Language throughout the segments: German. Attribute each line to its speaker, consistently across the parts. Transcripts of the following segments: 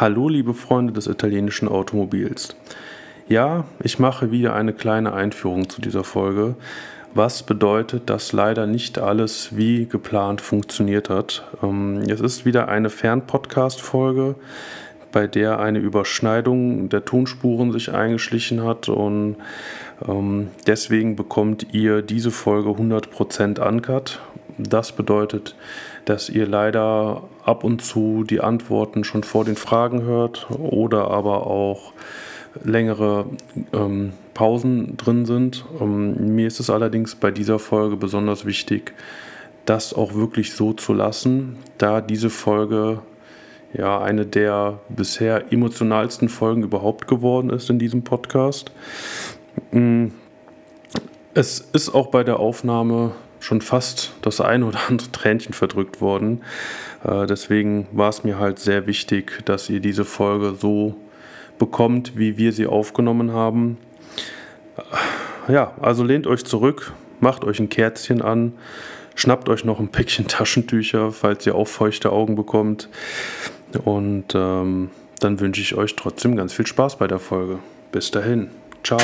Speaker 1: Hallo, liebe Freunde des italienischen Automobils. Ja, ich mache wieder eine kleine Einführung zu dieser Folge, was bedeutet, dass leider nicht alles wie geplant funktioniert hat. Ähm, es ist wieder eine Fernpodcast-Folge, bei der eine Überschneidung der Tonspuren sich eingeschlichen hat und ähm, deswegen bekommt ihr diese Folge 100% uncut. Das bedeutet, dass ihr leider ab und zu die Antworten schon vor den Fragen hört oder aber auch längere ähm, Pausen drin sind. Ähm, mir ist es allerdings bei dieser Folge besonders wichtig, das auch wirklich so zu lassen, da diese Folge ja eine der bisher emotionalsten Folgen überhaupt geworden ist in diesem Podcast. Mm, es ist auch bei der Aufnahme schon fast das ein oder andere Tränchen verdrückt worden. Äh, deswegen war es mir halt sehr wichtig, dass ihr diese Folge so bekommt, wie wir sie aufgenommen haben. Äh, ja, also lehnt euch zurück, macht euch ein Kerzchen an, schnappt euch noch ein Päckchen Taschentücher, falls ihr auch feuchte Augen bekommt. Und ähm, dann wünsche ich euch trotzdem ganz viel Spaß bei der Folge. Bis dahin. Ciao.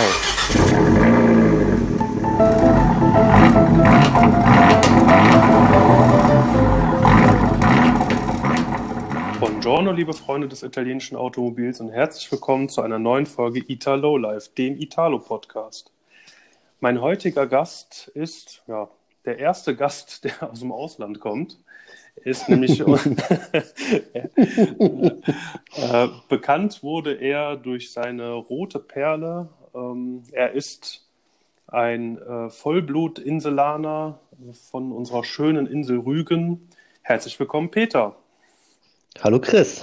Speaker 1: Buongiorno, liebe Freunde des italienischen Automobils und herzlich willkommen zu einer neuen Folge Italo Live, dem Italo-Podcast. Mein heutiger Gast ist ja, der erste Gast, der aus dem Ausland kommt. Ist nämlich äh, bekannt wurde er durch seine rote Perle. Ähm, er ist ein äh, Vollblut-Inselaner von unserer schönen Insel Rügen. Herzlich willkommen, Peter.
Speaker 2: Hallo Chris.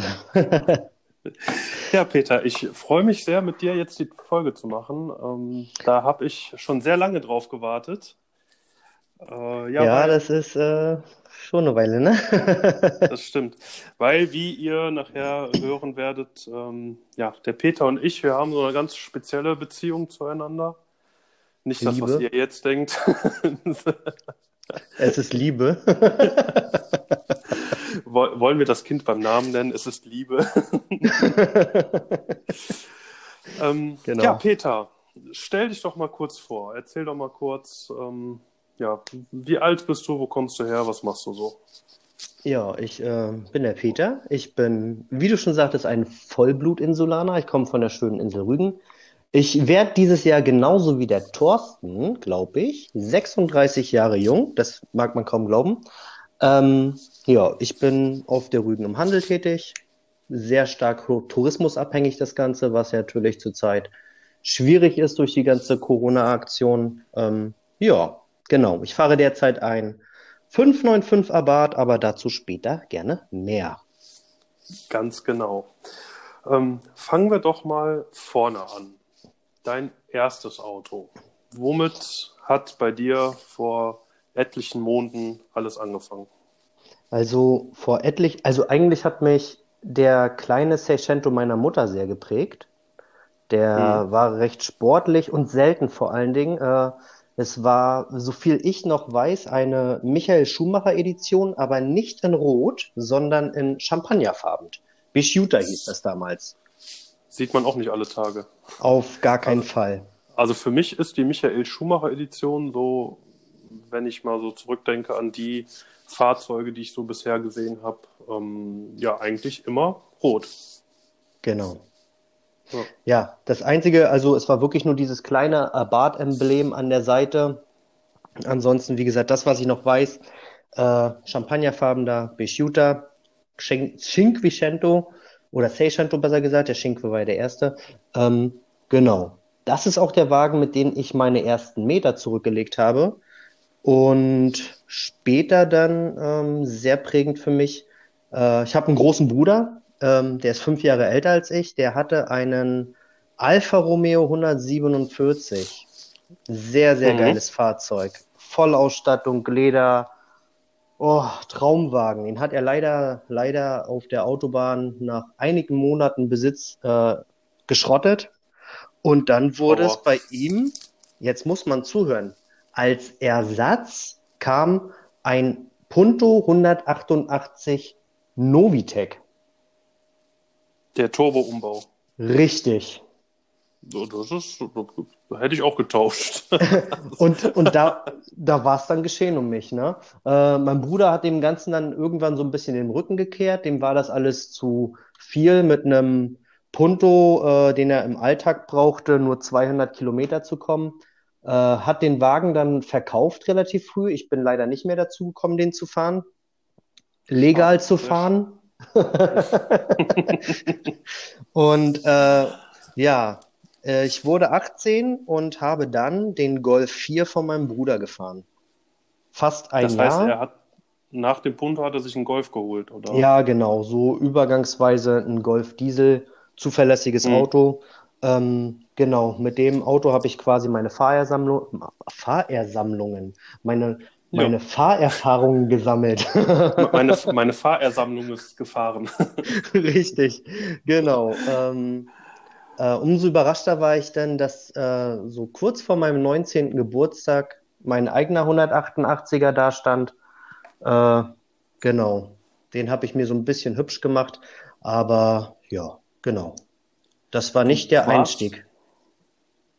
Speaker 1: ja, Peter, ich freue mich sehr, mit dir jetzt die Folge zu machen. Ähm, da habe ich schon sehr lange drauf gewartet.
Speaker 2: Äh, ja, ja weil, das ist äh, schon eine Weile, ne?
Speaker 1: das stimmt. Weil, wie ihr nachher hören werdet, ähm, ja, der Peter und ich, wir haben so eine ganz spezielle Beziehung zueinander. Nicht Liebe. das, was ihr jetzt denkt.
Speaker 2: es ist Liebe.
Speaker 1: wollen wir das Kind beim Namen nennen? Es ist Liebe. ähm, genau. Ja, Peter, stell dich doch mal kurz vor. Erzähl doch mal kurz, ähm, ja, wie alt bist du, wo kommst du her, was machst du so?
Speaker 2: Ja, ich äh, bin der Peter. Ich bin, wie du schon sagtest, ein Vollblut-Insulaner. Ich komme von der schönen Insel Rügen. Ich werde dieses Jahr genauso wie der Thorsten, glaube ich, 36 Jahre jung. Das mag man kaum glauben. Ähm, ja, ich bin auf der Rügen im Handel tätig. Sehr stark tourismusabhängig das Ganze, was ja natürlich zurzeit schwierig ist durch die ganze Corona-Aktion. Ähm, ja, genau. Ich fahre derzeit ein 595 Abarth, aber dazu später gerne mehr.
Speaker 1: Ganz genau. Ähm, fangen wir doch mal vorne an. Dein erstes Auto. Womit hat bei dir vor etlichen Monaten alles angefangen?
Speaker 2: Also vor etlich, also eigentlich hat mich der kleine Seicento meiner Mutter sehr geprägt. Der mhm. war recht sportlich und selten vor allen Dingen. Äh, es war, so viel ich noch weiß, eine Michael Schumacher Edition, aber nicht in Rot, sondern in Champagnerfarben. Bischuta hieß das damals.
Speaker 1: Sieht man auch nicht alle Tage.
Speaker 2: Auf gar keinen also, Fall.
Speaker 1: Also für mich ist die Michael Schumacher Edition so wenn ich mal so zurückdenke an die Fahrzeuge, die ich so bisher gesehen habe, ähm, ja, eigentlich immer rot.
Speaker 2: Genau. Ja. ja. das Einzige, also es war wirklich nur dieses kleine Abarth-Emblem an der Seite. Ansonsten, wie gesagt, das, was ich noch weiß, äh, Champagnerfarben da, Bisciuta, Cinquecento oder Seicento besser gesagt, der Cinque war ja der erste. Ähm, genau. Das ist auch der Wagen, mit dem ich meine ersten Meter zurückgelegt habe. Und später dann ähm, sehr prägend für mich, äh, ich habe einen großen Bruder, ähm, der ist fünf Jahre älter als ich, der hatte einen Alfa Romeo 147. Sehr, sehr mhm. geiles Fahrzeug. Vollausstattung, Leder, oh, Traumwagen. Den hat er leider, leider auf der Autobahn nach einigen Monaten Besitz äh, geschrottet. Und dann wurde oh. es bei ihm, jetzt muss man zuhören, als Ersatz kam ein Punto 188 Novitec.
Speaker 1: Der Turbo-Umbau.
Speaker 2: Richtig.
Speaker 1: Das ist, hätte ich auch getauscht.
Speaker 2: und und da, da war es dann geschehen um mich. Ne? Äh, mein Bruder hat dem Ganzen dann irgendwann so ein bisschen den Rücken gekehrt. Dem war das alles zu viel mit einem Punto, äh, den er im Alltag brauchte, nur 200 Kilometer zu kommen. Äh, hat den Wagen dann verkauft relativ früh. Ich bin leider nicht mehr dazu gekommen, den zu fahren. Legal zu fahren. und äh, ja, ich wurde 18 und habe dann den Golf 4 von meinem Bruder gefahren. Fast ein das heißt, Jahr.
Speaker 1: Er hat, nach dem Punto hat er sich einen Golf geholt, oder?
Speaker 2: Ja, genau. So übergangsweise ein Golf Diesel, zuverlässiges mhm. Auto. Ähm, genau, mit dem Auto habe ich quasi meine Fahrersammlung, Fahrersammlungen, meine, meine ja. Fahrerfahrungen gesammelt.
Speaker 1: meine, meine Fahrersammlung ist gefahren.
Speaker 2: Richtig, genau. Ähm, äh, umso überraschter war ich dann, dass äh, so kurz vor meinem 19. Geburtstag mein eigener 188er da stand. Äh, genau, den habe ich mir so ein bisschen hübsch gemacht, aber ja, genau. Das war nicht der Einstieg.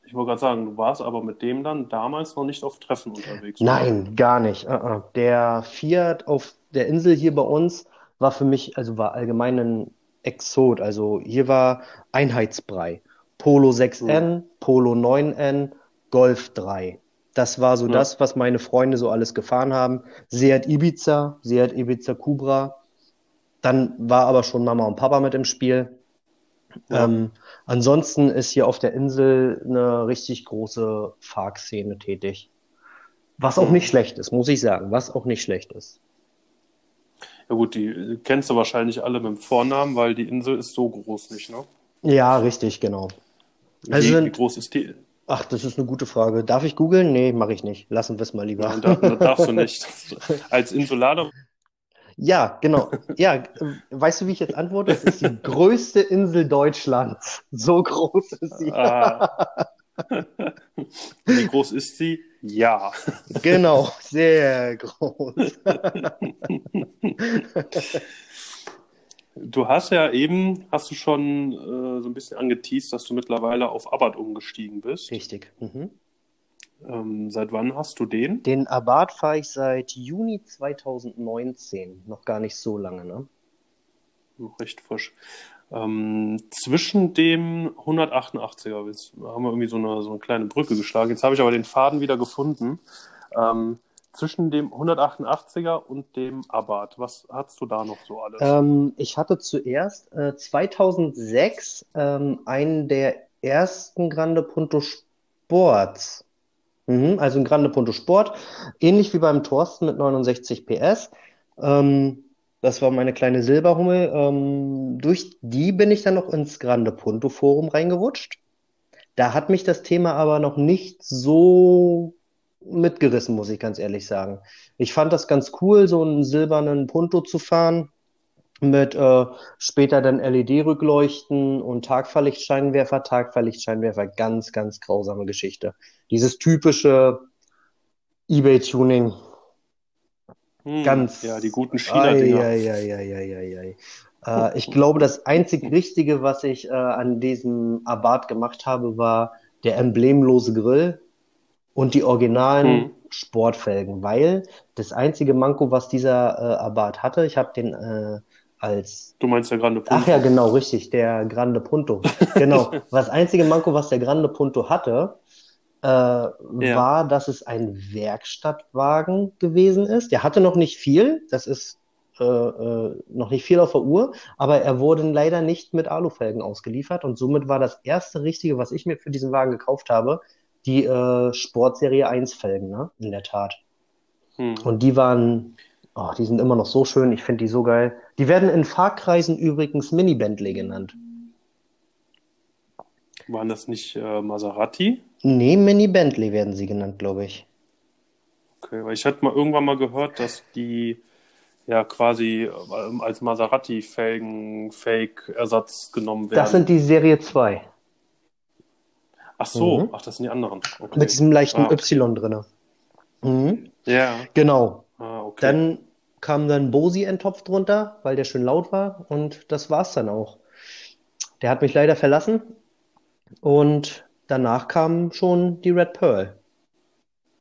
Speaker 1: Ich wollte gerade sagen, du warst aber mit dem dann damals noch nicht auf Treffen unterwegs.
Speaker 2: Nein, oder? gar nicht. Uh -uh. Der Fiat auf der Insel hier bei uns war für mich, also war allgemein ein Exot. Also hier war Einheitsbrei. Polo 6N, mhm. Polo 9N, Golf 3. Das war so ja. das, was meine Freunde so alles gefahren haben. Seat Ibiza, Seat Ibiza Cubra. Dann war aber schon Mama und Papa mit im Spiel. Ja. Ähm, ansonsten ist hier auf der Insel eine richtig große Fahrkszene tätig. Was auch mhm. nicht schlecht ist, muss ich sagen. Was auch nicht schlecht ist.
Speaker 1: Ja gut, die kennst du wahrscheinlich alle mit dem Vornamen, weil die Insel ist so groß nicht, ne?
Speaker 2: Ja, richtig, genau.
Speaker 1: Also wie, sind, wie groß ist die?
Speaker 2: Ach, das ist eine gute Frage. Darf ich googeln? Nee, mache ich nicht. Lassen wir es mal lieber.
Speaker 1: Nein, da, darfst du nicht. Als Insulaner.
Speaker 2: Ja, genau. Ja, weißt du, wie ich jetzt antworte? Es ist die größte Insel Deutschlands. So groß ist sie. Ah.
Speaker 1: Wie groß ist sie? Ja.
Speaker 2: Genau, sehr groß.
Speaker 1: Du hast ja eben, hast du schon äh, so ein bisschen angeteased, dass du mittlerweile auf Abarth umgestiegen bist.
Speaker 2: Richtig. Mhm.
Speaker 1: Ähm, seit wann hast du den?
Speaker 2: Den Abarth fahre ich seit Juni 2019. Noch gar nicht so lange, ne?
Speaker 1: Noch recht frisch. Ähm, zwischen dem 188er, jetzt haben wir irgendwie so eine, so eine kleine Brücke geschlagen. Jetzt habe ich aber den Faden wieder gefunden. Ähm, zwischen dem 188er und dem Abarth, was hast du da noch so alles?
Speaker 2: Ähm, ich hatte zuerst äh, 2006 ähm, einen der ersten Grande Punto Sports. Mhm, also ein Grande Punto Sport, ähnlich wie beim Thorsten mit 69 PS. Ähm, das war meine kleine Silberhummel. Ähm, durch die bin ich dann noch ins Grande Punto Forum reingerutscht. Da hat mich das Thema aber noch nicht so mitgerissen, muss ich ganz ehrlich sagen. Ich fand das ganz cool, so einen silbernen Punto zu fahren mit äh, später dann LED-Rückleuchten und Tagfahrlichtscheinwerfer. Tagfahrlichtscheinwerfer, ganz, ganz grausame Geschichte. Dieses typische eBay-Tuning,
Speaker 1: hm, Ganz. Ja, die guten China-Dinger.
Speaker 2: Äh, ich glaube, das einzig Richtige, was ich äh, an diesem Abarth gemacht habe, war der emblemlose Grill und die originalen hm. Sportfelgen, weil das einzige Manko, was dieser äh, Abarth hatte, ich habe den äh, als.
Speaker 1: Du meinst der Grande
Speaker 2: Punto? Ach ja, genau, richtig, der Grande Punto. genau. Das einzige Manko, was der Grande Punto hatte, äh, ja. war, dass es ein Werkstattwagen gewesen ist. Der hatte noch nicht viel, das ist äh, äh, noch nicht viel auf der Uhr, aber er wurde leider nicht mit Alufelgen ausgeliefert und somit war das erste Richtige, was ich mir für diesen Wagen gekauft habe, die äh, Sportserie 1 Felgen, ne? in der Tat. Hm. Und die waren, oh, die sind immer noch so schön, ich finde die so geil. Die werden in Fahrkreisen übrigens Mini-Bentley genannt.
Speaker 1: Waren das nicht äh, Maserati?
Speaker 2: Nee, Mini Bentley werden sie genannt, glaube ich.
Speaker 1: Okay, weil ich hatte mal irgendwann mal gehört, dass die ja quasi äh, als Maserati-Felgen Fake-Ersatz genommen werden.
Speaker 2: Das sind die Serie 2.
Speaker 1: Ach so, mhm. ach, das sind die anderen.
Speaker 2: Okay. Mit diesem leichten ah, okay. Y drin.
Speaker 1: Mhm. Ja.
Speaker 2: Genau. Ah, okay. Dann kam dann Bosi Topf drunter, weil der schön laut war und das war's dann auch. Der hat mich leider verlassen und danach kam schon die Red Pearl.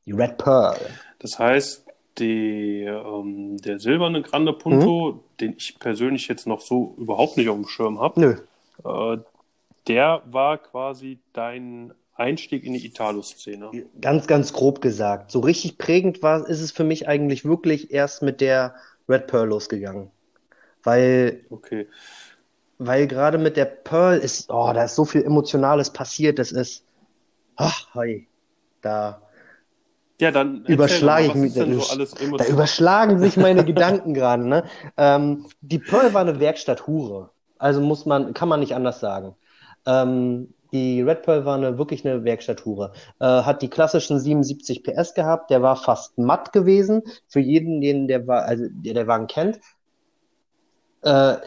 Speaker 2: Die Red Pearl.
Speaker 1: Das heißt, die, ähm, der silberne Grande Punto, mhm. den ich persönlich jetzt noch so überhaupt nicht auf dem Schirm habe, äh, der war quasi dein Einstieg in die Italo-Szene.
Speaker 2: Ganz, ganz grob gesagt. So richtig prägend war, ist es für mich eigentlich wirklich erst mit der Red Pearl losgegangen. Weil,
Speaker 1: okay.
Speaker 2: Weil gerade mit der Pearl ist, oh, da ist so viel Emotionales passiert, das ist, ach, hey, da,
Speaker 1: ja, dann
Speaker 2: überschlage ich mich. Da, so da überschlagen sich meine Gedanken gerade. Ne? Ähm, die Pearl war eine Werkstatt Hure. Also muss man, kann man nicht anders sagen. Ähm, die Red Pearl war eine, wirklich eine Werkstatthure. Äh, hat die klassischen 77 PS gehabt, der war fast matt gewesen. Für jeden, den der, also, der, der Wagen kennt. Äh,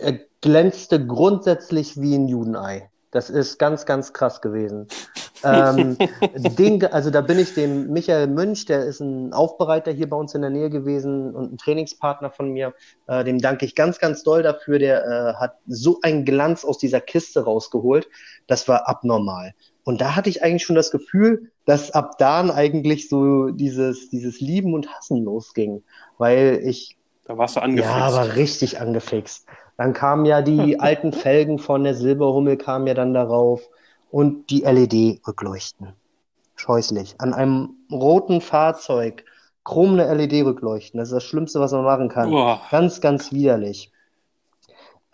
Speaker 2: er glänzte grundsätzlich wie ein Judenei. Das ist ganz, ganz krass gewesen. ähm, den, also da bin ich dem Michael Münch, der ist ein Aufbereiter hier bei uns in der Nähe gewesen und ein Trainingspartner von mir. Äh, dem danke ich ganz, ganz doll dafür. Der äh, hat so einen Glanz aus dieser Kiste rausgeholt. Das war abnormal. Und da hatte ich eigentlich schon das Gefühl, dass ab dann eigentlich so dieses, dieses Lieben und Hassen losging. Weil ich.
Speaker 1: Da warst du angefixt.
Speaker 2: Ja, aber richtig angefixt. Dann kamen ja die alten Felgen von der Silberhummel kamen ja dann darauf und die LED-Rückleuchten. Scheußlich. An einem roten Fahrzeug chromene LED-Rückleuchten. Das ist das Schlimmste, was man machen kann. Boah. Ganz, ganz widerlich.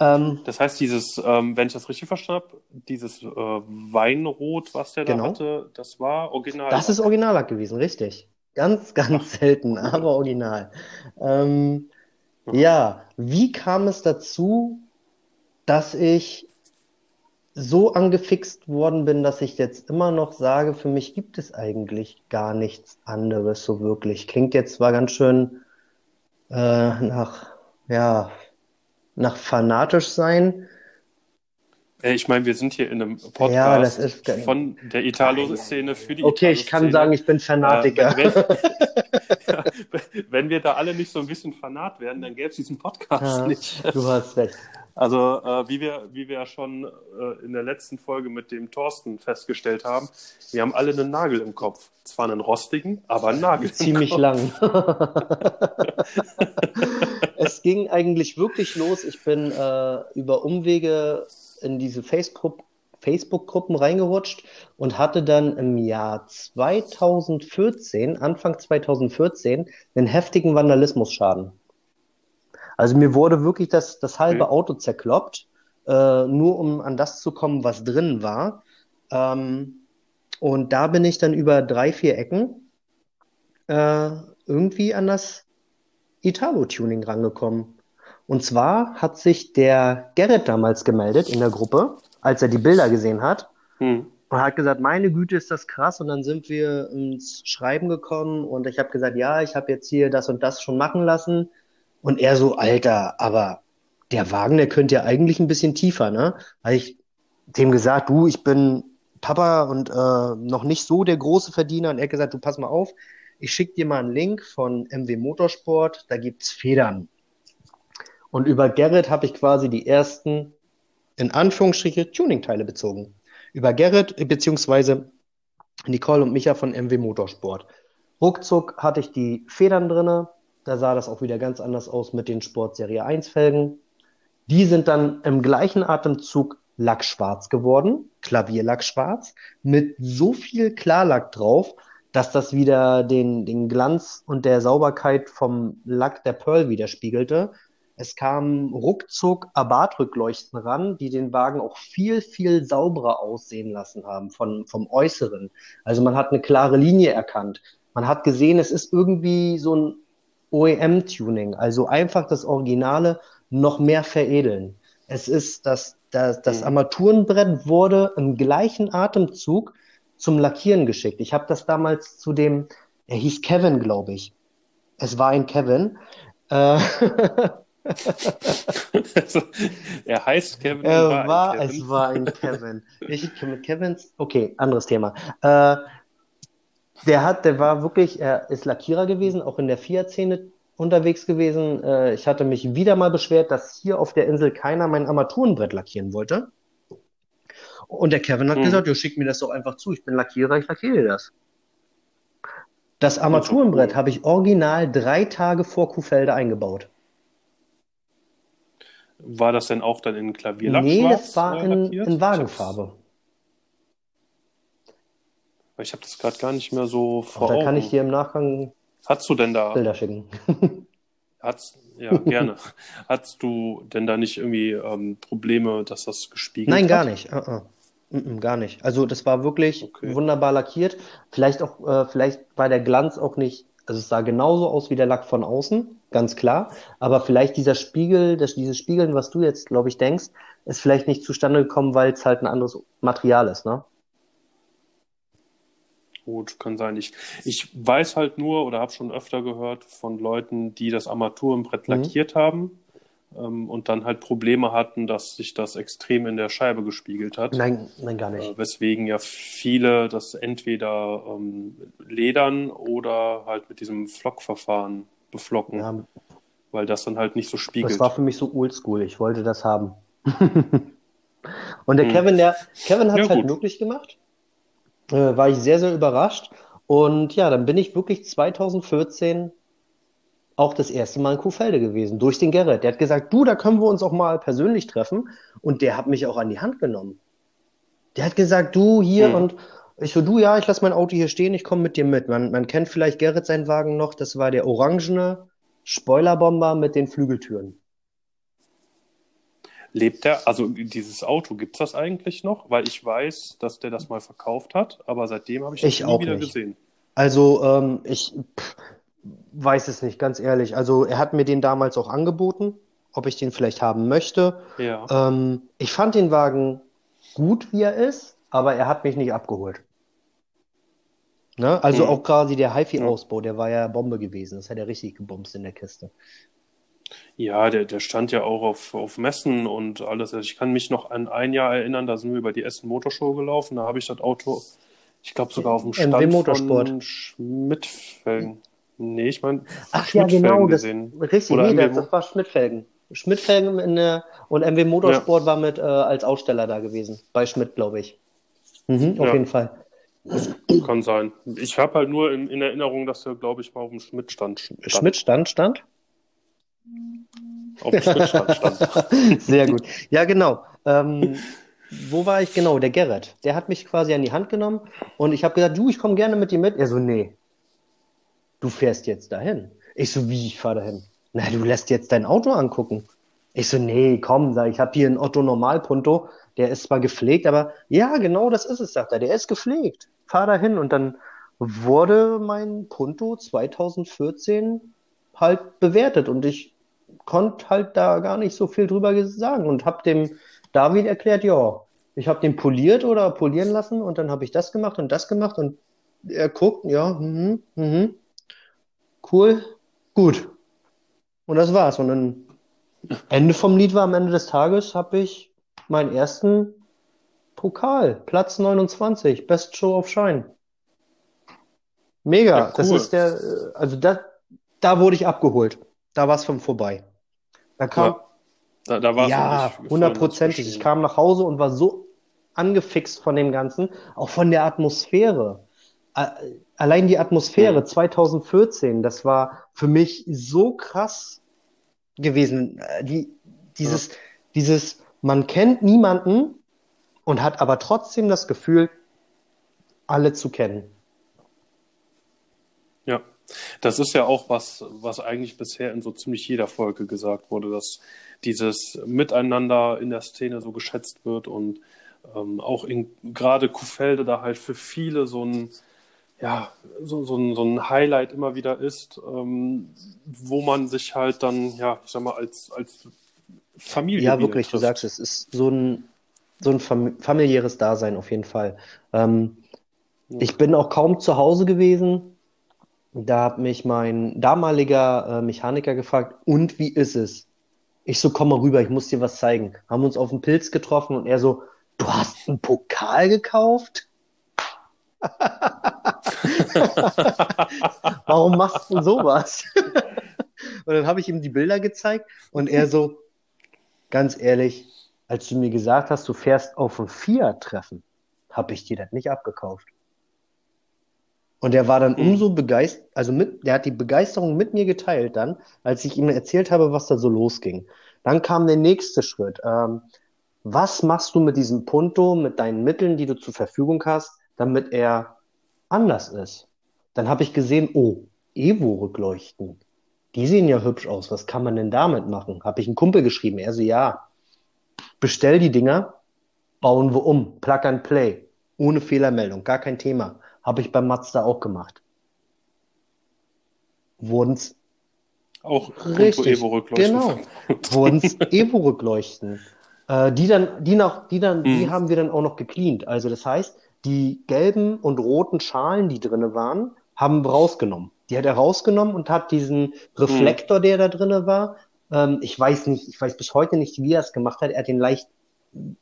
Speaker 1: Ähm, das heißt, dieses, ähm, wenn ich das richtig verstanden habe, dieses äh, Weinrot, was der genau. da hatte, das war original.
Speaker 2: Das ist Originallack gewesen, richtig. Ganz, ganz Ach. selten, aber original. Ähm, ja, wie kam es dazu, dass ich so angefixt worden bin, dass ich jetzt immer noch sage, für mich gibt es eigentlich gar nichts anderes so wirklich. Klingt jetzt zwar ganz schön äh, nach, ja, nach fanatisch sein,
Speaker 1: ich meine, wir sind hier in einem
Speaker 2: Podcast ja, das ist,
Speaker 1: von der Italo-Szene für die
Speaker 2: Okay, ich kann sagen, ich bin Fanatiker.
Speaker 1: Äh, wenn, wenn, wir da alle nicht so ein bisschen Fanat werden, dann gäbe es diesen Podcast ja, nicht.
Speaker 2: Du hast recht.
Speaker 1: Also, äh, wie, wir, wie wir ja schon äh, in der letzten Folge mit dem Thorsten festgestellt haben, wir haben alle einen Nagel im Kopf. Zwar einen rostigen, aber einen Nagel.
Speaker 2: Ziemlich lang. es ging eigentlich wirklich los. Ich bin äh, über Umwege in diese Facebook-Gruppen reingerutscht und hatte dann im Jahr 2014, Anfang 2014, einen heftigen Vandalismusschaden. Also mir wurde wirklich das, das halbe. Auto zerkloppt, äh, nur um an das zu kommen, was drin war. Ähm, und da bin ich dann über drei, vier Ecken äh, irgendwie an das Italo-Tuning rangekommen. Und zwar hat sich der Gerrit damals gemeldet in der Gruppe, als er die Bilder gesehen hat. Hm. Und hat gesagt, meine Güte, ist das krass. Und dann sind wir ins Schreiben gekommen und ich habe gesagt, ja, ich habe jetzt hier das und das schon machen lassen. Und er so, Alter, aber der Wagen, der könnte ja eigentlich ein bisschen tiefer, ne? Habe ich dem gesagt, du, ich bin Papa und äh, noch nicht so der große Verdiener. Und er hat gesagt, du pass mal auf, ich schicke dir mal einen Link von MW Motorsport, da gibt's Federn. Und über Gerrit habe ich quasi die ersten, in Anführungsstriche, Tuning-Teile bezogen. Über Gerrit, beziehungsweise Nicole und Micha von MW Motorsport. Ruckzuck hatte ich die Federn drinne. Da sah das auch wieder ganz anders aus mit den Sport Serie 1 Felgen. Die sind dann im gleichen Atemzug lackschwarz geworden, Klavierlackschwarz, mit so viel Klarlack drauf, dass das wieder den, den Glanz und der Sauberkeit vom Lack der Pearl widerspiegelte. Es kam ruckzuck Abarth-Rückleuchten ran, die den Wagen auch viel, viel sauberer aussehen lassen haben von, vom Äußeren. Also man hat eine klare Linie erkannt. Man hat gesehen, es ist irgendwie so ein OEM-Tuning, also einfach das Originale noch mehr veredeln. Es ist das, das, das mhm. Armaturenbrett wurde im gleichen Atemzug zum Lackieren geschickt. Ich habe das damals zu dem, er hieß Kevin, glaube ich. Es war ein Kevin. Äh,
Speaker 1: er heißt Kevin.
Speaker 2: Er war, war Kevin. Es war ein Kevin. Ich mit Kevins. Okay, anderes Thema. Äh, der hat, der war wirklich, er ist Lackierer gewesen, auch in der Fiat-Szene unterwegs gewesen. Äh, ich hatte mich wieder mal beschwert, dass hier auf der Insel keiner mein Armaturenbrett lackieren wollte. Und der Kevin hat
Speaker 1: Hm.
Speaker 2: gesagt, ja, schick mir das doch einfach zu. Ich bin Lackierer, ich lackiere dir das. Das Armaturenbrett habe ich original drei Tage vor Kuhfelde eingebaut.
Speaker 1: War das denn auch dann in Klavierlack
Speaker 2: Nee,
Speaker 1: schwarz
Speaker 2: das war
Speaker 1: äh,
Speaker 2: in, in Wagenfarbe.
Speaker 1: Ich habe das gerade gar nicht mehr so vor
Speaker 2: Da
Speaker 1: Augen.
Speaker 2: kann ich dir im Nachgang
Speaker 1: Hast du denn da,
Speaker 2: Bilder schicken.
Speaker 1: hat's, ja, gerne. Hast du denn da nicht irgendwie ähm, Probleme, dass das gespiegelt
Speaker 2: Nein, gar
Speaker 1: hat?
Speaker 2: nicht. Uh -uh. Mm -mm, gar nicht. Also das war wirklich
Speaker 1: Okay.
Speaker 2: wunderbar lackiert. Vielleicht auch, äh, vielleicht war der Glanz auch nicht, also es sah genauso aus wie der Lack von außen, ganz klar. Aber vielleicht dieser Spiegel, das, dieses Spiegeln, was du jetzt, glaube ich, denkst, ist vielleicht nicht zustande gekommen, weil es halt ein anderes Material ist, ne?
Speaker 1: Gut, kann sein. Ich, ich weiß halt nur oder habe schon öfter gehört von Leuten, die das Armaturenbrett
Speaker 2: Mhm.
Speaker 1: lackiert haben ähm, und dann halt Probleme hatten, dass sich das extrem in der Scheibe gespiegelt hat.
Speaker 2: Nein, nein, gar nicht.
Speaker 1: Äh, weswegen ja viele das entweder ähm, ledern oder halt mit diesem Flockverfahren beflocken,
Speaker 2: Ja,
Speaker 1: weil das dann halt nicht so spiegelt.
Speaker 2: das war für mich so oldschool. Ich wollte das haben. Und der
Speaker 1: Hm.
Speaker 2: Kevin, der Kevin hat es
Speaker 1: Ja,
Speaker 2: halt
Speaker 1: gut.
Speaker 2: möglich gemacht. Äh, war ich sehr, sehr überrascht. Und ja, dann bin ich wirklich 2014 auch das erste Mal in Kuhfelde gewesen, durch den Gerrit. Der hat gesagt, du, da können wir uns auch mal persönlich treffen. Und der hat mich auch an die Hand genommen. Der hat gesagt, du hier
Speaker 1: Hm.
Speaker 2: und ich so, du, ja, ich lasse mein Auto hier stehen, ich komme mit dir mit. Man, man kennt vielleicht Gerrit seinen Wagen noch, das war der orangene Spoilerbomber mit den Flügeltüren.
Speaker 1: Lebt der, also dieses Auto, gibt's das eigentlich noch? Weil ich weiß, dass der das mal verkauft hat, aber seitdem habe ich das
Speaker 2: Ich
Speaker 1: nie
Speaker 2: auch
Speaker 1: wieder
Speaker 2: nicht.
Speaker 1: gesehen.
Speaker 2: Also, ähm, ich pff, weiß es nicht, ganz ehrlich. Also, er hat mir den damals auch angeboten, ob ich den vielleicht haben möchte.
Speaker 1: Ja.
Speaker 2: Ähm, ich fand den Wagen gut, wie er ist, aber er hat mich nicht abgeholt. Ne? Also
Speaker 1: Hm.
Speaker 2: auch quasi der HiFi-Ausbau, der war ja Bombe gewesen. Das hat er richtig gebumst in der Kiste.
Speaker 1: Ja, der, der stand ja auch auf, auf Messen und alles. Also ich kann mich noch an ein Jahr erinnern, da sind wir über die Essen Motorshow gelaufen. Da habe ich das Auto, ich glaube sogar auf dem
Speaker 2: MW
Speaker 1: Stand
Speaker 2: Motorsport.
Speaker 1: von Schmidtfelgen. Nee, ich meine
Speaker 2: Ach ja, genau, das,
Speaker 1: gesehen.
Speaker 2: richtig,
Speaker 1: Oder
Speaker 2: nee,
Speaker 1: MW
Speaker 2: das, das war Schmidt-Felgen. Schmidt-Felgen in der, und MW Motorsport war mit äh, als Aussteller da gewesen. Bei Schmidt, glaube ich. Mhm, auf
Speaker 1: Ja.
Speaker 2: jeden Fall.
Speaker 1: Kann sein. Ich habe halt nur in, in Erinnerung, dass er, glaube ich, mal auf dem Schmidt-Stand stand.
Speaker 2: Schmidt stand, stand?
Speaker 1: Auf dem Schmidt-Stand stand.
Speaker 2: Sehr gut. Ja, genau. Ähm, wo war ich? Genau, der Gerrit. Der hat mich quasi an die Hand genommen und ich habe gesagt, du, ich komme gerne mit dir mit. Er so, nee, du fährst jetzt dahin. Ich so, wie, ich fahre dahin? Na, du lässt jetzt dein Auto angucken. Ich so, nee, komm, sag ich, habe hier einen Otto Normalpunto, der ist zwar gepflegt, aber ja, genau das ist es, sagt er, der ist gepflegt. Fahr dahin und dann wurde mein Punto 2014 halt bewertet. Und ich konnte halt da gar nicht so viel drüber sagen. Und habe dem David erklärt, ja, ich habe den poliert oder polieren lassen. Und dann habe ich das gemacht und das gemacht. Und er guckt, ja, mhm, mhm, cool, gut. Und das war's. Und dann Ende vom Lied war am Ende des Tages habe ich meinen ersten Pokal, Platz 29, Best Show of Shine. Mega,
Speaker 1: Ja,
Speaker 2: das
Speaker 1: cool.
Speaker 2: ist der, äh, also da, da wurde ich abgeholt. Da war es von vorbei. Da kam,
Speaker 1: Ja, Da, da war es noch
Speaker 2: ja, hundertprozentig. Ich kam nach Hause und war so angefixt von dem Ganzen, auch von der Atmosphäre. Allein die Atmosphäre
Speaker 1: Mhm.
Speaker 2: 2014, das war für mich so krass gewesen. Äh, Die, dieses, dieses, man kennt niemanden und hat aber trotzdem das Gefühl, alle zu kennen.
Speaker 1: Ja, das ist ja auch was, was eigentlich bisher in so ziemlich jeder Folge gesagt wurde, dass dieses Miteinander in der Szene so geschätzt wird und ähm, auch in gerade Kuhfelde da halt für viele so ein, ja, so, so, ein, so ein Highlight immer wieder ist, ähm, wo man sich halt dann, ja, ich sag mal, als, als Familie
Speaker 2: Ja, wirklich, du
Speaker 1: trifft.
Speaker 2: sagst es, ist so ein, so ein fam familiäres Dasein auf jeden Fall. Ähm, ich bin auch kaum zu Hause gewesen. Da hat mich mein damaliger äh, Mechaniker gefragt, und wie ist es? Ich so, komm mal rüber, ich muss dir was zeigen. Haben uns auf dem Pilz getroffen und er so, du hast einen Pokal gekauft? Warum machst du sowas? Und dann habe ich ihm die Bilder gezeigt und er so, ganz ehrlich, als du mir gesagt hast, du fährst auf ein Fiat-Treffen, habe ich dir das nicht abgekauft. Und der war dann
Speaker 1: Hm.
Speaker 2: umso begeistert, also mit, der hat die Begeisterung mit mir geteilt dann, als ich ihm erzählt habe, was da so losging. Dann kam der nächste Schritt. Ähm, was machst du mit diesem Punto, mit deinen Mitteln, die du zur Verfügung hast, damit er anders ist? Dann habe ich gesehen, oh, Evo-Rückleuchten. Die sehen ja hübsch aus. Was kann man denn damit machen? Habe ich einen Kumpel geschrieben. Er so, ja, bestell die Dinger, bauen wir um. Plug and Play. Ohne Fehlermeldung. Gar kein Thema. Habe ich beim Mazda auch gemacht. Wurden's
Speaker 1: Auch Punto
Speaker 2: richtig,
Speaker 1: Evo-Rückleuchten.
Speaker 2: genau, wurden's Evo-Rückleuchten. Äh, die dann, die noch, die dann, die
Speaker 1: Mhm.
Speaker 2: haben wir dann auch noch gecleant. Also das heißt, die gelben und roten Schalen, die drinne waren, haben wir rausgenommen. Die hat er rausgenommen und hat diesen Reflektor, der da drinne war, ähm, ich weiß nicht, ich weiß bis heute nicht, wie er es gemacht hat. Er hat den leicht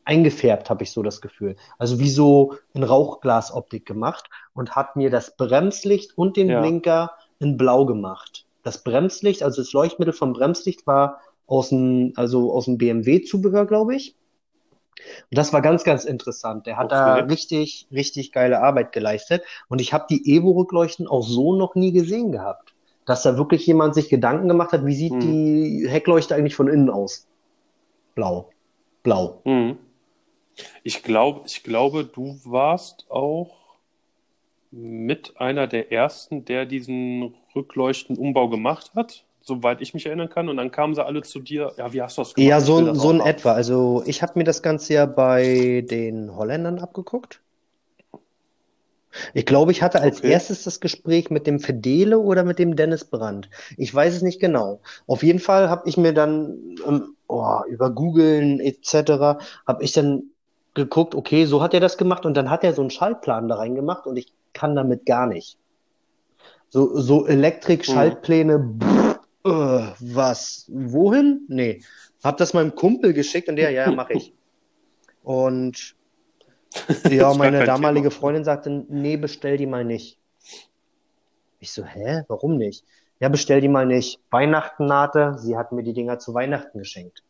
Speaker 2: eingefärbt, habe ich so das Gefühl. Also wie so in Rauchglasoptik gemacht und hat mir das Bremslicht und den
Speaker 1: Ja.
Speaker 2: Blinker in Blau gemacht. Das Bremslicht, also das Leuchtmittel vom Bremslicht war aus dem, also aus dem BMW-Zubehör, glaube ich. Und das war ganz, ganz interessant. Der hat da
Speaker 1: Okay.
Speaker 2: richtig, richtig geile Arbeit geleistet. Und ich habe die Evo-Rückleuchten auch so noch nie gesehen gehabt. Dass da wirklich jemand sich Gedanken gemacht hat, wie sieht
Speaker 1: Hm.
Speaker 2: die Heckleuchte eigentlich von innen aus? Blau. Blau.
Speaker 1: Mhm. Ich glaube, ich glaube, du warst auch mit einer der ersten, der diesen Rückleuchten-Umbau gemacht hat, soweit ich mich erinnern kann. Und dann kamen sie alle zu dir. Ja, wie hast du das gemacht?
Speaker 2: Ja, so, so in etwa. Also ich habe mir das Ganze ja bei den Holländern abgeguckt. Ich glaube, ich hatte als
Speaker 1: Okay.
Speaker 2: erstes das Gespräch mit dem Fedele oder mit dem Dennis Brandt. Ich weiß es nicht genau. Auf jeden Fall habe ich mir dann ähm, oh, über Googlen etc. habe ich dann geguckt, okay, so hat er das gemacht und dann hat er so einen Schaltplan da reingemacht und ich kann damit gar nicht. So, so Elektrik-Schaltpläne, pff, äh, was? Wohin? Nee. Hab das meinem Kumpel geschickt und der, ja, ja, mach ich. Und ja, meine damalige
Speaker 1: Thema.
Speaker 2: Freundin sagte, nee, bestell die mal nicht. Ich so, hä, warum nicht? Ja, bestell die mal nicht. Weihnachten nahte, sie hat mir die Dinger zu Weihnachten geschenkt.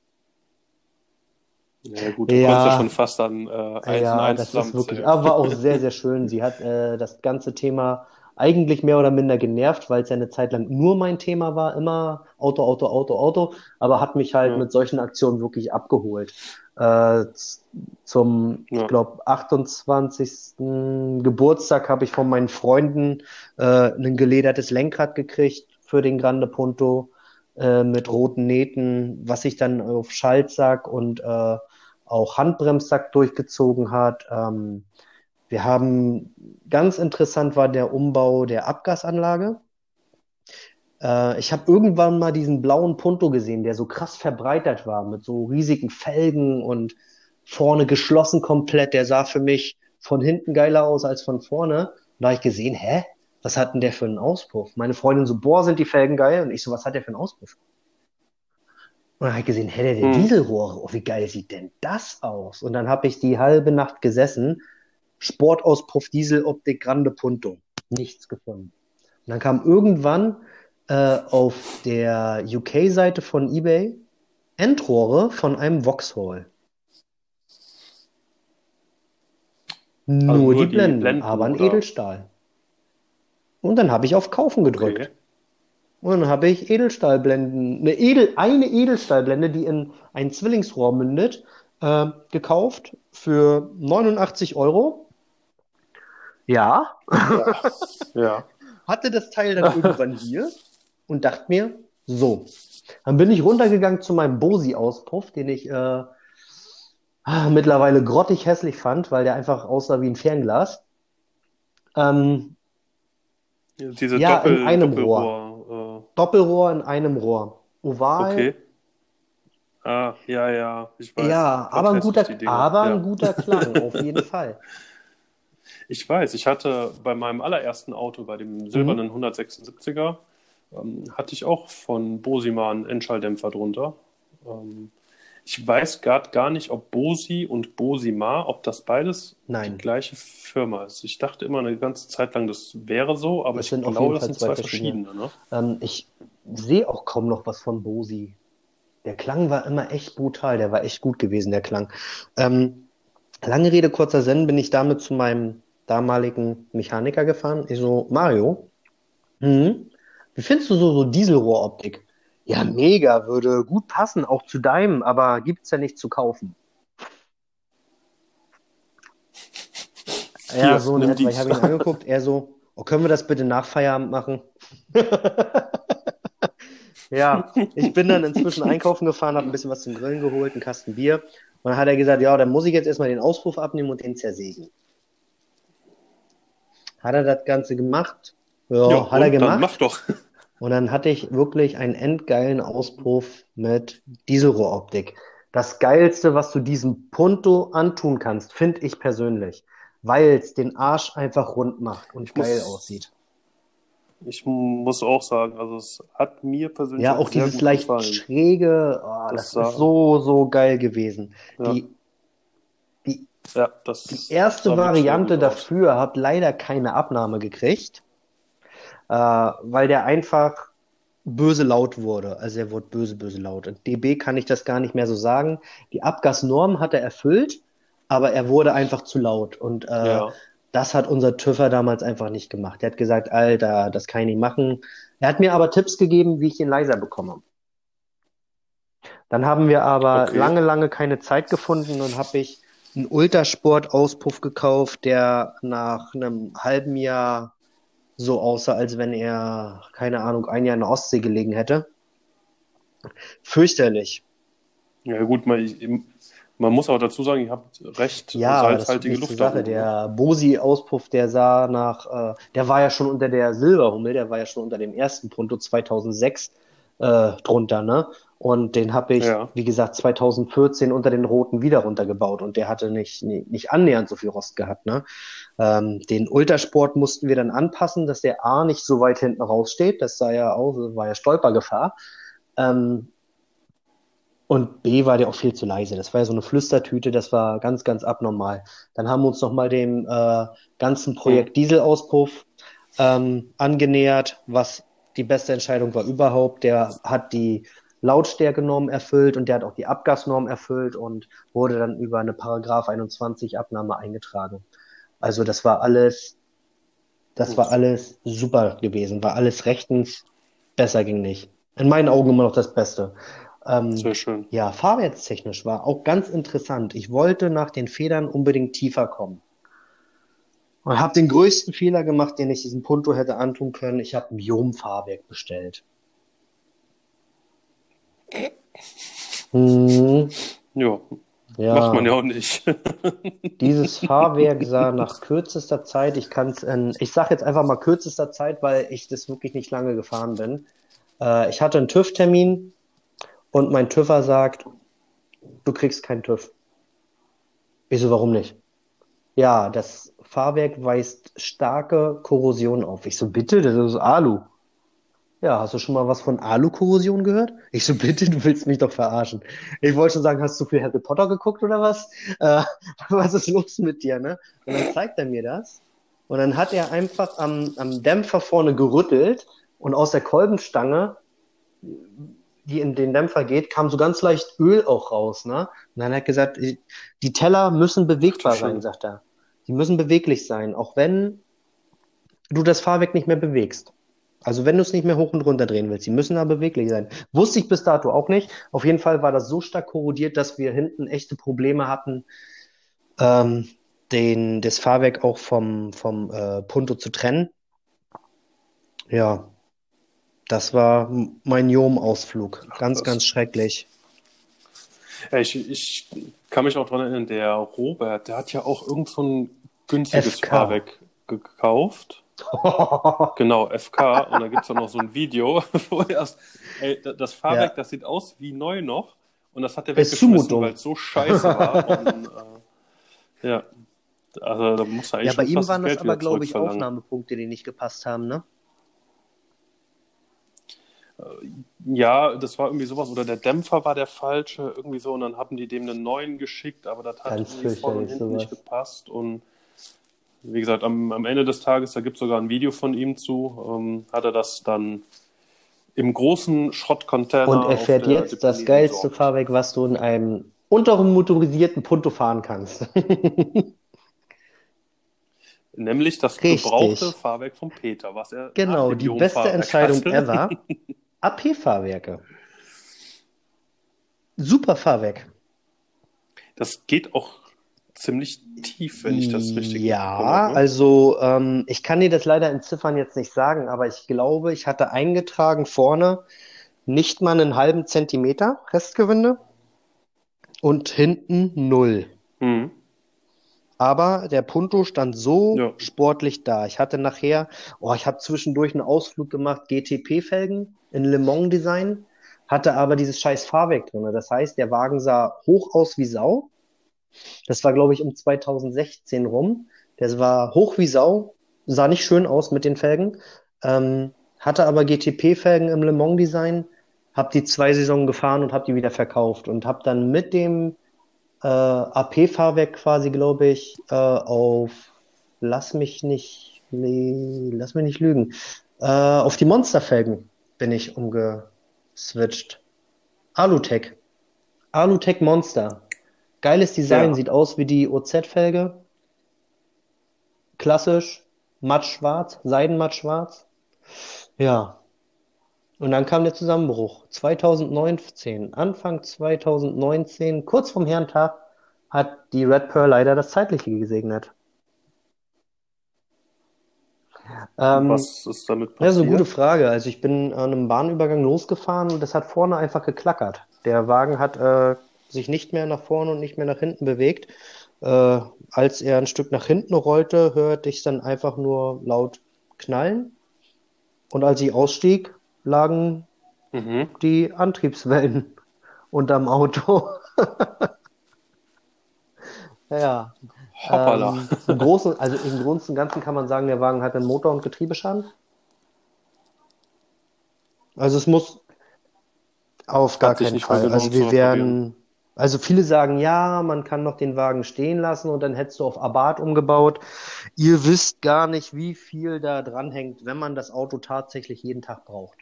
Speaker 1: Ja, gut, du konntest ja
Speaker 2: Ja,
Speaker 1: schon fast dann äh, eins und
Speaker 2: ja,
Speaker 1: eins
Speaker 2: das ist wirklich, aber war auch sehr, sehr schön. Sie hat äh, das ganze Thema eigentlich mehr oder minder genervt, weil es ja eine Zeit lang nur mein Thema war, immer Auto, Auto, Auto, Auto, aber hat mich halt
Speaker 1: Ja.
Speaker 2: mit solchen Aktionen wirklich abgeholt. Äh, zum, ich
Speaker 1: Ja.
Speaker 2: glaube, 28. Geburtstag habe ich von meinen Freunden äh, ein geledertes Lenkrad gekriegt für den Grande Punto äh, mit roten Nähten, was sich dann auf Schaltsack und äh, auch Handbremssack durchgezogen hat. Ähm, wir haben, ganz interessant war der Umbau der Abgasanlage. Äh, ich habe irgendwann mal diesen blauen Punto gesehen, der so krass verbreitert war, mit so riesigen Felgen und vorne geschlossen komplett. Der sah für mich von hinten geiler aus als von vorne. Und da habe ich gesehen, hä? Was hat denn der für einen Auspuff? Meine Freundin so, boah, sind die Felgen geil. Und ich so, was hat der für einen Auspuff? Und dann habe ich gesehen, hä, der, der
Speaker 1: Hm.
Speaker 2: Dieselrohre, oh, wie geil sieht denn das aus? Und dann habe ich die halbe Nacht gesessen, Sportauspuff, Dieseloptik, Grande Punto. Nichts gefunden. Und dann kam irgendwann äh, auf der UK-Seite von eBay Endrohre von einem Vauxhall.
Speaker 1: Also
Speaker 2: Nur
Speaker 1: nur
Speaker 2: die
Speaker 1: die
Speaker 2: Blenden,
Speaker 1: Blenden,
Speaker 2: aber ein
Speaker 1: oder?
Speaker 2: Edelstahl. Und dann habe ich auf Kaufen gedrückt.
Speaker 1: Okay.
Speaker 2: Und dann habe ich Edelstahlblenden, eine, Edel, eine Edelstahlblende, die in ein Zwillingsrohr mündet, äh, gekauft für 89 Euro. Ja,
Speaker 1: Ja.
Speaker 2: hatte das Teil dann irgendwann hier und dachte mir, so. Dann bin ich runtergegangen zu meinem Bosi-Auspuff, den ich äh, ah, mittlerweile grottig hässlich fand, weil der einfach aussah wie ein Fernglas. Ähm,
Speaker 1: Diese
Speaker 2: Ja, in
Speaker 1: Doppel,
Speaker 2: einem
Speaker 1: Doppelrohr.
Speaker 2: Doppelrohr in einem Rohr.
Speaker 1: Äh,
Speaker 2: Oval.
Speaker 1: okay. Ah, ja, ja, ich weiß.
Speaker 2: Ja, aber ein guter, aber
Speaker 1: Ja.
Speaker 2: ein guter Klang, auf jeden Fall.
Speaker 1: Ich weiß, ich hatte bei meinem allerersten Auto, bei dem silbernen 176er, ähm, hatte ich auch von Bosima einen Endschalldämpfer drunter. Ähm, ich weiß gerade gar nicht, ob Bosi und Bosima, ob das beides
Speaker 2: Nein.
Speaker 1: die gleiche Firma ist. Ich dachte immer eine ganze Zeit lang, das wäre so, aber
Speaker 2: Das
Speaker 1: ich glaube, das sind zwei
Speaker 2: zwei verschiedene.
Speaker 1: verschiedene. Ne?
Speaker 2: Ähm, ich sehe auch kaum noch was von Bosi. Der Klang war immer echt brutal, der war echt gut gewesen, der Klang. Ähm, lange Rede, kurzer Sinn, bin ich damit zu meinem damaligen Mechaniker gefahren. Ich so, Mario, hm, wie findest du so, so Dieselrohroptik? Ja, mega, würde gut passen, auch zu deinem, aber gibt's ja nicht zu kaufen. Ja, so in etwa. Ich habe ihn angeguckt, er so, oh, können wir das bitte nach Feierabend machen? ja, ich bin dann inzwischen einkaufen gefahren, habe ein bisschen was zum Grillen geholt, einen Kasten Bier. Und dann hat er gesagt, ja, dann muss ich jetzt erstmal den Auspuff abnehmen und den zersägen. Hat er das Ganze gemacht? Ja, ja hat er gemacht. Dann
Speaker 1: mach doch.
Speaker 2: Und dann hatte ich wirklich einen endgeilen Auspuff mit Dieselrohroptik. Das Geilste, was du diesem Punto antun kannst, finde ich persönlich, weil es den Arsch einfach rund macht und ich geil muss, aussieht.
Speaker 1: Ich muss auch sagen, also es hat mir persönlich
Speaker 2: ja auch dieses leicht gefallen. schräge, oh, das, das ist so so geil gewesen. Ja. Die die, ja, die erste Variante dafür hat leider keine Abnahme gekriegt äh, weil der einfach böse laut wurde. Also er wurde böse, böse laut. In DB kann ich das gar nicht mehr so sagen. Die Abgasnorm hat er erfüllt, aber er wurde einfach zu laut. Und äh, ja. das hat unser TÜVer damals einfach nicht gemacht. Er hat gesagt, Alter, das kann ich nicht machen. Er hat mir aber Tipps gegeben, wie ich ihn leiser bekomme. Dann haben wir aber okay. lange, lange keine Zeit gefunden und habe ich einen Ultrasport-Auspuff gekauft, der nach einem halben Jahr so aussah, als wenn er, keine Ahnung, ein Jahr in der Ostsee gelegen hätte. Fürchterlich.
Speaker 1: Ja, gut, man, man muss auch dazu sagen, ihr habt recht
Speaker 2: ja, salzhaltige Luft. Sache. Der Bosi-Auspuff, der sah nach, äh, der war ja schon unter der Silberhummel, der war ja schon unter dem ersten Punto 2006 äh, drunter, ne? Und den habe ich, ja. wie gesagt, 2014 unter den roten wieder runtergebaut und der hatte nicht, nicht, annähernd so viel Rost gehabt. Ne? Ähm, den Ultrasport mussten wir dann anpassen, dass der A nicht so weit hinten raussteht. Das sah ja auch, war ja Stolpergefahr. Ähm, und B war der auch viel zu leise. Das war ja so eine Flüstertüte, das war ganz, ganz abnormal. Dann haben wir uns nochmal dem äh, ganzen Projekt Dieselauspuff ähm, angenähert, was die beste Entscheidung war überhaupt. Der hat die Lautstärkenorm erfüllt und der hat auch die Abgasnorm erfüllt und wurde dann über eine Paragraph 21 Abnahme eingetragen. Also das war alles, das war alles super gewesen, war alles rechtens, besser ging nicht. In meinen Augen immer noch das Beste. Ähm, Sehr schön. Ja, fahrwertstechnisch war auch ganz interessant. Ich wollte nach den Federn unbedingt tiefer kommen. Und habe den größten Fehler gemacht, den ich diesem Punto hätte antun können. Ich habe ein Biom-Fahrwerk bestellt.
Speaker 1: Hm. Ja, ja, macht man ja auch nicht.
Speaker 2: Dieses Fahrwerk sah nach kürzester Zeit, ich kann es, ich sage jetzt einfach mal kürzester Zeit, weil ich das wirklich nicht lange gefahren bin. Äh, ich hatte einen TÜV-Termin und mein TÜVer sagt, du kriegst keinen TÜV. Ich so, warum nicht? Ja, das Fahrwerk weist starke Korrosion auf. Ich so, bitte, das ist Alu. Ja, hast du schon mal was von Alu-Korrosion gehört? Ich so, bitte, du willst mich doch verarschen. Ich wollte schon sagen, hast du viel Harry Potter geguckt oder was? Äh, was ist los mit dir, ne? Und dann zeigt er mir das. Und dann hat er einfach am, am Dämpfer vorne gerüttelt und aus der Kolbenstange, die in den Dämpfer geht, kam so ganz leicht Öl auch raus, ne? Und dann hat er gesagt, die Teller müssen bewegbar sein, sagt er. Die müssen beweglich sein, auch wenn du das Fahrwerk nicht mehr bewegst. Also wenn du es nicht mehr hoch und runter drehen willst, die müssen da beweglich sein. Wusste ich bis dato auch nicht. Auf jeden Fall war das so stark korrodiert, dass wir hinten echte Probleme hatten, ähm, den, das Fahrwerk auch vom, vom äh, Punto zu trennen. Ja, das war mein Jom-Ausflug. Ganz, Ach, ganz schrecklich.
Speaker 1: Ich, ich kann mich auch daran erinnern, der Robert, der hat ja auch irgend so ein günstiges FK. Fahrwerk gekauft. genau, FK. Und da gibt es dann noch so ein Video, wo erst, ey, das Fahrwerk, ja. das sieht aus wie neu noch. Und das hat er weggeschmissen, weil es so scheiße war. und, äh, ja, also da muss er eigentlich
Speaker 2: Ja, bei ihm waren das aber, glaube ich, Aufnahmepunkte, die nicht gepasst haben, ne?
Speaker 1: Äh, ja, das war irgendwie sowas. Oder der Dämpfer war der falsche, irgendwie so. Und dann haben die dem einen neuen geschickt, aber das hat irgendwie vorne und hinten nicht gepasst. Und wie gesagt, am, am Ende des Tages, da gibt es sogar ein Video von ihm zu, ähm, hat er das dann im großen Schrottcontainer.
Speaker 2: Und er fährt jetzt das geilste Fahrwerk, was du in einem unteren motorisierten Punto fahren kannst.
Speaker 1: Nämlich das Richtig. gebrauchte Fahrwerk von Peter, was er.
Speaker 2: Genau, die beste Entscheidung ever. AP-Fahrwerke. Super Fahrwerk.
Speaker 1: Das geht auch ziemlich tief, wenn ich das richtig
Speaker 2: Ja, bekomme. also ähm, ich kann dir das leider in Ziffern jetzt nicht sagen, aber ich glaube, ich hatte eingetragen vorne nicht mal einen halben Zentimeter Restgewinde und hinten null. Mhm. Aber der Punto stand so ja. sportlich da. Ich hatte nachher, oh, ich habe zwischendurch einen Ausflug gemacht, GTP-Felgen in Le Mans Design, hatte aber dieses scheiß Fahrwerk drin. Das heißt, der Wagen sah hoch aus wie Sau. Das war, glaube ich, um 2016 rum. Der war hoch wie Sau, sah nicht schön aus mit den Felgen, ähm, hatte aber GTP-Felgen im Le Mans Design, habe die zwei Saisonen gefahren und habe die wieder verkauft und habe dann mit dem äh, AP-Fahrwerk quasi, glaube ich, äh, auf, lass mich nicht, nee, lass mich nicht lügen, äh, auf die Monsterfelgen bin ich umgeswitcht. Alutech. Alutech Monster. Geiles Design, ja. sieht aus wie die OZ-Felge. Klassisch, matt schwarz, seidenmatt schwarz. Ja, und dann kam der Zusammenbruch. 2019, Anfang 2019, kurz vom Herrentag, hat die Red Pearl leider das Zeitliche gesegnet.
Speaker 1: Ähm, was ist damit passiert?
Speaker 2: Ja, so eine gute Frage. Also ich bin an einem Bahnübergang losgefahren und das hat vorne einfach geklackert. Der Wagen hat äh, sich nicht mehr nach vorne und nicht mehr nach hinten bewegt. Äh, als er ein Stück nach hinten rollte, hörte ich es dann einfach nur laut knallen. Und als ich ausstieg, lagen mhm. die Antriebswellen unterm Auto. ja.
Speaker 1: Hoppala.
Speaker 2: Ähm, im Großen, also im Großen und Ganzen kann man sagen, der Wagen hat einen Motor- und Getriebeschaden. Also es muss auf gar keinen Fall. Also wir werden, also viele sagen, ja, man kann noch den Wagen stehen lassen und dann hättest du auf Abarth umgebaut. Ihr wisst gar nicht, wie viel da dran hängt, wenn man das Auto tatsächlich jeden Tag braucht.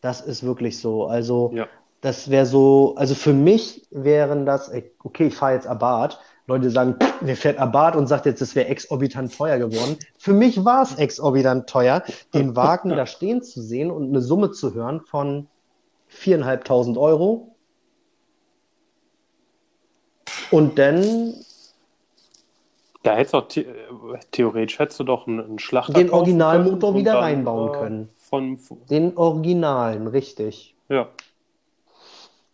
Speaker 2: Das ist wirklich so. Also, ja. das wäre so, also für mich wären das, okay, ich fahre jetzt Abarth. Leute sagen, wer fährt Abarth und sagt jetzt, das wäre exorbitant teuer geworden. Für mich war es exorbitant teuer, den Wagen da stehen zu sehen und eine Summe zu hören von viereinhalbtausend Euro. Und dann
Speaker 1: da hättest du auch the theoretisch hättest du doch einen, einen Schlachter
Speaker 2: den Originalmotor wieder dann, reinbauen
Speaker 1: äh,
Speaker 2: können.
Speaker 1: Von,
Speaker 2: den Originalen, richtig.
Speaker 1: Ja.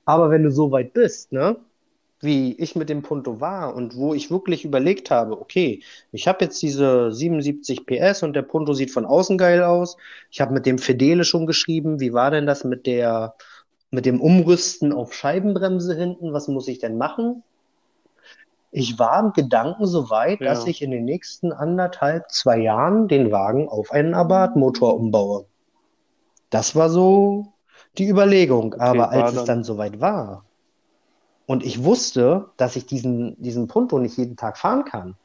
Speaker 2: Aber wenn du so weit bist, ne, wie ich mit dem Punto war und wo ich wirklich überlegt habe, okay, ich habe jetzt diese 77 PS und der Punto sieht von außen geil aus. Ich habe mit dem Fedele schon geschrieben, wie war denn das mit der mit dem Umrüsten auf Scheibenbremse hinten? Was muss ich denn machen? Ich war im Gedanken so weit, ja. dass ich in den nächsten anderthalb, zwei Jahren den Wagen auf einen Abarth-Motor umbaue. Das war so die Überlegung. Okay, Aber als es dann soweit war und ich wusste, dass ich diesen, diesen Punto nicht jeden Tag fahren kann,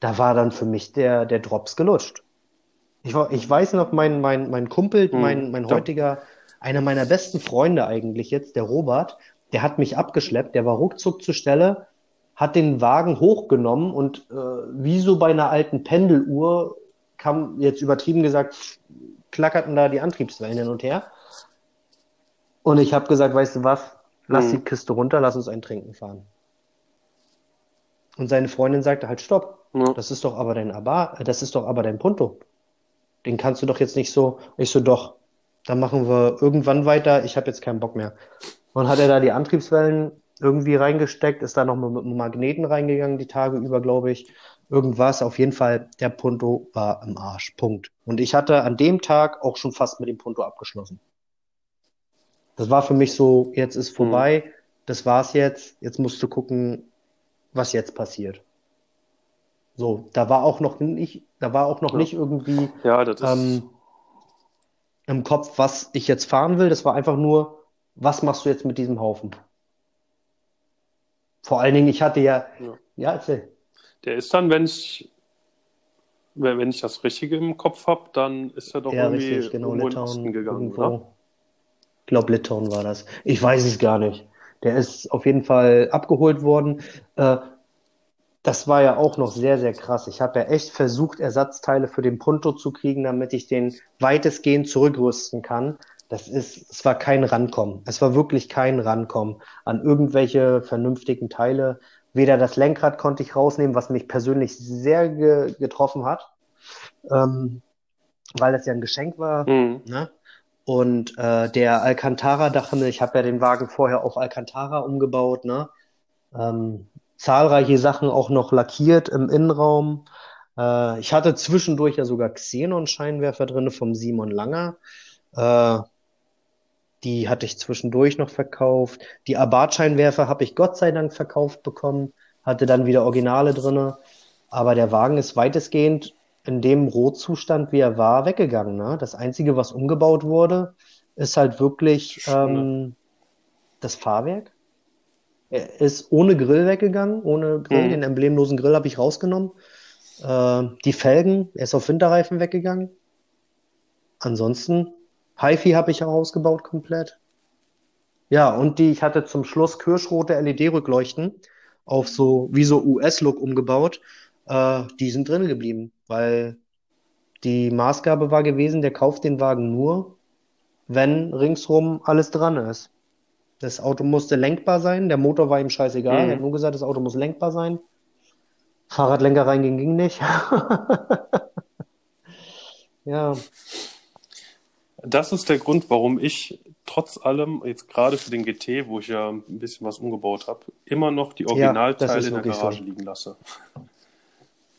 Speaker 2: da war dann für mich der, der Drops gelutscht. Ich, ich weiß noch, mein, mein, mein Kumpel, hm, mein, mein heutiger, einer meiner besten Freunde eigentlich jetzt, der Robert, der hat mich abgeschleppt, der war ruckzuck zur Stelle, hat den Wagen hochgenommen und äh, wie so bei einer alten Pendeluhr kam jetzt übertrieben gesagt klackerten da die Antriebswellen hin und her. Und ich habe gesagt, weißt du was, lass hm. die Kiste runter, lass uns ein Trinken fahren. Und seine Freundin sagte halt, stopp, ja. das ist doch aber dein Aba, das ist doch aber dein Punto. Den kannst du doch jetzt nicht so, ich so, doch, dann machen wir irgendwann weiter, ich habe jetzt keinen Bock mehr. Und hat er da die Antriebswellen irgendwie reingesteckt, ist da noch mit einem Magneten reingegangen, die Tage über, glaube ich irgendwas. Auf jeden Fall, der Punto war im Arsch. Punkt. Und ich hatte an dem Tag auch schon fast mit dem Punto abgeschlossen. Das war für mich so, jetzt ist vorbei, mhm. das war's jetzt, jetzt musst du gucken, was jetzt passiert. So, da war auch noch nicht, da war auch noch ja. nicht irgendwie
Speaker 1: ja,
Speaker 2: ähm, im Kopf, was ich jetzt fahren will. Das war einfach nur, was machst du jetzt mit diesem Haufen? Vor allen Dingen, ich hatte ja, ja, ja erzähl.
Speaker 1: Der ist dann, wenn ich Wenn ich das Richtige im Kopf habe, dann ist er doch
Speaker 2: Ja,
Speaker 1: irgendwie
Speaker 2: richtig, genau,
Speaker 1: irgendwo in
Speaker 2: Litauen,
Speaker 1: Osten gegangen,
Speaker 2: irgendwo.
Speaker 1: oder?
Speaker 2: Ich glaube, Litauen war das. Ich weiß es gar nicht. Der ist auf jeden Fall abgeholt worden. Äh, das war ja auch noch sehr, sehr krass. Ich habe ja echt versucht, Ersatzteile für den Punto zu kriegen, damit ich den weitestgehend zurückrüsten kann. Das ist, es war kein Rankommen. Es war wirklich kein Rankommen an irgendwelche vernünftigen Teile. Weder das Lenkrad konnte ich rausnehmen, was mich persönlich sehr ge getroffen hat, ähm, weil das ja ein Geschenk war.
Speaker 1: Mhm.
Speaker 2: Ne? Und äh, der Alcantara dachte mir, ich habe ja den Wagen vorher auf Alcantara umgebaut, ne? Ähm, zahlreiche Sachen auch noch lackiert im Innenraum. Äh, ich hatte zwischendurch ja sogar Xenon-Scheinwerfer drin vom Simon Langer. Äh, die hatte ich zwischendurch noch verkauft. Die Abarth-Scheinwerfer habe ich Gott sei Dank verkauft bekommen, hatte dann wieder Originale drinne. Aber der Wagen ist weitestgehend in dem Rohzustand, wie er war, weggegangen. Ne? Das Einzige, was umgebaut wurde, ist halt wirklich ähm, das Fahrwerk. Er ist ohne Grill weggegangen, ohne Grill.
Speaker 1: Mhm.
Speaker 2: Den emblemlosen Grill habe ich rausgenommen. Äh, die Felgen, er ist auf Winterreifen weggegangen. Ansonsten, HiFi habe ich auch ausgebaut komplett. Ja, und die, ich hatte zum Schluss kirschrote LED-Rückleuchten auf so, wie so US-Look umgebaut. Äh, die sind drin geblieben, weil die Maßgabe war gewesen, der kauft den Wagen nur, wenn ringsrum alles dran ist. Das Auto musste lenkbar sein, der Motor war ihm scheißegal,
Speaker 1: Mhm.
Speaker 2: er hat nur gesagt, das Auto muss lenkbar sein. Fahrradlenker reingehen ging nicht. Ja,
Speaker 1: Das ist der Grund, warum ich trotz allem, jetzt gerade für den GT, wo ich ja ein bisschen was umgebaut habe, immer noch die
Speaker 2: Ja,
Speaker 1: Originalteile
Speaker 2: ist
Speaker 1: in der
Speaker 2: wirklich so.
Speaker 1: Garage liegen lasse.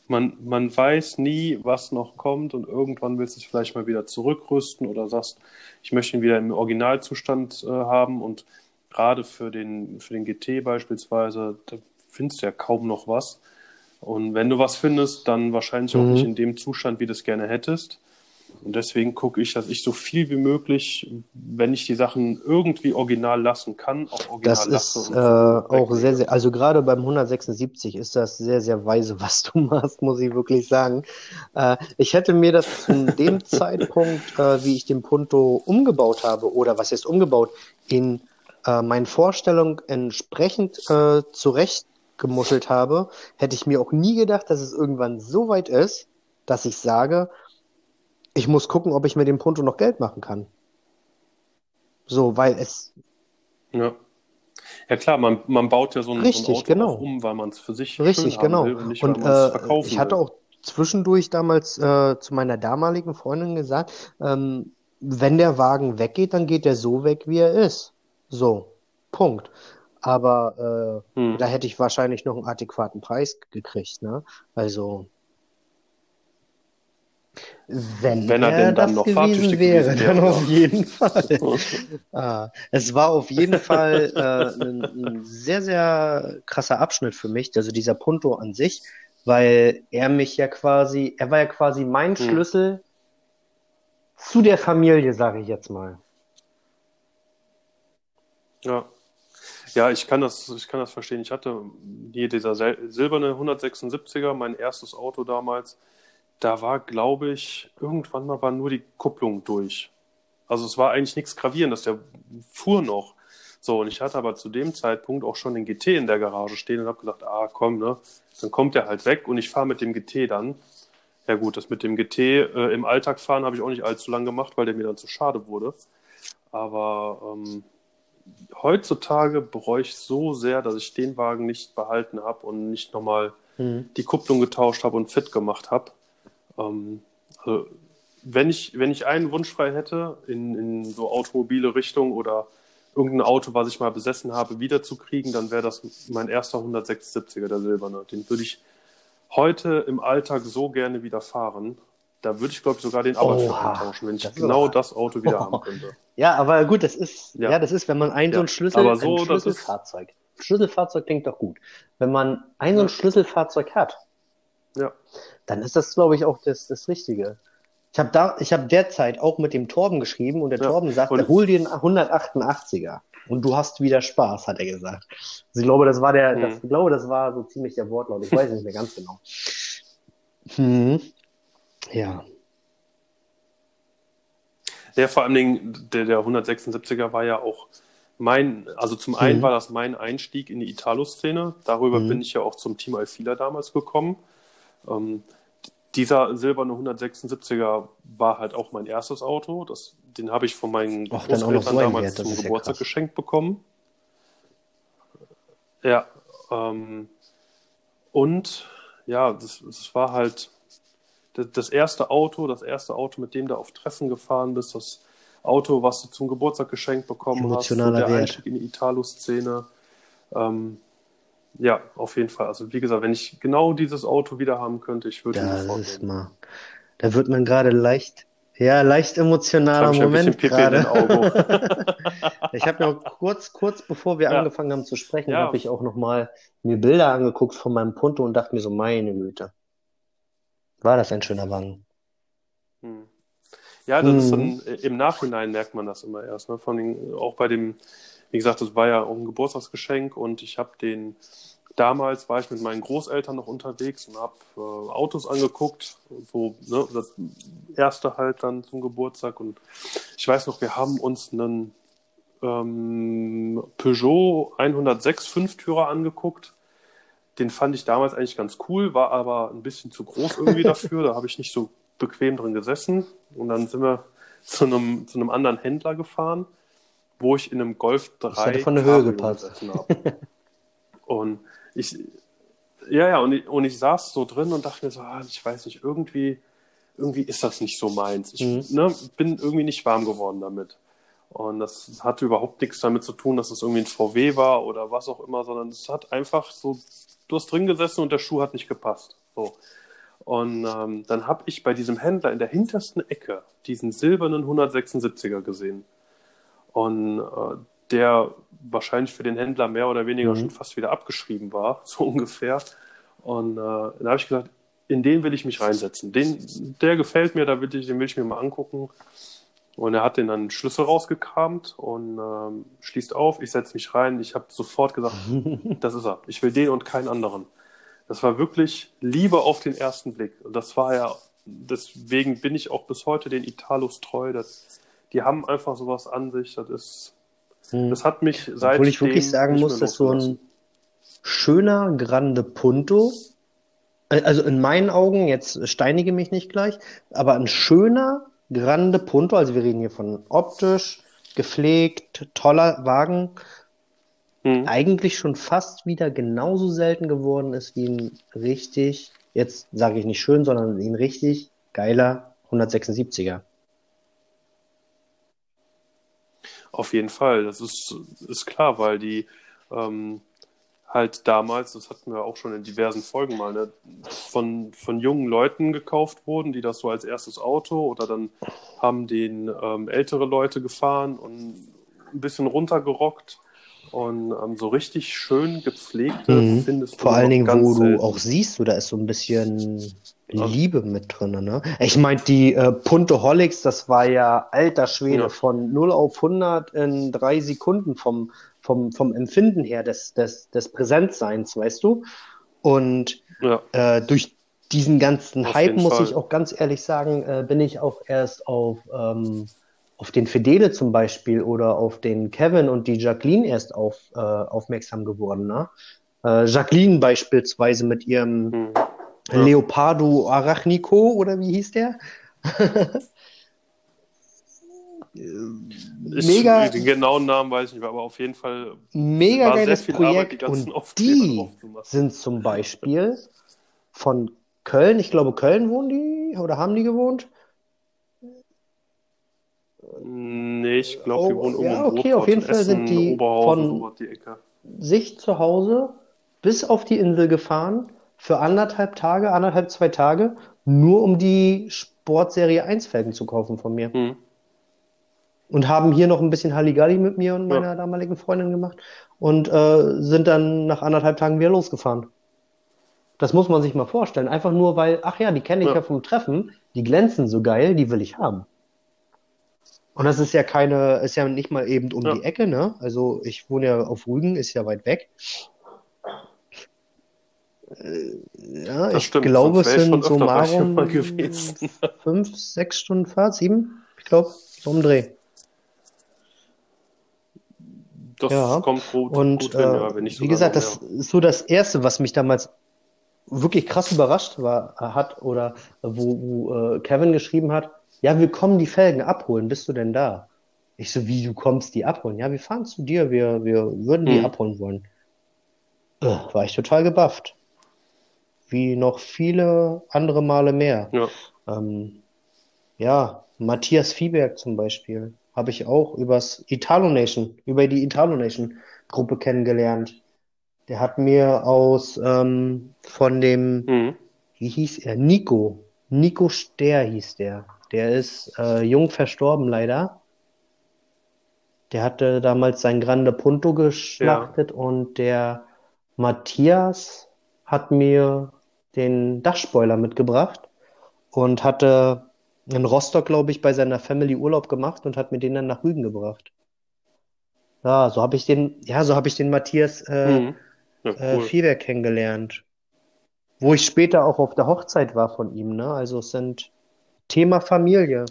Speaker 1: Man, man weiß nie, was noch kommt und irgendwann willst du es vielleicht mal wieder zurückrüsten oder sagst, ich möchte ihn wieder im Originalzustand äh, haben und gerade für den, für den GT beispielsweise, da findest du ja kaum noch was. Und wenn du was findest, dann wahrscheinlich auch
Speaker 2: Mhm.
Speaker 1: nicht in dem Zustand, wie du es gerne hättest. Und deswegen gucke ich, dass ich so viel wie möglich, wenn ich die Sachen irgendwie original lassen kann, auch original
Speaker 2: das
Speaker 1: lasse.
Speaker 2: ist
Speaker 1: und
Speaker 2: äh, auch sehr, sehr, also gerade beim 176 ist das sehr, sehr weise, was du machst, muss ich wirklich sagen. Äh, ich hätte mir das zu dem Zeitpunkt, äh, wie ich den Punto umgebaut habe, oder was ist umgebaut, in äh, meinen Vorstellungen entsprechend äh, zurechtgemuschelt habe, hätte ich mir auch nie gedacht, dass es irgendwann so weit ist, dass ich sage, ich muss gucken, ob ich mit dem Punto noch Geld machen kann. So, weil es
Speaker 1: Ja. Ja klar, man, man baut ja so ein,
Speaker 2: Richtig,
Speaker 1: so ein Auto
Speaker 2: genau.
Speaker 1: um, weil man es für sich
Speaker 2: Richtig, genau.
Speaker 1: will und nicht,
Speaker 2: Und
Speaker 1: weil
Speaker 2: äh,
Speaker 1: verkaufen
Speaker 2: ich hatte
Speaker 1: will.
Speaker 2: auch zwischendurch damals äh, zu meiner damaligen Freundin gesagt, ähm, wenn der Wagen weggeht, dann geht er so weg, wie er ist. So, Punkt. Aber äh,
Speaker 1: Hm.
Speaker 2: da hätte ich wahrscheinlich noch einen adäquaten Preis gekriegt, ne? Also, wenn
Speaker 1: Wenn er denn dann
Speaker 2: das
Speaker 1: noch
Speaker 2: gewesen wäre,
Speaker 1: gewesen
Speaker 2: dann
Speaker 1: wäre,
Speaker 2: auf jeden Fall. Ah, es war auf jeden Fall äh, ein, ein sehr, sehr krasser Abschnitt für mich, also dieser Punto an sich, weil er mich ja quasi, er war ja quasi mein
Speaker 1: Hm.
Speaker 2: Schlüssel zu der Familie, sage ich jetzt mal.
Speaker 1: Ja. Ja, ich kann das, ich kann das verstehen. Ich hatte hier dieser sil silberne 176er, mein erstes Auto damals. Da war, glaube ich, irgendwann mal war nur die Kupplung durch. Also es war eigentlich nichts Gravierendes, der fuhr noch. So, und ich hatte aber zu dem Zeitpunkt auch schon den GT in der Garage stehen und habe gesagt, ah komm, ne, dann kommt der halt weg und ich fahre mit dem GT dann. Ja gut, das mit dem GT äh, im Alltag fahren habe ich auch nicht allzu lang gemacht, weil der mir dann zu schade wurde. Aber ähm, heutzutage bereue ich so sehr, dass ich den Wagen nicht behalten habe und nicht nochmal
Speaker 2: Mhm.
Speaker 1: die Kupplung getauscht habe und fit gemacht habe. Ähm, also, wenn ich, wenn ich einen Wunsch frei hätte, in, in so automobile Richtung oder irgendein Auto, was ich mal besessen habe, wiederzukriegen, dann wäre das mein erster 176er, der silberne. Den würde ich heute im Alltag so gerne wieder fahren. Da würde ich, glaube ich, sogar den
Speaker 2: Oha,
Speaker 1: eintauschen, wenn ich
Speaker 2: das
Speaker 1: genau das Auto wieder haben könnte.
Speaker 2: Ja, aber gut, das ist, ja,
Speaker 1: Ja.
Speaker 2: das ist, wenn man ein so
Speaker 1: Ja,
Speaker 2: ein Schlüssel,
Speaker 1: aber so,
Speaker 2: ein
Speaker 1: das ist-
Speaker 2: Schlüsselfahrzeug. Schlüsselfahrzeug klingt doch gut. Wenn man ein so ein. Schlüsselfahrzeug hat,
Speaker 1: Ja.
Speaker 2: dann ist das, glaube ich, auch das, das Richtige. Ich habe da, ich habe derzeit auch mit dem Torben geschrieben und der
Speaker 1: Ja,
Speaker 2: Torben sagt,
Speaker 1: und-
Speaker 2: hol dir einen 188er und du hast wieder Spaß, hat er gesagt. Also ich glaube, das war der,
Speaker 1: Mhm.
Speaker 2: das, ich glaube, das war so ziemlich der Wortlaut. Ich weiß nicht mehr ganz genau. Hm. Ja.
Speaker 1: Ja, vor allen Dingen, der, der 176er war ja auch mein, also zum einen
Speaker 2: Mhm.
Speaker 1: war das mein Einstieg in die Italo-Szene. Darüber
Speaker 2: Mhm.
Speaker 1: bin ich ja auch zum Team Alfila damals gekommen. Ähm, dieser silberne 176er war halt auch mein erstes Auto. Das, den habe ich von meinen
Speaker 2: noch
Speaker 1: Großeltern
Speaker 2: so
Speaker 1: damals zum
Speaker 2: ja
Speaker 1: Geburtstag
Speaker 2: krass.
Speaker 1: geschenkt bekommen. Ja, ähm, und ja, das, das war halt das, das erste Auto, das erste Auto, mit dem du auf Treffen gefahren bist, das Auto, was du zum Geburtstag geschenkt bekommen hast,
Speaker 2: Emotionaler
Speaker 1: der
Speaker 2: Wert.
Speaker 1: Einstieg in die Italo-Szene. Ähm, ja, auf jeden Fall. Also wie gesagt, wenn ich genau dieses Auto wieder haben könnte, ich würde
Speaker 2: Das
Speaker 1: sofort
Speaker 2: ist
Speaker 1: nehmen.
Speaker 2: mal. Da wird man gerade leicht, ja, leicht emotionaler
Speaker 1: ich
Speaker 2: Moment gerade. Ich habe auch kurz, kurz bevor wir
Speaker 1: Ja.
Speaker 2: angefangen haben zu sprechen,
Speaker 1: Ja.
Speaker 2: habe ich auch noch mal mir Bilder angeguckt von meinem Punto und dachte mir so, meine Güte, war das ein schöner Wagen.
Speaker 1: Hm. Ja, das ist
Speaker 2: Mhm.
Speaker 1: dann im Nachhinein merkt man das immer erst. Ne? Von den, auch bei dem, wie gesagt, das war ja auch ein Geburtstagsgeschenk und ich habe den damals war ich mit meinen Großeltern noch unterwegs und habe äh, Autos angeguckt, so ne, das erste halt dann zum Geburtstag und ich weiß noch, wir haben uns einen ähm, Peugeot 106 Fünftürer angeguckt. Den fand ich damals eigentlich ganz cool, war aber ein bisschen zu groß irgendwie dafür. Da habe ich nicht so bequem drin gesessen. Und dann sind wir zu einem, zu einem anderen Händler gefahren, wo ich in einem Golf 3
Speaker 2: hätte von der Höhe gepasst.
Speaker 1: Und ich, ja, ja, und ich, und ich saß so drin und dachte mir so, ah, ich weiß nicht, irgendwie, irgendwie ist das nicht so meins. Ich
Speaker 2: Mhm.
Speaker 1: ne, bin irgendwie nicht warm geworden damit. Und das hatte überhaupt nichts damit zu tun, dass es irgendwie ein VW war oder was auch immer, sondern es hat einfach so, du hast drin gesessen und der Schuh hat nicht gepasst. So. Und ähm, dann habe ich bei diesem Händler in der hintersten Ecke diesen silbernen 176er gesehen. Und äh, der wahrscheinlich für den Händler mehr oder weniger
Speaker 2: Mhm.
Speaker 1: schon fast wieder abgeschrieben war, so ungefähr. Und äh, dann habe ich gesagt, in den will ich mich reinsetzen. Den, der gefällt mir, da will ich, den will ich mir mal angucken. Und er hat den dann Schlüssel rausgekramt und ähm, schließt auf. Ich setze mich rein. Ich habe sofort gesagt, das ist er. Ich will den und keinen anderen. Das war wirklich Liebe auf den ersten Blick. Und das war ja, deswegen bin ich auch bis heute den Italos treu. Das, die haben einfach sowas an sich. Das ist,
Speaker 2: Hm.
Speaker 1: das hat mich seit
Speaker 2: Obwohl ich wirklich sagen muss, dass so ein schöner Grande Punto, äh, also in meinen Augen, jetzt steinige mich nicht gleich, aber ein schöner Grande Punto, also wir reden hier von optisch, gepflegt, toller Wagen,
Speaker 1: Hm.
Speaker 2: eigentlich schon fast wieder genauso selten geworden ist wie ein richtig, jetzt sage ich nicht schön, sondern wie ein richtig geiler 176er.
Speaker 1: Auf jeden Fall, das ist, ist klar, weil die ähm, halt damals, das hatten wir auch schon in diversen Folgen mal, ne, von, von jungen Leuten gekauft wurden, die das so als erstes Auto oder dann haben den ähm, ältere Leute gefahren und ein bisschen runtergerockt und ähm, so richtig schön gepflegte
Speaker 2: Mhm.
Speaker 1: findest du
Speaker 2: Vor allen Dingen, wo du
Speaker 1: selten.
Speaker 2: auch siehst, da ist so ein bisschen. Liebe mit drin, ne? Ich meine, die äh, Puntoholics, das war ja alter Schwede
Speaker 1: Ja.
Speaker 2: von 0 auf 100 in drei Sekunden vom, vom, vom Empfinden her des, des, des Präsentseins, weißt du? Und
Speaker 1: Ja,
Speaker 2: äh, durch diesen ganzen
Speaker 1: Auf
Speaker 2: Hype, muss
Speaker 1: Fall.
Speaker 2: ich auch ganz ehrlich sagen, äh, bin ich auch erst auf, ähm, auf den Fedele zum Beispiel oder auf den Kevin und die Jacqueline erst auf, äh, aufmerksam geworden. Ne? Äh, Jacqueline beispielsweise mit ihrem
Speaker 1: hm. Ja.
Speaker 2: Leopardo Arachnico oder wie hieß der?
Speaker 1: Ich,
Speaker 2: mega,
Speaker 1: Den genauen Namen weiß ich nicht, aber auf jeden Fall
Speaker 2: mega geiles
Speaker 1: viel Arbeit, die
Speaker 2: Projekt und die sind zum Beispiel von Köln, ich glaube Köln wohnen die oder haben die gewohnt?
Speaker 1: Nee, ich glaube, die
Speaker 2: Oh,
Speaker 1: wohnen
Speaker 2: ja,
Speaker 1: irgendwo in
Speaker 2: okay, auf jeden Fall sind
Speaker 1: Essen,
Speaker 2: die
Speaker 1: Oberhausen,
Speaker 2: von-
Speaker 1: die
Speaker 2: sich zu Hause bis auf die Insel gefahren für anderthalb Tage, anderthalb, zwei Tage, nur um die Sportserie 1 Felgen zu kaufen von mir.
Speaker 1: Hm.
Speaker 2: Und haben hier noch ein bisschen Halligalli mit mir und
Speaker 1: Ja.
Speaker 2: meiner damaligen Freundin gemacht und äh, sind dann nach anderthalb Tagen wieder losgefahren. Das muss man sich mal vorstellen. Einfach nur, weil, ach ja, die kenne ich
Speaker 1: Ja.
Speaker 2: ja vom Treffen, die glänzen so geil, die will ich haben. Und das ist ja keine, ist ja nicht mal eben um
Speaker 1: Ja.
Speaker 2: die Ecke, ne? Also ich wohne ja auf Rügen, ist ja weit weg. Ja, das ich stimmt, glaube, es sind so Marum fünf, sechs Stunden Fahrt, sieben, ich glaube, so um Dreh.
Speaker 1: Das ja. kommt gut,
Speaker 2: und, gut hin, äh, ja, wenn ich Wie gesagt, das ist so das Erste, was mich damals wirklich krass überrascht war, hat oder wo, wo äh, Kevin geschrieben hat, ja, wir kommen die Felgen abholen, bist du denn da? Ich so, wie, du kommst die abholen? Ja, wir fahren zu dir, wir, wir würden die mhm. abholen wollen. Äh, war ich total gebufft. Wie noch viele andere Male mehr.
Speaker 1: Ja,
Speaker 2: ähm, ja Matthias Viehberg zum Beispiel habe ich auch übers Italo Nation, über die Italo Nation Gruppe kennengelernt. Der hat mir aus ähm, von dem, mhm. wie hieß er? Nico. Nico Ster hieß der. Der ist äh, jung verstorben leider. Der hatte damals sein Grande Punto geschlachtet ja. und der Matthias hat mir den Dachspoiler mitgebracht und hatte in Rostock, glaube ich, bei seiner Family Urlaub gemacht und hat mir den dann nach Rügen gebracht. Ja, so habe ich den, ja, so habe ich den Matthias äh, mhm. ja, äh, cool. äh, kennengelernt. Wo ich später auch auf der Hochzeit war von ihm, ne? Also es sind Thema Familie.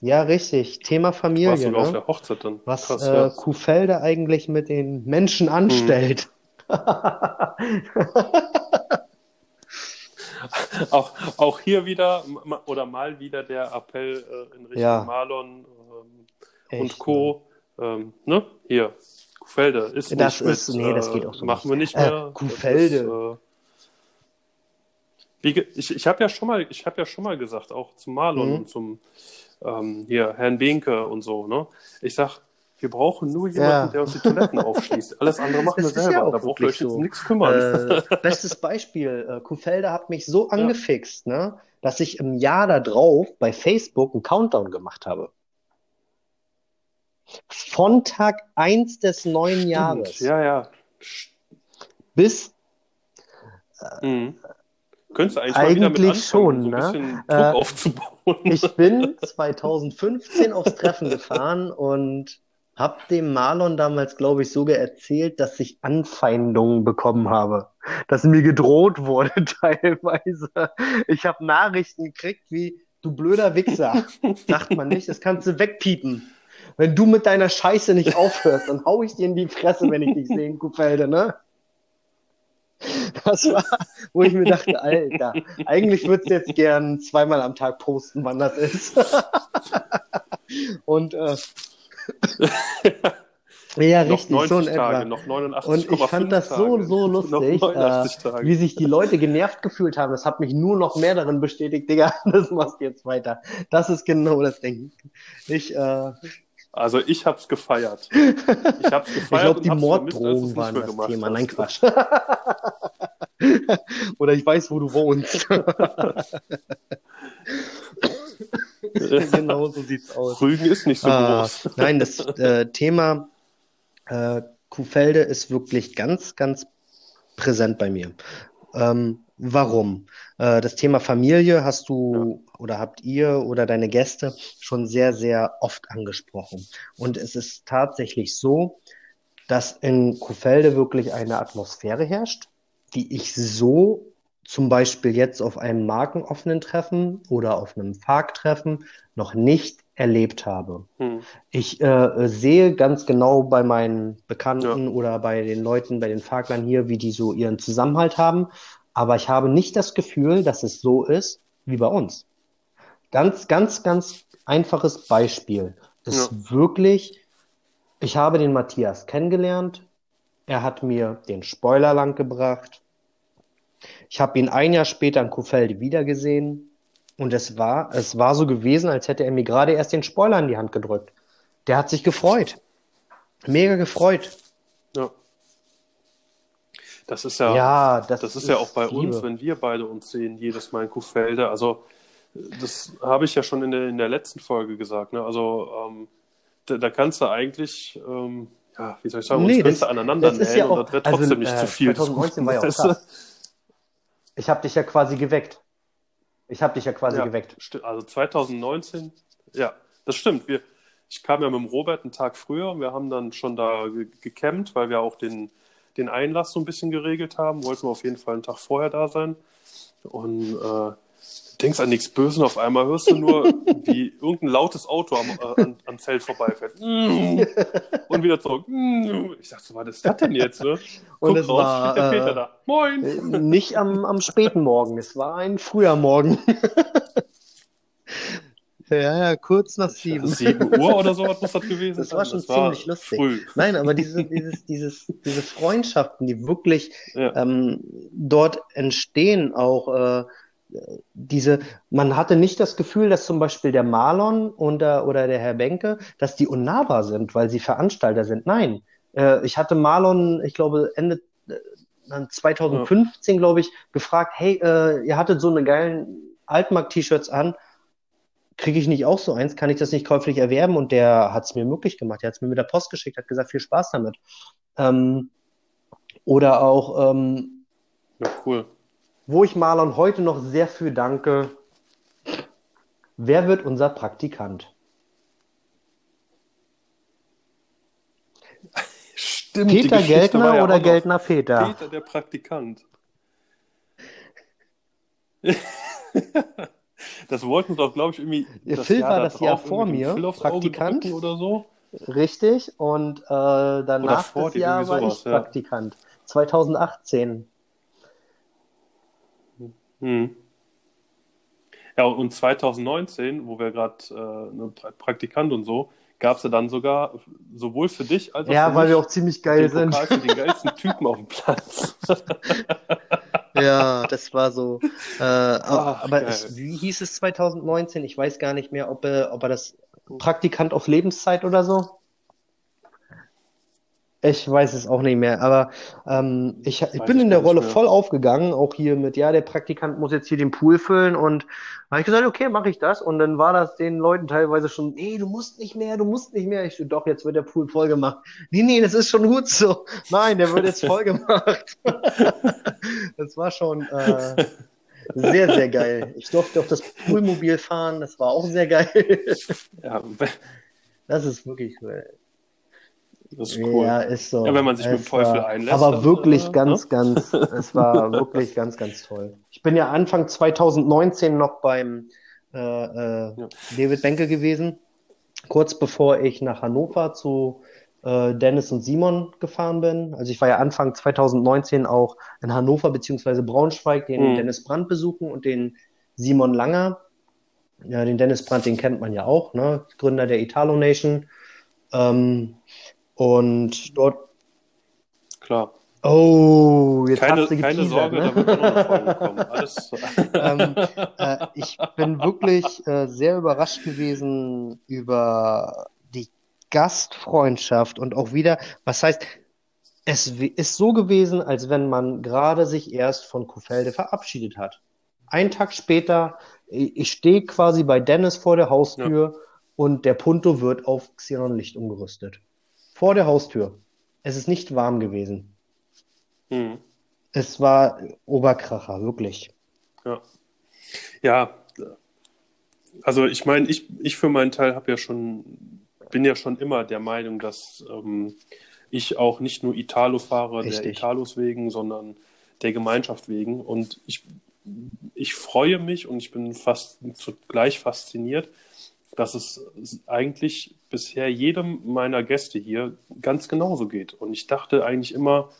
Speaker 2: Ja, richtig. Thema Familie. Warst du
Speaker 1: ne? auf der Hochzeit dann?
Speaker 2: Was Krass, äh, ja. Kuhfelde eigentlich mit den Menschen anstellt. Mhm.
Speaker 1: auch, auch hier wieder oder mal wieder der Appell äh, in Richtung ja. Marlon ähm, und Co. Ne? Ähm, ne? Hier, Kuhfelde ist
Speaker 2: das
Speaker 1: nicht
Speaker 2: ist, mit, nee, das geht auch so
Speaker 1: machen
Speaker 2: nicht.
Speaker 1: wir nicht mehr.
Speaker 2: Äh, Kuhfelde. Ist, äh,
Speaker 1: ich ich habe ja schon mal, ich habe ja schon mal gesagt, auch zum Marlon mhm. und zum ähm, hier Herrn Behnke und so, ne? Ich sag, wir brauchen nur jemanden, ja. der uns die Toiletten aufschließt. Alles andere machen das wir selber. Ja da braucht ihr euch so. jetzt nichts kümmern.
Speaker 2: Äh, bestes Beispiel, äh, Kuhfelder hat mich so angefixt, ja. ne, dass ich im Jahr darauf bei Facebook einen Countdown gemacht habe. Von Tag 1 des neuen Stimmt. Jahres.
Speaker 1: Ja, ja.
Speaker 2: Bis
Speaker 1: äh, mhm. Könntest du eigentlich,
Speaker 2: eigentlich
Speaker 1: mal wieder mit
Speaker 2: schon,
Speaker 1: so ein
Speaker 2: ne?
Speaker 1: äh, aufzubauen.
Speaker 2: Ich bin 2015 aufs Treffen gefahren und habe dem Marlon damals, glaube ich, sogar erzählt, dass ich Anfeindungen bekommen habe. Dass mir gedroht wurde teilweise. Ich habe Nachrichten gekriegt wie, du blöder Wichser. Sagt man nicht, das kannst du wegpiepen. Wenn du mit deiner Scheiße nicht aufhörst, dann hau ich dir in die Fresse, wenn ich dich sehe in Kuhfelde, ne? Das war, wo ich mir dachte, Alter, eigentlich würdest du jetzt gern zweimal am Tag posten, wann das ist. Und äh, ja, richtig,
Speaker 1: noch 90
Speaker 2: so in
Speaker 1: Tage,
Speaker 2: etwa.
Speaker 1: noch 89,
Speaker 2: Und ich fand das so, so lustig, äh, wie sich die Leute genervt gefühlt haben. Das hat mich nur noch mehr darin bestätigt, Digga, das machst du jetzt weiter. Das ist genau das Ding. Ich, äh,
Speaker 1: also ich hab's gefeiert. Ich hab's gefeiert. ich
Speaker 2: glaube, die Morddrohungen waren das gemacht, Thema. Nein, Quatsch. Oder ich weiß, wo du wohnst. genau so sieht's aus.
Speaker 1: Rügen ist nicht so ah, groß.
Speaker 2: Nein, das äh, Thema äh, Kuhfelde ist wirklich ganz, ganz präsent bei mir. Ähm, warum? Äh, das Thema Familie hast du ja. oder habt ihr oder deine Gäste schon sehr, sehr oft angesprochen. Und es ist tatsächlich so, dass in Kuhfelde wirklich eine Atmosphäre herrscht, die ich so zum Beispiel jetzt auf einem markenoffenen Treffen oder auf einem Parktreffen noch nicht erlebt habe. Hm. Ich äh, sehe ganz genau bei meinen Bekannten ja. oder bei den Leuten, bei den Faklern hier, wie die so ihren Zusammenhalt haben. Aber ich habe nicht das Gefühl, dass es so ist wie bei uns. Ganz, ganz, ganz einfaches Beispiel ist ja. wirklich, ich habe den Matthias kennengelernt. Er hat mir den Spoiler lang gebracht. Ich habe ihn ein Jahr später in Kuhfelde wiedergesehen und es war, es war so gewesen, als hätte er mir gerade erst den Spoiler in die Hand gedrückt. Der hat sich gefreut. Mega gefreut.
Speaker 1: Ja. Das ist ja,
Speaker 2: ja das,
Speaker 1: das ist, ist ja auch bei Liebe. uns, wenn wir beide uns sehen, jedes Mal in Kuhfelde. Also, das habe ich ja schon in der, in der letzten Folge gesagt. Ne? Also, ähm, da, da, kannst du eigentlich, ähm, ja, wie soll ich sagen,
Speaker 2: nee,
Speaker 1: uns das, aneinander nähen
Speaker 2: ja
Speaker 1: und das wird trotzdem also, nicht äh, zu viel.
Speaker 2: 2019 war ja auch krass. Ich habe dich ja quasi geweckt. Ich habe dich ja quasi
Speaker 1: ja,
Speaker 2: geweckt.
Speaker 1: Also 2019, ja, das stimmt. Wir, ich kam ja mit dem Robert einen Tag früher und wir haben dann schon da ge gecampt, weil wir auch den, den Einlass so ein bisschen geregelt haben. Wollten wir auf jeden Fall einen Tag vorher da sein. Und äh, denkst an nichts Böses und auf einmal hörst du nur, wie irgendein lautes Auto am, äh, an, am Zelt vorbeifährt. und wieder zurück. Ich dachte so, was ist das denn jetzt? Ne?
Speaker 2: und es raus, war der Peter äh, da. Moin! Nicht am, am späten Morgen, es war ein früher Morgen. Ja, ja, kurz nach sieben.
Speaker 1: Sieben Uhr oder so was muss das gewesen
Speaker 2: sein. Das war schon das ziemlich war lustig. Früh. Nein, aber diese, dieses, dieses, diese Freundschaften, die wirklich ja. ähm, dort entstehen, auch äh, diese, man hatte nicht das Gefühl, dass zum Beispiel der Marlon und der, oder der Herr Benke, dass die unnahbar sind, weil sie Veranstalter sind. Nein, äh, ich hatte Marlon, ich glaube Ende äh, 2015, ja. glaube ich, gefragt, hey, äh, ihr hattet so eine geilen Altmarkt-T-Shirts an kriege ich nicht auch so eins? Kann ich das nicht käuflich erwerben? Und der hat es mir möglich gemacht. Er hat es mir mit der Post geschickt, hat gesagt, viel Spaß damit. Ähm, oder auch, ähm,
Speaker 1: ja, cool.
Speaker 2: Wo ich Marlon heute noch sehr für danke, wer wird unser Praktikant?
Speaker 1: Stimmt,
Speaker 2: Peter Geldner ja oder Geldner Peter?
Speaker 1: Peter, der Praktikant. Das wollten doch, glaube ich, irgendwie.
Speaker 2: Das Phil Jahr war das Jahr vor mir, Praktikant.
Speaker 1: Oder so.
Speaker 2: Richtig, und äh, danach das Jahr war ich ja. Praktikant. 2018.
Speaker 1: Hm. Ja, und 2019, wo wir gerade äh, ne, Praktikant und so, gab es ja dann sogar sowohl für dich als auch
Speaker 2: ja,
Speaker 1: für
Speaker 2: weil wir auch ziemlich geil sind.
Speaker 1: Pokal für den geilsten Typen auf dem Platz.
Speaker 2: Ja, das war so. Äh, Ach, aber es, wie hieß es 2019? Ich weiß gar nicht mehr, ob er, ob er das Praktikant auf Lebenszeit oder so. Ich weiß es auch nicht mehr, aber ähm, ich, ich bin in der Rolle voll aufgegangen, auch hier mit, ja, der Praktikant muss jetzt hier den Pool füllen und habe ich gesagt, okay, mache ich das. Und dann war das den Leuten teilweise schon, nee, du musst nicht mehr, du musst nicht mehr. Ich so, doch, jetzt wird der Pool voll gemacht. Nee, nee, das ist schon gut so. Nein, der wird jetzt voll gemacht. das war schon äh, sehr, sehr geil. Ich durfte auf das Poolmobil fahren, das war auch sehr geil. ja, das ist wirklich cool.
Speaker 1: Das ist cool.
Speaker 2: Ja, ist so.
Speaker 1: Ja, wenn man sich es mit dem Teufel war, einlässt.
Speaker 2: Aber dann, wirklich äh, ganz, ne? ganz, es war wirklich ganz, ganz toll. Ich bin ja Anfang 2019 noch beim äh, äh, ja. David Benke gewesen, kurz bevor ich nach Hannover zu äh, Dennis und Simon gefahren bin. Also ich war ja Anfang 2019 auch in Hannover beziehungsweise Braunschweig, den mhm. Dennis Brandt besuchen und den Simon Langer. Ja, den Dennis Brandt, den kennt man ja auch, ne? Gründer der Italo Nation. Ähm, und dort.
Speaker 1: Klar.
Speaker 2: Oh, jetzt
Speaker 1: keine,
Speaker 2: hast du
Speaker 1: keine Sorge, ne? da wird noch eine kommen. Alles.
Speaker 2: ähm, äh, ich bin wirklich äh, sehr überrascht gewesen über die Gastfreundschaft und auch wieder, was heißt, es ist so gewesen, als wenn man gerade sich erst von Kufelde verabschiedet hat. Ein Tag später, ich stehe quasi bei Dennis vor der Haustür ja. und der Punto wird auf Xenon Licht umgerüstet. Vor der Haustür. Es ist nicht warm gewesen.
Speaker 1: Hm.
Speaker 2: Es war Oberkracher, wirklich.
Speaker 1: Ja. Ja, also ich meine, ich, ich für meinen Teil habe ja schon, bin ja schon immer der Meinung, dass ähm, ich auch nicht nur Italo fahre, Richtig. der Italos wegen, sondern der Gemeinschaft wegen. Und ich, ich freue mich und ich bin fast zugleich fasziniert, dass es eigentlich bisher jedem meiner Gäste hier ganz genauso geht. Und ich dachte eigentlich immer,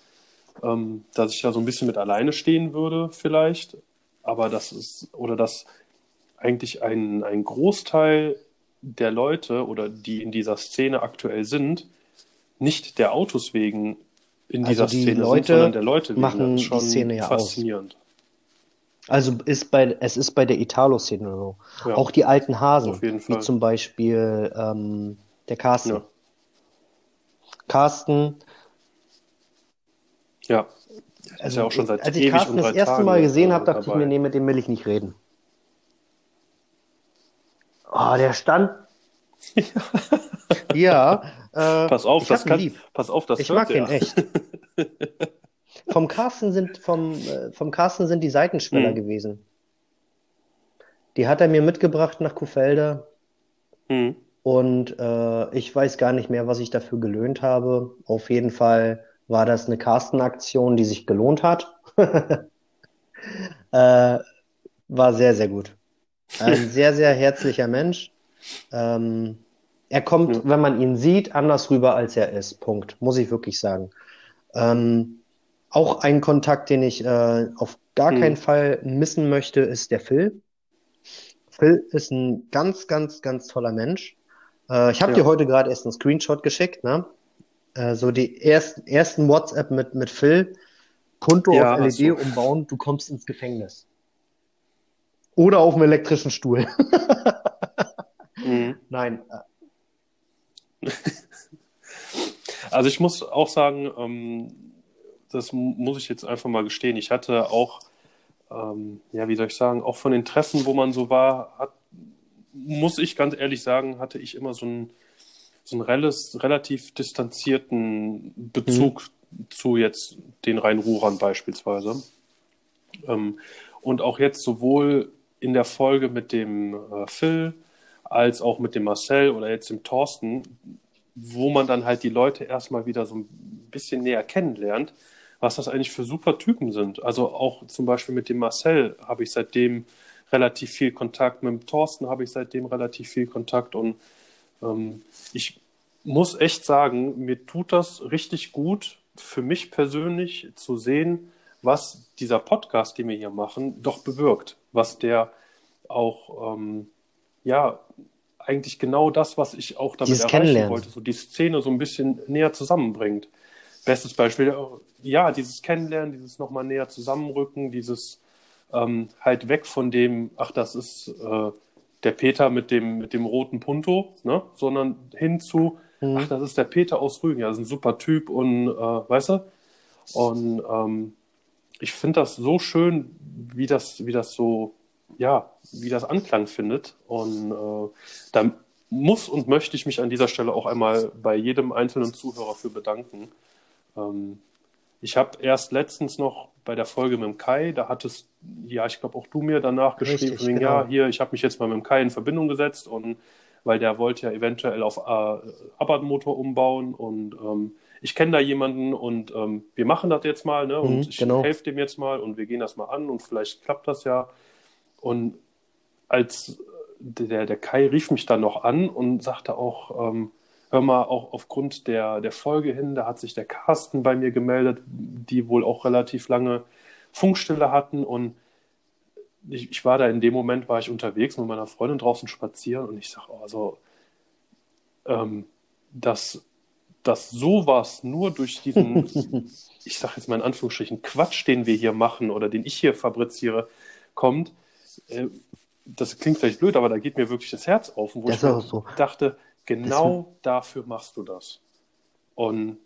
Speaker 1: ähm, dass ich da so ein bisschen mit alleine stehen würde, vielleicht. Aber das ist, oder dass eigentlich ein, ein Großteil der Leute oder die in dieser Szene aktuell sind, nicht der Autos wegen in also dieser
Speaker 2: die
Speaker 1: Szene
Speaker 2: Leute
Speaker 1: sind, sondern der Leute wegen.
Speaker 2: Machen das ist schon die Szene ja
Speaker 1: faszinierend. Aus.
Speaker 2: Also ist bei, es ist bei der Italo-Szene so. Ja, Auch die alten Hasen, wie zum Beispiel ähm, der Carsten. Ja. Carsten.
Speaker 1: Ja. Also, ist ja auch schon seit
Speaker 2: als ich Carsten das erste Tagen Mal gesehen habe, dachte dabei. ich mir, nee, mit dem will ich nicht reden. Oh, der stand. ja.
Speaker 1: Äh, pass auf, das kann, lieb. pass auf, das
Speaker 2: Ich mag den echt. vom Carsten sind, vom, äh, vom Carsten sind die Seitenschweller mhm. gewesen. Die hat er mir mitgebracht nach Kuhfelder.
Speaker 1: Mhm.
Speaker 2: Und äh, ich weiß gar nicht mehr, was ich dafür gelöhnt habe. Auf jeden Fall war das eine Casten-Aktion, die sich gelohnt hat. äh, war sehr, sehr gut. Ein sehr, sehr herzlicher Mensch. Ähm, er kommt, ja. wenn man ihn sieht, anders rüber, als er ist. Punkt. Muss ich wirklich sagen. Ähm, auch ein Kontakt, den ich äh, auf gar hm. keinen Fall missen möchte, ist der Phil. Phil ist ein ganz, ganz, ganz toller Mensch. Äh, ich habe ja. dir heute gerade erst einen Screenshot geschickt, ne? Äh, so die ersten, ersten WhatsApp mit, mit Phil. Konto ja, auf LED so. umbauen, du kommst ins Gefängnis. Oder auf dem elektrischen Stuhl. mhm. Nein.
Speaker 1: Also ich muss auch sagen, ähm, das muss ich jetzt einfach mal gestehen. Ich hatte auch, ähm, ja, wie soll ich sagen, auch von den Treffen, wo man so war, hat, muss ich ganz ehrlich sagen, hatte ich immer so einen, so einen relativ distanzierten Bezug mhm. zu jetzt den Rhein-Ruhrern beispielsweise. Ähm, und auch jetzt sowohl in der Folge mit dem äh, Phil als auch mit dem Marcel oder jetzt dem Thorsten, wo man dann halt die Leute erstmal wieder so ein bisschen näher kennenlernt, was das eigentlich für super Typen sind. Also auch zum Beispiel mit dem Marcel habe ich seitdem relativ viel Kontakt, mit dem Thorsten habe ich seitdem relativ viel Kontakt und ähm, ich muss echt sagen, mir tut das richtig gut, für mich persönlich zu sehen, was dieser Podcast, den wir hier machen, doch bewirkt. Was der auch, ähm, ja, eigentlich genau das, was ich auch damit Dieses erreichen wollte, so die Szene so ein bisschen näher zusammenbringt. Bestes Beispiel, ja, dieses Kennenlernen, dieses nochmal näher zusammenrücken, dieses ähm, halt weg von dem, ach, das ist äh, der Peter mit dem, mit dem roten Punto, ne? sondern hin zu, mhm. ach, das ist der Peter aus Rügen, ja, das ist ein super Typ und, äh, weißt du? Und ähm, ich finde das so schön, wie das, wie das so, ja, wie das Anklang findet. Und äh, da muss und möchte ich mich an dieser Stelle auch einmal bei jedem einzelnen Zuhörer für bedanken. Ähm, ich habe erst letztens noch bei der Folge mit dem Kai, da hattest, ja, ich glaube auch du mir danach geschrieben, Richtig, genau. ja, hier, ich habe mich jetzt mal mit dem Kai in Verbindung gesetzt und weil der wollte ja eventuell auf äh, Abarth-Motor umbauen und ähm, ich kenne da jemanden und ähm, wir machen das jetzt mal, ne? Und mhm, ich genau. helfe dem jetzt mal und wir gehen das mal an und vielleicht klappt das ja. Und als der, der Kai rief mich dann noch an und sagte auch, ähm, hör mal, auch aufgrund der, der Folge hin, da hat sich der Carsten bei mir gemeldet, die wohl auch relativ lange Funkstille hatten und ich, ich war da in dem Moment, war ich unterwegs mit meiner Freundin draußen spazieren und ich sage, oh, also, ähm, dass, dass sowas nur durch diesen, ich sage jetzt mal in Anführungsstrichen, Quatsch, den wir hier machen oder den ich hier fabriziere, kommt, äh, das klingt vielleicht blöd, aber da geht mir wirklich das Herz auf, wo das ich so. dachte, Genau das dafür machst du das. Und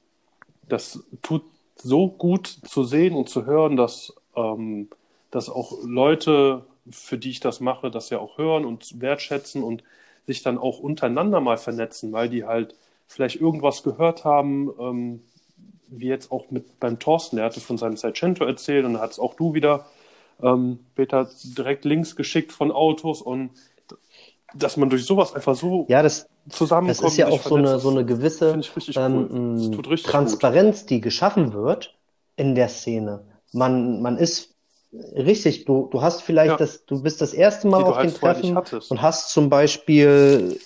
Speaker 1: das tut so gut zu sehen und zu hören, dass, ähm, dass auch Leute, für die ich das mache, das ja auch hören und wertschätzen und sich dann auch untereinander mal vernetzen, weil die halt vielleicht irgendwas gehört haben, ähm, wie jetzt auch mit beim Thorsten, der hatte von seinem Seicento erzählt und hat es auch du wieder, ähm, Peter, direkt Links geschickt von Autos und dass man durch sowas einfach so
Speaker 2: ja, das, zusammenkommt. Das ist ja auch so eine, so eine gewisse ähm, cool. Transparenz, gut. die geschaffen wird in der Szene. Man, man ist richtig, du, du hast vielleicht ja. das, du bist das erste Mal die auf den Treffen und hast zum Beispiel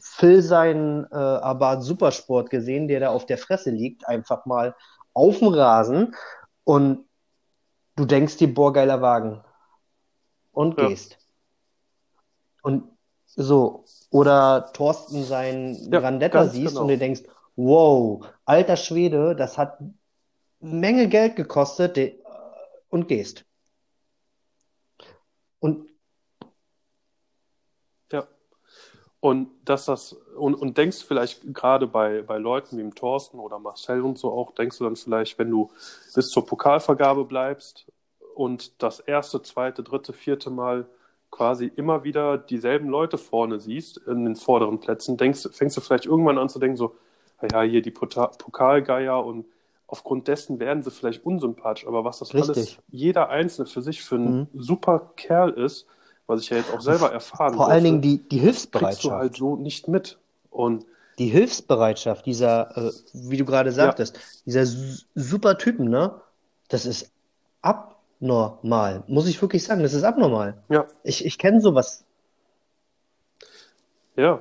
Speaker 2: Phil seinen äh, Abarth Supersport gesehen, der da auf der Fresse liegt, einfach mal auf dem Rasen und du denkst dir, boah, geiler Wagen. Und ja. gehst. Und so, oder Thorsten sein ja, Grandetta siehst genau. und du denkst, wow, alter Schwede, das hat Menge Geld gekostet de, und gehst. Und
Speaker 1: ja. Und dass das, und, und denkst vielleicht gerade bei, bei Leuten wie dem Thorsten oder Marcel und so auch, denkst du dann vielleicht, wenn du bis zur Pokalvergabe bleibst und das erste, zweite, dritte, vierte Mal quasi immer wieder dieselben Leute vorne siehst, in den vorderen Plätzen, denkst, fängst du vielleicht irgendwann an zu denken, so, ja, hier die Pokalgeier und aufgrund dessen werden sie vielleicht unsympathisch, aber was das Richtig. alles jeder Einzelne für sich für ein mhm. super Kerl ist, was ich ja jetzt auch selber erfahren
Speaker 2: Vor durfte, allen Dingen die, die Hilfsbereitschaft.
Speaker 1: kriegst du halt so nicht mit. Und
Speaker 2: die Hilfsbereitschaft dieser, äh, wie du gerade sagtest, ja. dieser super Typen, ne? Das ist abnormal. Muss ich wirklich sagen, das ist abnormal.
Speaker 1: Ja.
Speaker 2: Ich, ich kenne sowas.
Speaker 1: Ja.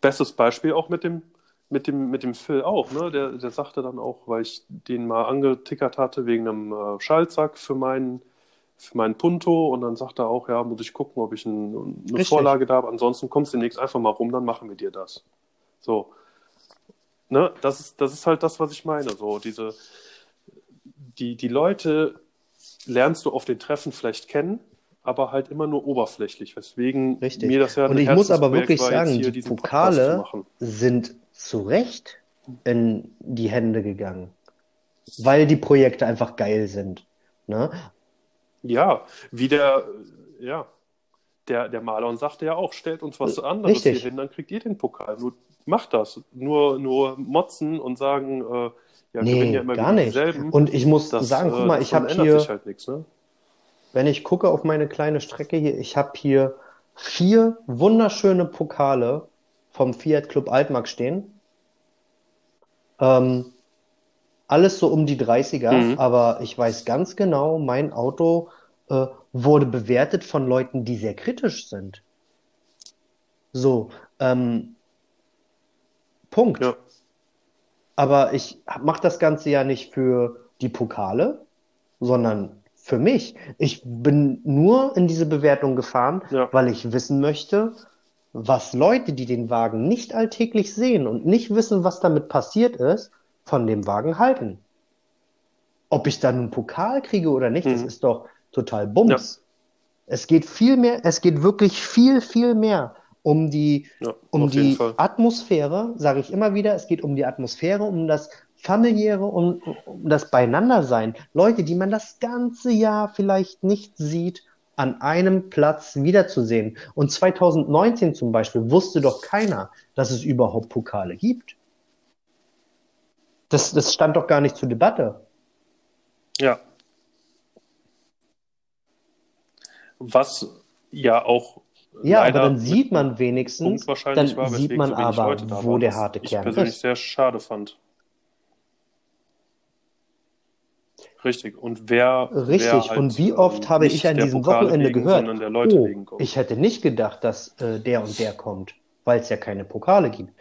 Speaker 1: Bestes Beispiel auch mit dem, mit dem, mit dem Phil auch, ne? Der, der sagte dann auch, weil ich den mal angetickert hatte wegen einem äh, Schaltsack für meinen für meinen Punto und dann sagt er auch, ja, muss ich gucken, ob ich ein, eine Richtig. Vorlage da habe. Ansonsten kommst du demnächst einfach mal rum, dann machen wir dir das. So. Ne, das ist, das ist halt das, was ich meine. So, diese, die, die Leute lernst du auf den Treffen vielleicht kennen, aber halt immer nur oberflächlich, weswegen
Speaker 2: Richtig. mir das ja Und ich muss aber wirklich sagen, die Pokale sind zu Recht in die Hände gegangen, weil die Projekte einfach geil sind. Ne?
Speaker 1: Ja, wie der, ja, der, der Malon sagte ja auch, stellt uns was anderes Richtig. hier hin, dann kriegt ihr den Pokal. Nur macht das. Nur, nur motzen und sagen, äh,
Speaker 2: ja, nee, ja gar nicht. Und ich muss das, sagen, guck mal, äh, ich habe hier, halt nix, ne? wenn ich gucke auf meine kleine Strecke hier, ich habe hier vier wunderschöne Pokale vom Fiat Club Altmark stehen. Ähm, alles so um die 30er, mhm. aber ich weiß ganz genau, mein Auto äh, wurde bewertet von Leuten, die sehr kritisch sind. So, ähm, Punkt. Ja. Aber ich mache das Ganze ja nicht für die Pokale, sondern für mich. Ich bin nur in diese Bewertung gefahren, ja. weil ich wissen möchte, was Leute, die den Wagen nicht alltäglich sehen und nicht wissen, was damit passiert ist, von dem Wagen halten. Ob ich dann einen Pokal kriege oder nicht, mhm. das ist doch total Bums. Ja. Es geht viel mehr, es geht wirklich viel, viel mehr um die, ja, um die Atmosphäre, sage ich immer wieder, es geht um die Atmosphäre, um das familiäre und um das Beieinandersein. Leute, die man das ganze Jahr vielleicht nicht sieht, an einem Platz wiederzusehen. Und 2019 zum Beispiel wusste doch keiner, dass es überhaupt Pokale gibt. Das, das stand doch gar nicht zur Debatte.
Speaker 1: Ja. Was ja auch.
Speaker 2: Ja, aber dann sieht man wenigstens, dann war, sieht man aber, wo der harte Kern ist.
Speaker 1: Ich persönlich sehr schade fand. Richtig. Und wer.
Speaker 2: Richtig.
Speaker 1: Wer
Speaker 2: halt, und wie oft habe ich an diesem Pokale Wochenende wegen, gehört, oh, ich hätte nicht gedacht, dass äh, der und der kommt, weil es ja keine Pokale gibt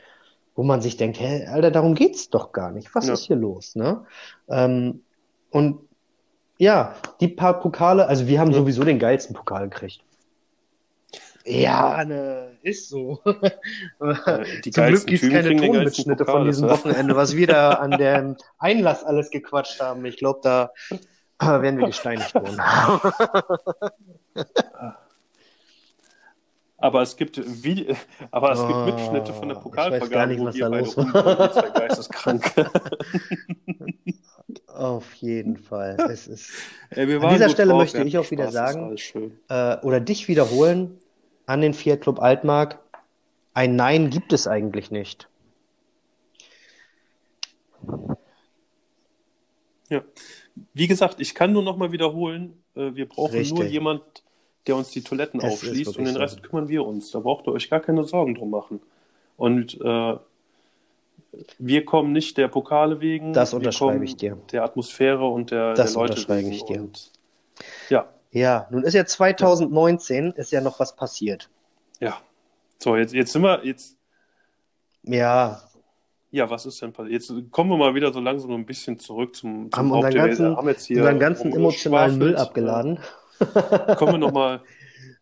Speaker 2: wo man sich denkt, hä, Alter, darum geht's doch gar nicht. Was ja. ist hier los? Ne? Ähm, und ja, die paar Pokale, also wir haben ja. sowieso den geilsten Pokal gekriegt. Ja, ne, ist so.
Speaker 1: Die Zum Glück gibt es keine
Speaker 2: Tonmitschnitte von diesem Wochenende, was wir da an dem Einlass alles gequatscht haben. Ich glaube, da werden wir gesteinigt worden.
Speaker 1: Aber es gibt, Vide aber es oh, gibt Mitschnitte von der Pokalvergabe, wo wir beide zwei Geisteskranke.
Speaker 2: Auf jeden Fall. Es ist, Ey, an dieser Stelle drauf, möchte ich auch wieder sagen, äh, oder dich wiederholen, an den Fiat Club Altmark, ein Nein gibt es eigentlich nicht.
Speaker 1: Ja, wie gesagt, ich kann nur noch mal wiederholen, äh, wir brauchen Richtig. nur jemand, der uns die Toiletten es aufschließt und den Rest so. kümmern wir uns. Da braucht ihr euch gar keine Sorgen drum machen. Und äh, wir kommen nicht der Pokale wegen.
Speaker 2: Das unterschreibe ich dir.
Speaker 1: Der Atmosphäre und der,
Speaker 2: das
Speaker 1: der Leute
Speaker 2: unterschreibe ich dir.
Speaker 1: Und, ja.
Speaker 2: Ja, nun ist ja 2019, ist ja noch was passiert.
Speaker 1: Ja. So, jetzt, jetzt sind wir, jetzt.
Speaker 2: Ja.
Speaker 1: Ja, was ist denn passiert? Jetzt kommen wir mal wieder so langsam ein bisschen zurück zum,
Speaker 2: zum haben unseren ganzen, haben jetzt hier unseren ganzen emotionalen Müll abgeladen.
Speaker 1: Kommen wir nochmal.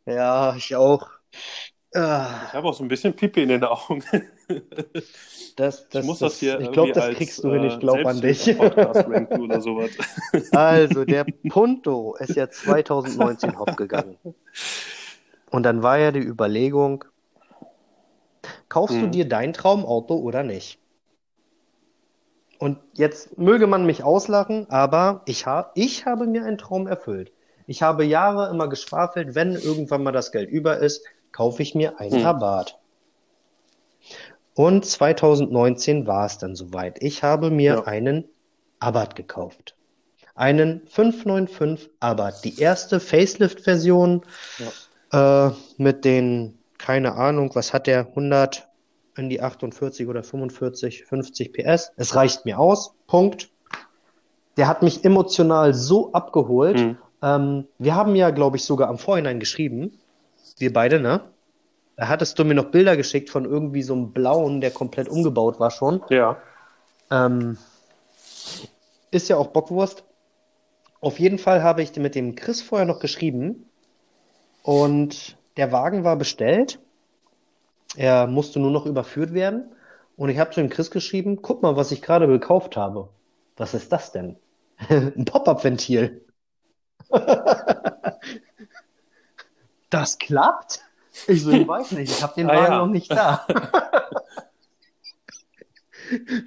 Speaker 2: Ja, ich auch.
Speaker 1: Ah. Ich habe auch so ein bisschen Pipi in den Augen.
Speaker 2: Das, das, ich muss das, das hier ich glaube, das als, kriegst du hin. Ich glaube an dich. oder sowas. Also, der Punto ist ja 2019 hochgegangen. Und dann war ja die Überlegung, kaufst hm. du dir dein Traumauto oder nicht? Und jetzt möge man mich auslachen, aber ich, ha ich habe mir einen Traum erfüllt. Ich habe Jahre immer geschwafelt, wenn irgendwann mal das Geld über ist, kaufe ich mir ein hm. Abarth. Und 2019 war es dann soweit. Ich habe mir ja. einen Abarth gekauft. Einen 595 Abarth. Die erste Facelift-Version ja. äh, mit den, keine Ahnung, was hat der, 100, in die 48 oder 45, 50 PS. Es reicht mir aus. Punkt. Der hat mich emotional so abgeholt.
Speaker 1: Mhm.
Speaker 2: Ähm, wir haben ja, glaube ich, sogar am Vorhinein geschrieben. Wir beide, ne? Da hattest du mir noch Bilder geschickt von irgendwie so einem blauen, der komplett umgebaut war schon.
Speaker 1: Ja.
Speaker 2: Ähm, ist ja auch Bockwurst. Auf jeden Fall habe ich mit dem Chris vorher noch geschrieben und der Wagen war bestellt. Er musste nur noch überführt werden. Und ich habe zu dem Chris geschrieben, guck mal, was ich gerade gekauft habe. Was ist das denn? Ein Pop-up-Ventil. das klappt? Ich so, ich weiß nicht, ich habe den
Speaker 1: Ah,
Speaker 2: Wagen
Speaker 1: ja.
Speaker 2: noch nicht da.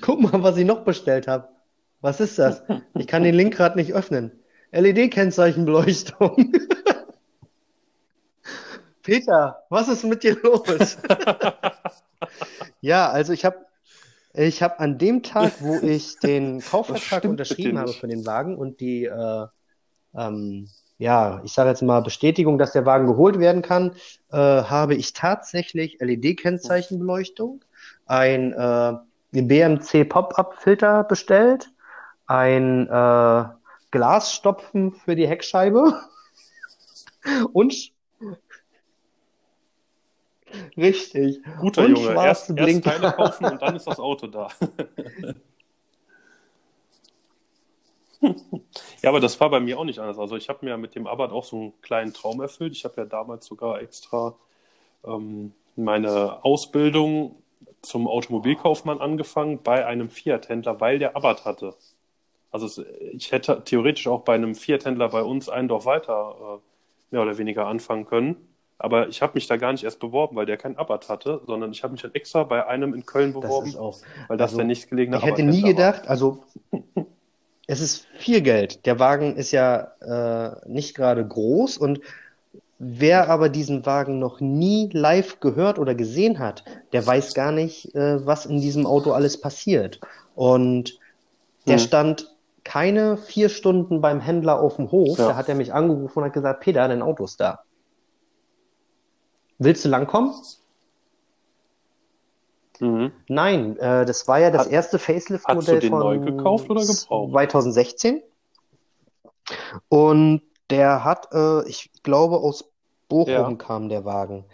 Speaker 2: Guck mal, was ich noch bestellt habe. Was ist das? Ich kann den Link gerade nicht öffnen. LED-Kennzeichenbeleuchtung. Peter, was ist mit dir los? Ja, also ich habe ich hab an dem Tag, wo ich den Kaufvertrag unterschrieben habe für den Wagen und die, äh, ähm, ja, ich sage jetzt mal Bestätigung, dass der Wagen geholt werden kann, äh, habe ich tatsächlich LED-Kennzeichenbeleuchtung, ein äh, BMC Pop-Up-Filter bestellt, ein äh, Glasstopfen für die Heckscheibe und richtig
Speaker 1: Guter
Speaker 2: und
Speaker 1: Junge. Erst, erst. Teile kaufen und dann ist das Auto da. ja, aber das war bei mir auch nicht anders. Also ich habe mir mit dem Abarth auch so einen kleinen Traum erfüllt. Ich habe ja damals sogar extra ähm, meine Ausbildung zum Automobilkaufmann angefangen bei einem Fiat-Händler, weil der Abarth hatte. Also ich hätte theoretisch auch bei einem Fiat-Händler bei uns einen Dorf weiter äh, mehr oder weniger anfangen können. Aber ich habe mich da gar nicht erst beworben, weil der kein Abarth hatte, sondern ich habe mich dann extra bei einem in Köln beworben,
Speaker 2: auch.
Speaker 1: weil das
Speaker 2: also,
Speaker 1: der nächstgelegene
Speaker 2: Ich hätte nie
Speaker 1: Abarth-Händler war.
Speaker 2: gedacht, also es ist viel Geld. Der Wagen ist ja äh, nicht gerade groß und wer aber diesen Wagen noch nie live gehört oder gesehen hat, der weiß gar nicht, äh, was in diesem Auto alles passiert. Und der
Speaker 1: Hm.
Speaker 2: stand keine vier Stunden beim Händler auf dem Hof.
Speaker 1: Ja.
Speaker 2: Da hat er mich angerufen und hat gesagt, Peter, dein Auto ist da. Willst du langkommen?
Speaker 1: Mhm.
Speaker 2: Nein, äh, das war ja das
Speaker 1: Hat-
Speaker 2: erste Facelift-Modell von
Speaker 1: neu gekauft oder gebraucht?
Speaker 2: 2016. Und der hat, äh, ich glaube, aus Bochum
Speaker 1: Ja.
Speaker 2: kam der Wagen.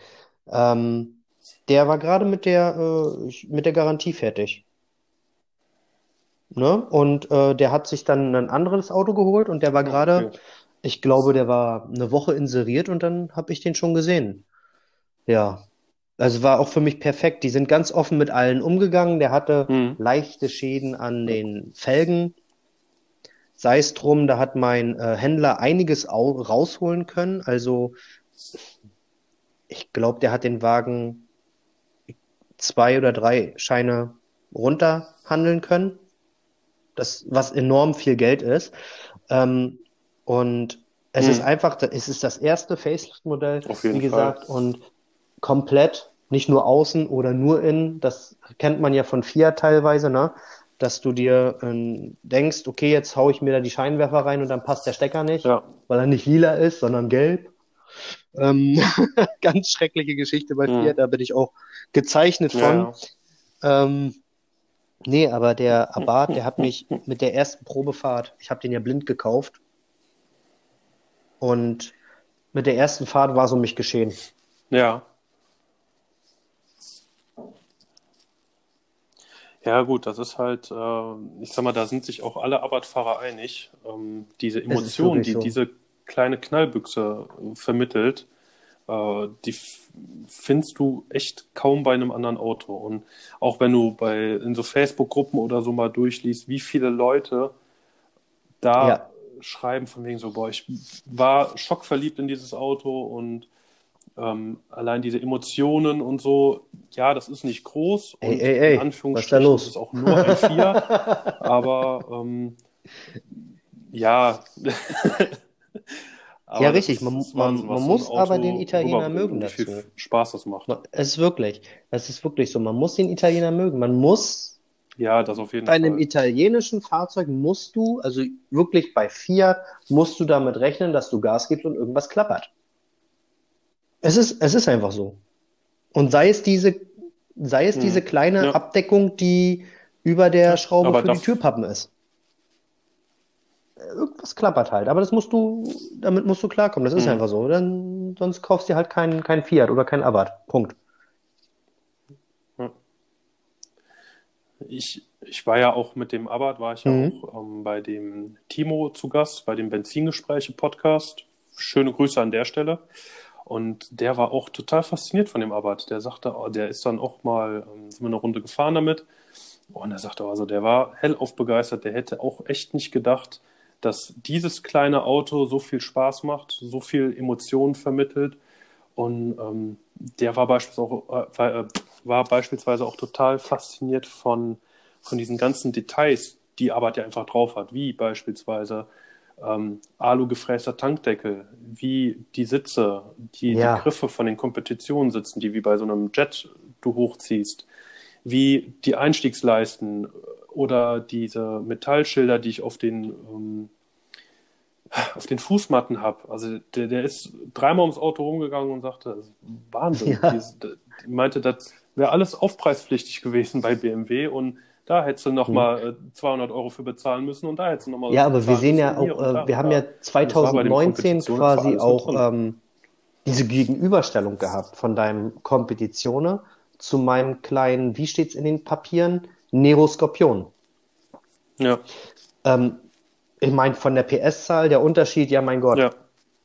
Speaker 2: Ähm, der war gerade mit der, äh, mit der Garantie fertig. Ne? Und äh, der hat sich dann ein anderes Auto geholt und der war gerade,
Speaker 1: Okay.
Speaker 2: ich glaube, der war eine Woche inseriert und dann habe ich den schon gesehen. Ja. Also war auch für mich perfekt. Die sind ganz offen mit allen umgegangen. Der hatte
Speaker 1: Mhm.
Speaker 2: leichte Schäden an den Felgen. Sei es drum, da hat mein äh, Händler einiges au rausholen können. Also ich glaube, der hat den Wagen zwei oder drei Scheine runterhandeln können. Das, was enorm viel Geld ist. Ähm, und es
Speaker 1: Mhm.
Speaker 2: ist einfach, es ist das erste Facelift-Modell, wie gesagt, und komplett, nicht nur außen oder nur innen. Das kennt man ja von Fiat teilweise, ne? Dass du dir ähm, denkst, okay, jetzt hau ich mir da die Scheinwerfer rein und dann passt der Stecker nicht,
Speaker 1: Ja.
Speaker 2: weil er nicht lila ist, sondern gelb. Ähm, ganz schreckliche Geschichte bei. Fiat, da bin ich auch gezeichnet
Speaker 1: Ja,
Speaker 2: von.
Speaker 1: ja.
Speaker 2: Ähm, nee, aber der Abarth, der hat mich mit der ersten Probefahrt, ich habe den ja blind gekauft, und mit der ersten Fahrt war es um mich geschehen.
Speaker 1: Ja. Ja, gut, das ist halt, äh, ich sag mal, da sind sich auch alle Abarth-Fahrer einig. Ähm, diese Emotion,
Speaker 2: wirklich
Speaker 1: die
Speaker 2: so.
Speaker 1: diese kleine Knallbüchse äh, vermittelt, äh, die findest du echt kaum bei einem anderen Auto. Und auch wenn du bei in so Facebook-Gruppen oder so mal durchliest, wie viele Leute da
Speaker 2: Ja.
Speaker 1: schreiben von wegen so, boah, ich war schockverliebt in dieses Auto und ähm, allein diese Emotionen und so, ja, das ist nicht groß und
Speaker 2: Ey, ey, ey,
Speaker 1: in
Speaker 2: was ist da los?
Speaker 1: ist auch nur ein Vier, aber ähm, ja. Aber
Speaker 2: Ja, richtig, man-
Speaker 1: ist
Speaker 2: man- man muss aber den Italiener mögen
Speaker 1: viel
Speaker 2: dazu.
Speaker 1: Spaß das macht.
Speaker 2: Es ist wirklich, es ist wirklich so. Man muss den Italiener mögen. Man muss
Speaker 1: Ja, das auf jeden
Speaker 2: bei einem
Speaker 1: Fall.
Speaker 2: italienischen Fahrzeug musst du, also wirklich bei Fiat, musst du damit rechnen, dass du Gas gibst und irgendwas klappert. Es ist, es ist einfach so. Und sei es diese Sei es hm. diese kleine ja. Abdeckung, die über der Schraube aber für die Türpappen ist. Irgendwas klappert halt, aber das musst du, damit musst du klarkommen. Das ist hm. einfach so. Dann, sonst kaufst du halt keinen kein Fiat oder keinen Abarth. Punkt.
Speaker 1: Ich, ich war ja auch mit dem Abarth, war ich ja mhm. auch ähm, bei dem Timo zu Gast, bei dem Benzingespräche-Podcast. Schöne Grüße an der Stelle. Und der war auch total fasziniert von dem Abarth. Der sagte, oh, der ist dann auch mal, ähm, sind wir eine Runde gefahren damit. Und er sagte also, der war hellauf begeistert. Der hätte auch echt nicht gedacht, dass dieses kleine Auto so viel Spaß macht, so viel Emotionen vermittelt. Und ähm, der war beispielsweise, auch, äh, war beispielsweise auch total fasziniert von, von diesen ganzen Details, die Arbeit ja einfach drauf hat, wie beispielsweise ähm, Alu-gefräster Tankdeckel, wie die Sitze, die, ja. die Griffe von den Kompetitionen sitzen, die wie bei so einem Jet du hochziehst, wie die Einstiegsleisten oder diese Metallschilder, die ich auf den ähm, auf den Fußmatten habe. Also der, der ist dreimal ums Auto rumgegangen und sagte, Wahnsinn. Ja. Die, die meinte, das wäre alles aufpreispflichtig gewesen bei BMW und da hättest du nochmal hm. 200 Euro für bezahlen müssen und da hättest du nochmal.
Speaker 2: Ja, aber wir sehen ja auch, äh, wir haben ja 2019 quasi auch ähm, diese Gegenüberstellung gehabt von deinem Kompetitioner zu meinem kleinen, wie steht's in den Papieren? Nero Skorpion.
Speaker 1: Ja.
Speaker 2: Ähm, ich meine, von der PS-Zahl, der Unterschied, ja, mein Gott. Ja.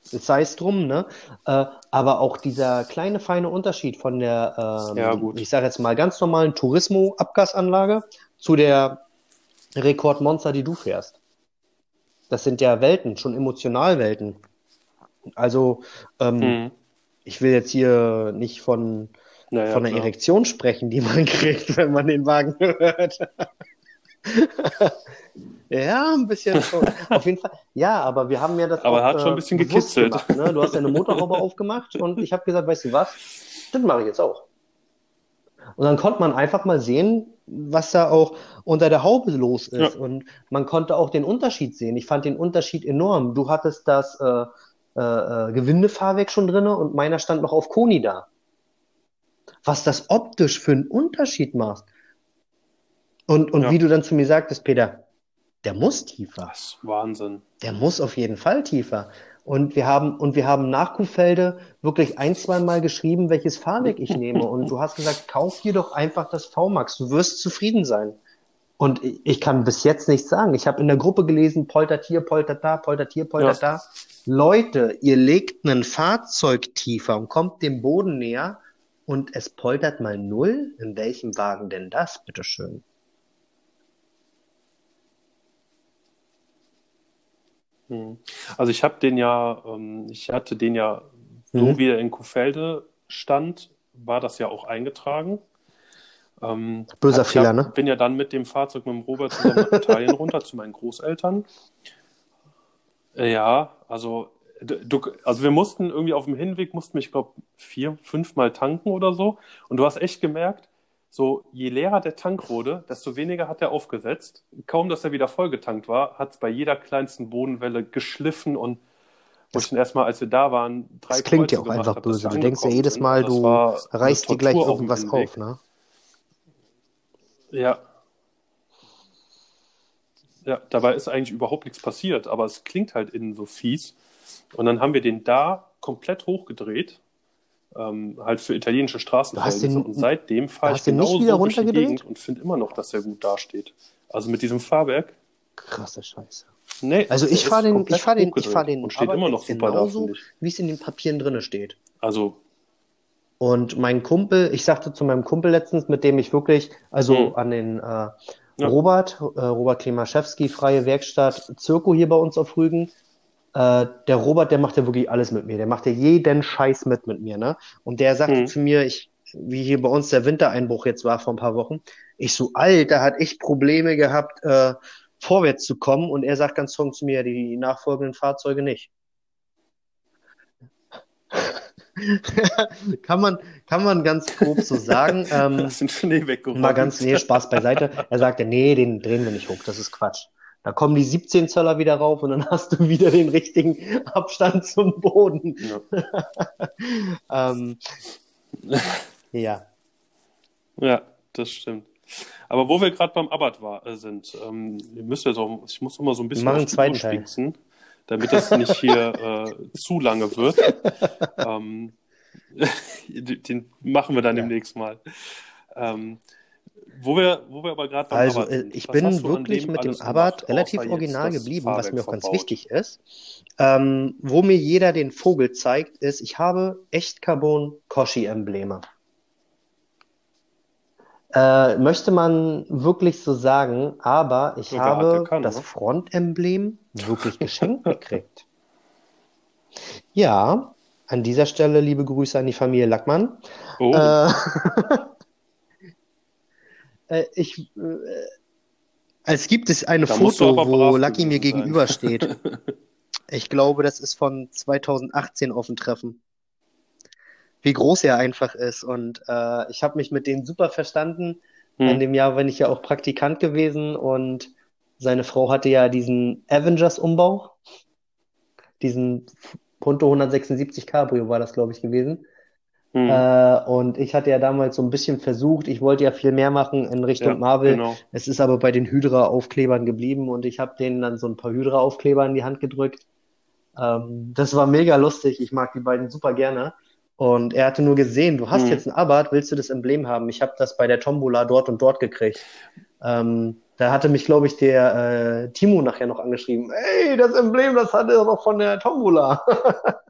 Speaker 2: Sei es drum, ne? Äh, aber auch dieser kleine, feine Unterschied von der, ähm, ja, ich sage jetzt mal, ganz normalen Turismo-Abgasanlage zu der Rekordmonster, die du fährst. Das sind ja Welten, schon Emotionalwelten. Also, ähm, mhm. ich will jetzt hier nicht von, naja, von einer klar. Erektion sprechen, die man kriegt, wenn man den Wagen hört. Ja, ein bisschen schon. Auf jeden Fall. Ja, aber wir haben ja das
Speaker 1: aber auch, hat schon ein bisschen gekitzelt.
Speaker 2: Gemacht, ne? Du hast deine Motorhaube aufgemacht und ich habe gesagt, weißt du was? Das mache ich jetzt auch. Und dann konnte man einfach mal sehen, was da auch unter der Haube los ist. Ja. Und man konnte auch den Unterschied sehen. Ich fand den Unterschied enorm. Du hattest das äh, äh, äh Gewindefahrwerk schon drin und meiner stand noch auf Koni da. Was das optisch für einen Unterschied macht. Und, und ja. wie du dann zu mir sagtest, Peter, der muss tiefer.
Speaker 1: Das ist Wahnsinn.
Speaker 2: Der muss auf jeden Fall tiefer. Und wir haben, und wir haben nach Kuhfelde wirklich ein, zwei Mal geschrieben, welches Fahrwerk ich nehme. Und du hast gesagt, kauf dir doch einfach das V-Max. Du wirst zufrieden sein. Und ich kann bis jetzt nichts sagen. Ich habe in der Gruppe gelesen, poltert hier, poltert da, poltert hier, poltert ja. da. Leute, ihr legt ein Fahrzeug tiefer und kommt dem Boden näher und es poltert mal null. In welchem Wagen denn das, bitteschön?
Speaker 1: Also ich habe den ja, ähm, ich hatte den ja, so mhm. wie er in Kuhfelde stand, war das ja auch eingetragen.
Speaker 2: Ähm, Böser ich Fehler, hab, ne?
Speaker 1: bin ja dann mit dem Fahrzeug mit dem Robert zusammen nach Italien runter zu meinen Großeltern. Äh, ja, also du, also wir mussten irgendwie auf dem Hinweg mussten mich, glaube vier, fünf Mal tanken oder so. Und du hast echt gemerkt, so je leerer der Tank wurde, desto weniger hat er aufgesetzt. Kaum, dass er wieder vollgetankt war, hat es bei jeder kleinsten Bodenwelle geschliffen und wo ich dann erstmal, als wir da waren,
Speaker 2: drei Das klingt ja auch einfach böse. Du denkst ja jedes Mal, du reißt dir gleich irgendwas auf, ne?
Speaker 1: Ja. Ja, dabei ist eigentlich überhaupt nichts passiert, aber es klingt halt innen so fies. Und dann haben wir den da komplett hochgedreht ähm, halt für italienische Straßenverhältnisse. Und seitdem fahre ich genauso
Speaker 2: wieder durch die Gegend
Speaker 1: und finde immer noch, dass er gut dasteht. Also mit diesem Fahrwerk.
Speaker 2: Krasse Scheiße.
Speaker 1: Nee,
Speaker 2: also ich fahre den, ich fahre den, ich fahre den
Speaker 1: und steht immer noch super genauso,
Speaker 2: da, wie es in den Papieren drinne steht.
Speaker 1: Also
Speaker 2: und mein Kumpel, ich sagte zu meinem Kumpel letztens, mit dem ich wirklich, also mhm. an den äh, ja. Robert, äh, Robert Klimaszewski, freie Werkstatt, Zirko hier bei uns auf Rügen, äh, der Robert, der macht ja wirklich alles mit mir. Der macht ja jeden Scheiß mit mit mir, ne? Und der sagte mhm. zu mir, ich, wie hier bei uns der Wintereinbruch jetzt war vor ein paar Wochen, ich so, Alter, hat echt Probleme gehabt, äh, vorwärts zu kommen. Und er sagt ganz trocken zu mir, die nachfolgenden Fahrzeuge nicht. kann man, kann man ganz grob so sagen. Ähm,
Speaker 1: das sind Schnee weggeräumt.
Speaker 2: Mal ganz, nee, Spaß beiseite. Er sagte, nee, den drehen wir nicht hoch, das ist Quatsch. Da kommen die 17 Zöller wieder rauf und dann hast du wieder den richtigen Abstand zum Boden. Ja. ähm, ja.
Speaker 1: Ja, das stimmt. Aber wo wir gerade beim Abbott war, äh, sind, ähm, müsst jetzt auch, ich muss immer so ein bisschen
Speaker 2: auf die
Speaker 1: spitzen, damit das nicht hier äh, zu lange wird. ähm, den machen wir dann ja. demnächst mal. Ähm, wo wir, wo wir aber gerade
Speaker 2: Also, Abarth sind, ich bin wirklich mit dem Abarth relativ original geblieben, was mir auch ganz wichtig ist. Ähm, wo mir jeder den Vogel zeigt, ist, ich habe echt Carbon Koshi-Embleme. Äh, möchte man wirklich so sagen, aber ich Sogar habe kann, das Frontemblem wirklich geschenkt gekriegt. Ja, an dieser Stelle liebe Grüße an die Familie Lackmann. Oh. Äh, äh, ich, äh, es gibt es eine da Foto, wo Lucky mir gegenübersteht. ich glaube, das ist von 2018 auf dem Treffen. Wie groß er einfach ist. Und äh, ich habe mich mit denen super verstanden. Hm. In dem Jahr bin ich ja auch Praktikant gewesen und seine Frau hatte ja diesen Avengers-Umbau. Diesen Punto 176 Cabrio war das, glaube ich, gewesen. Mhm. Äh, und ich hatte ja damals so ein bisschen versucht, ich wollte ja viel mehr machen in Richtung ja, Marvel. Genau. Es ist aber bei den Hydra-Aufklebern geblieben und ich habe denen dann so ein paar Hydra-Aufkleber in die Hand gedrückt. Ähm, das war mega lustig. Ich mag die beiden super gerne. Und er hatte nur gesehen, du hast mhm. jetzt ein Abarth, willst du das Emblem haben? Ich habe das bei der Tombola dort und dort gekriegt. Ähm, da hatte mich, glaube ich, der äh, Timo nachher noch angeschrieben. Ey, das Emblem, das hatte er doch von der Tombola.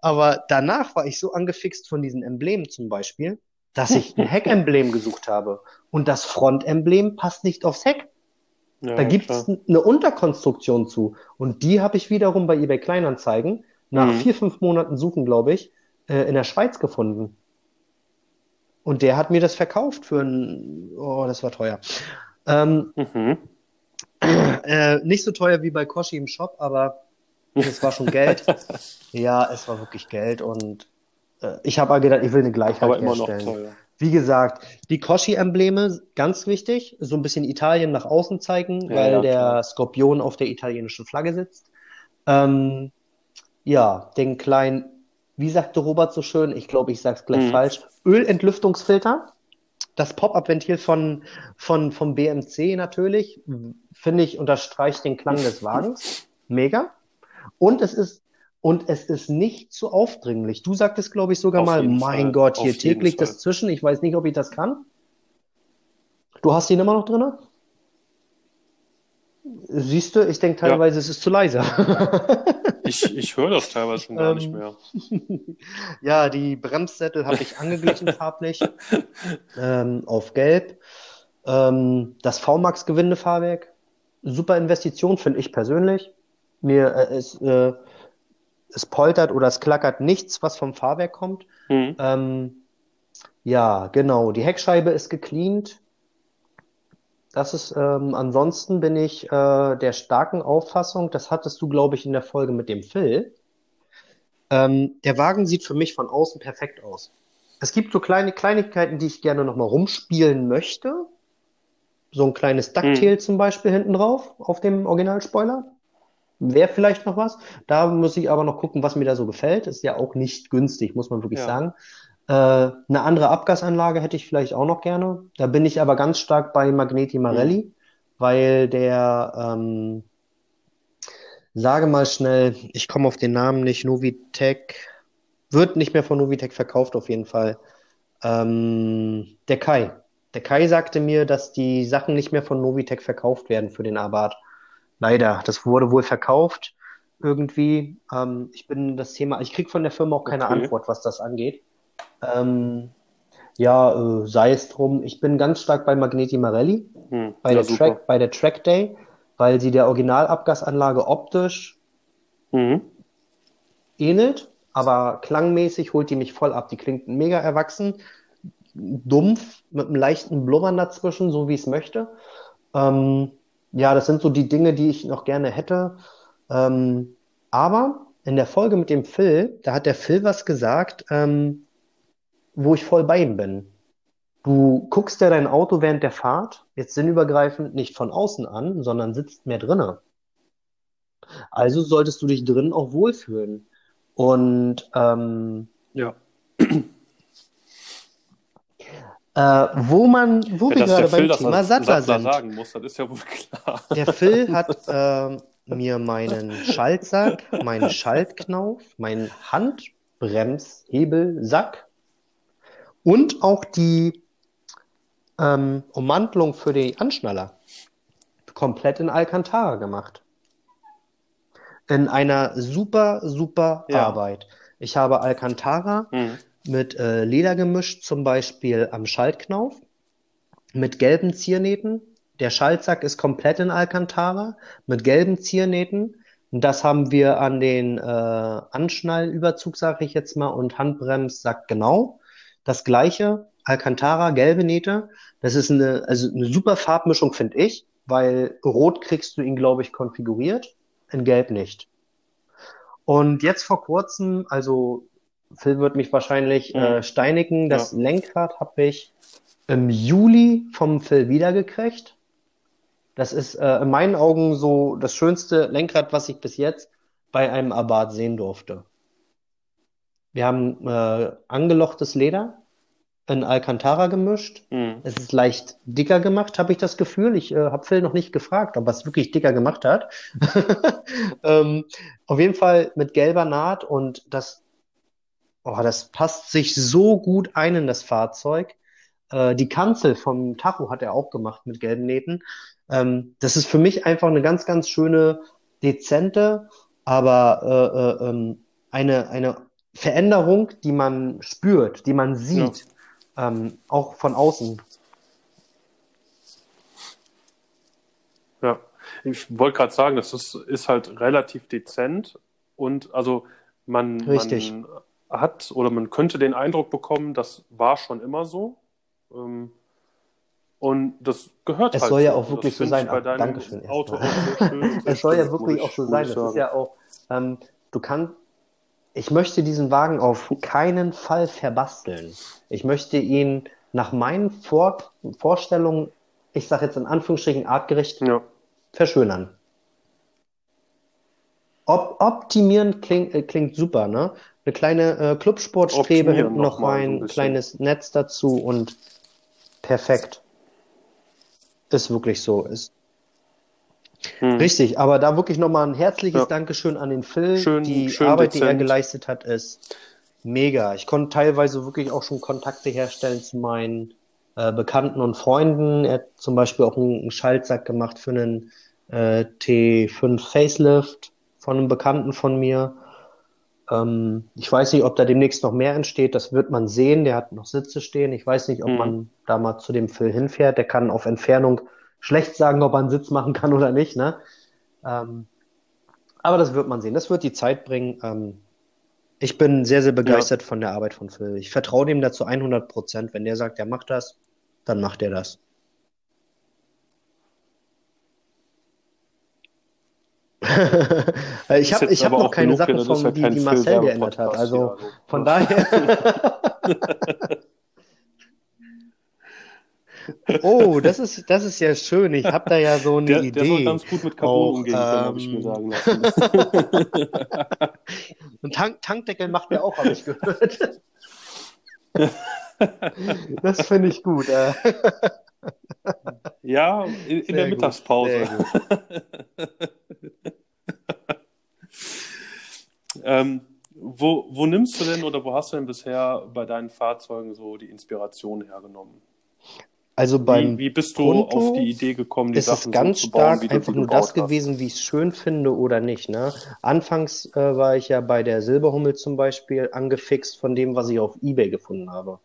Speaker 2: Aber danach war ich so angefixt von diesen Emblemen zum Beispiel, dass ich ein Heck-Emblem gesucht habe. Und das Front-Emblem passt nicht aufs Heck. Ja, da gibt es eine Unterkonstruktion zu. Und die habe ich wiederum bei eBay Kleinanzeigen nach mhm. vier, fünf Monaten Suchen, glaube ich, äh, in der Schweiz gefunden. Und der hat mir das verkauft für ein, oh, das war teuer. Ähm, mhm. äh, nicht so teuer wie bei Koshi im Shop, aber es war schon Geld. ja, es war wirklich Geld und äh, ich habe gedacht, ich will eine Gleichheit Aber immer herstellen. Noch teuer. Wie gesagt, die Koshi-Embleme, ganz wichtig, so ein bisschen Italien nach außen zeigen, ja, weil ja, der. Skorpion auf der italienischen Flagge sitzt. Ähm, ja, den kleinen, wie sagte Robert so schön, ich glaube, ich sag's gleich hm. falsch, Ölentlüftungsfilter. Das Pop-Up-Ventil von, von, vom BMC natürlich, finde ich, unterstreicht den Klang des Wagens. Mega. Und es ist und es ist nicht zu aufdringlich. Du sagtest, glaube ich, sogar Auf mal, mein Fall. Gott, hier Auf täglich das Zwischen. Ich weiß nicht, ob ich das kann. Du hast ihn immer noch drin? Siehst du, ich denke teilweise, ja. es ist zu leise.
Speaker 1: ich ich höre das teilweise schon gar nicht mehr.
Speaker 2: ja, die Bremssättel habe ich angeglichen farblich ähm, auf Gelb. Ähm, das V-Max-Gewindefahrwerk, super Investition, finde ich persönlich. Mir äh, es, äh, es poltert oder es klackert nichts, was vom Fahrwerk kommt. Mhm. Ähm, ja, genau. Die Heckscheibe ist gecleant. Das ist, ähm, ansonsten bin ich äh, der starken Auffassung, das hattest du, glaube ich, in der Folge mit dem Phil. Ähm, der Wagen sieht für mich von außen perfekt aus. Es gibt so kleine Kleinigkeiten, die ich gerne nochmal rumspielen möchte. So ein kleines Ducktail hm. zum Beispiel hinten drauf auf dem Originalspoiler wäre vielleicht noch was. Da muss ich aber noch gucken, was mir da so gefällt. Ist ja auch nicht günstig, muss man wirklich ja. sagen. Äh, eine andere Abgasanlage hätte ich vielleicht auch noch gerne. Da bin ich aber ganz stark bei Magneti Marelli, mhm. weil der, ähm, sage mal schnell, ich komme auf den Namen nicht, Novitec, wird nicht mehr von Novitec verkauft auf jeden Fall. Ähm, der Kai. Der Kai sagte mir, dass die Sachen nicht mehr von Novitec verkauft werden für den Abarth. Leider, das wurde wohl verkauft irgendwie. Ähm, ich bin das Thema, ich kriege von der Firma auch keine okay. Antwort, was das angeht. Ähm, ja, äh, sei es drum. Ich bin ganz stark bei Magneti Marelli, hm, bei, der Track, bei der Track Day, weil sie der Originalabgasanlage optisch mhm. ähnelt, aber klangmäßig holt die mich voll ab. Die klingt mega erwachsen, dumpf, mit einem leichten Blubbern dazwischen, so wie ich es möchte. Ähm, ja, das sind so die Dinge, die ich noch gerne hätte. Ähm, aber in der Folge mit dem Phil, da hat der Phil was gesagt, ähm, wo ich voll bei ihm bin. Du guckst ja dein Auto während der Fahrt, jetzt sinnübergreifend, nicht von außen an, sondern sitzt mehr drinnen. Also solltest du dich drinnen auch wohlfühlen. Und ähm,
Speaker 1: ja.
Speaker 2: Äh, wo man, wo
Speaker 1: Ja,
Speaker 2: wir gerade
Speaker 1: Phil
Speaker 2: beim
Speaker 1: das
Speaker 2: Thema Sattler sind.
Speaker 1: sagen muss, das ist ja wohl klar.
Speaker 2: Der Phil hat ähm, mir meinen Schaltsack, meinen Schaltknauf, meinen Handbremshebelsack und auch die ähm, Ummantelung für die Anschnaller komplett in Alcantara gemacht. In einer super, super
Speaker 1: Ja.
Speaker 2: Arbeit. Ich habe Alcantara
Speaker 1: Mhm.
Speaker 2: Mit äh, Leder gemischt, zum Beispiel am Schaltknauf, mit gelben Ziernähten. Der Schaltsack ist komplett in Alcantara mit gelben Ziernähten. Und das haben wir an den äh, Anschnallüberzug, sage ich jetzt mal, und Handbremssack genau. Das gleiche, Alcantara, gelbe Nähte. Das ist eine, also eine super Farbmischung, finde ich, weil rot kriegst du ihn, glaube ich, konfiguriert, in gelb nicht. Und jetzt vor kurzem, also Phil wird mich wahrscheinlich
Speaker 1: Mhm.
Speaker 2: äh, steinigen, das Lenkrad habe ich im Juli vom Phil wiedergekriegt. Das ist äh, in meinen Augen so das schönste Lenkrad, was ich bis jetzt bei einem Abarth sehen durfte. Wir haben äh, angelochtes Leder in Alcantara gemischt.
Speaker 1: Mhm.
Speaker 2: Es ist leicht dicker gemacht, habe ich das Gefühl. Ich äh, habe Phil noch nicht gefragt, ob er es wirklich dicker gemacht hat. ähm, auf jeden Fall mit gelber Naht und das, oh, das passt sich so gut ein in das Fahrzeug. Äh, die Kanzel vom Tacho hat er auch gemacht mit gelben Nähten. Ähm, das ist für mich einfach eine ganz, ganz schöne, dezente, aber äh, äh, ähm, eine, eine Veränderung, die man spürt, die man sieht, ähm, auch von außen.
Speaker 1: Ja, ich wollte gerade sagen, das ist, ist halt relativ dezent und also man,
Speaker 2: Richtig.
Speaker 1: man hat oder man könnte den Eindruck bekommen, das war schon immer so. Ähm, und das gehört
Speaker 2: Es
Speaker 1: halt
Speaker 2: soll ja
Speaker 1: so.
Speaker 2: auch wirklich so sein.
Speaker 1: deinem
Speaker 2: Dankeschön
Speaker 1: Auto auch sehr schön
Speaker 2: Es soll ja wirklich
Speaker 1: ich-
Speaker 2: auch so sein.
Speaker 1: ich
Speaker 2: Das ist ja auch, ähm, du kannst, ich möchte diesen Wagen auf keinen Fall verbasteln. Ich möchte ihn nach meinen Vor Vorstellungen, ich sage jetzt in Anführungsstrichen artgerecht,
Speaker 1: Ja,
Speaker 2: verschönern. Op optimieren klingt, äh, klingt super, ne? Eine kleine äh, Clubsportstrebe hinten noch
Speaker 1: noch ein bisschen.
Speaker 2: kleines Netz dazu und perfekt. Ist wirklich so. Ist
Speaker 1: Hm.
Speaker 2: richtig. Aber da wirklich nochmal ein herzliches
Speaker 1: Ja.
Speaker 2: Dankeschön an den Phil.
Speaker 1: Schön-
Speaker 2: Die
Speaker 1: schön
Speaker 2: Arbeit, die er
Speaker 1: dezent.
Speaker 2: geleistet hat, ist mega. Ich konnte teilweise wirklich auch schon Kontakte herstellen zu meinen äh, Bekannten und Freunden. Er hat zum Beispiel auch einen, einen Schaltsack gemacht für einen äh, T5 Facelift von einem Bekannten von mir. Ähm, ich weiß nicht, ob da demnächst noch mehr entsteht. Das wird man sehen. Der hat noch Sitze stehen. Ich weiß nicht, ob
Speaker 1: Mhm.
Speaker 2: man da mal zu dem Phil hinfährt. Der kann auf Entfernung schlecht sagen, ob er einen Sitz machen kann oder nicht, ne? Ähm, aber das wird man sehen. Das wird die Zeit bringen. Ähm, ich bin sehr, sehr begeistert von der Arbeit von Phil. Ich vertraue dem dazu 100 Prozent. Wenn der sagt, er macht das, dann macht er das. ich habe hab noch keine
Speaker 1: genug,
Speaker 2: Sache
Speaker 1: ja, ja
Speaker 2: von, die, die Marcel geändert hat. Also
Speaker 1: also.
Speaker 2: von daher. Oh, das ist, das ist ja schön. Ich habe da ja so eine
Speaker 1: Der, der soll
Speaker 2: Idee.
Speaker 1: ganz gut mit Carbon umgehen können, habe ich mir
Speaker 2: ähm,
Speaker 1: sagen lassen.
Speaker 2: Ein Tank Tankdeckel macht er auch, habe ich gehört. Das finde ich gut. Äh,
Speaker 1: Ja, in, in der
Speaker 2: gut,
Speaker 1: Mittagspause. Ähm, wo, wo nimmst du denn oder wo hast du denn bisher bei deinen Fahrzeugen so die Inspiration hergenommen?
Speaker 2: Also beim
Speaker 1: Wie, wie bist du
Speaker 2: Punto
Speaker 1: auf die Idee gekommen, die
Speaker 2: ist es
Speaker 1: Sachen
Speaker 2: ganz
Speaker 1: so bauen,
Speaker 2: stark
Speaker 1: du
Speaker 2: einfach nur das
Speaker 1: hast?
Speaker 2: gewesen, wie ich es schön finde oder nicht. Ne? Anfangs äh, war ich ja bei der Silberhummel zum Beispiel angefixt von dem, was ich auf eBay gefunden habe.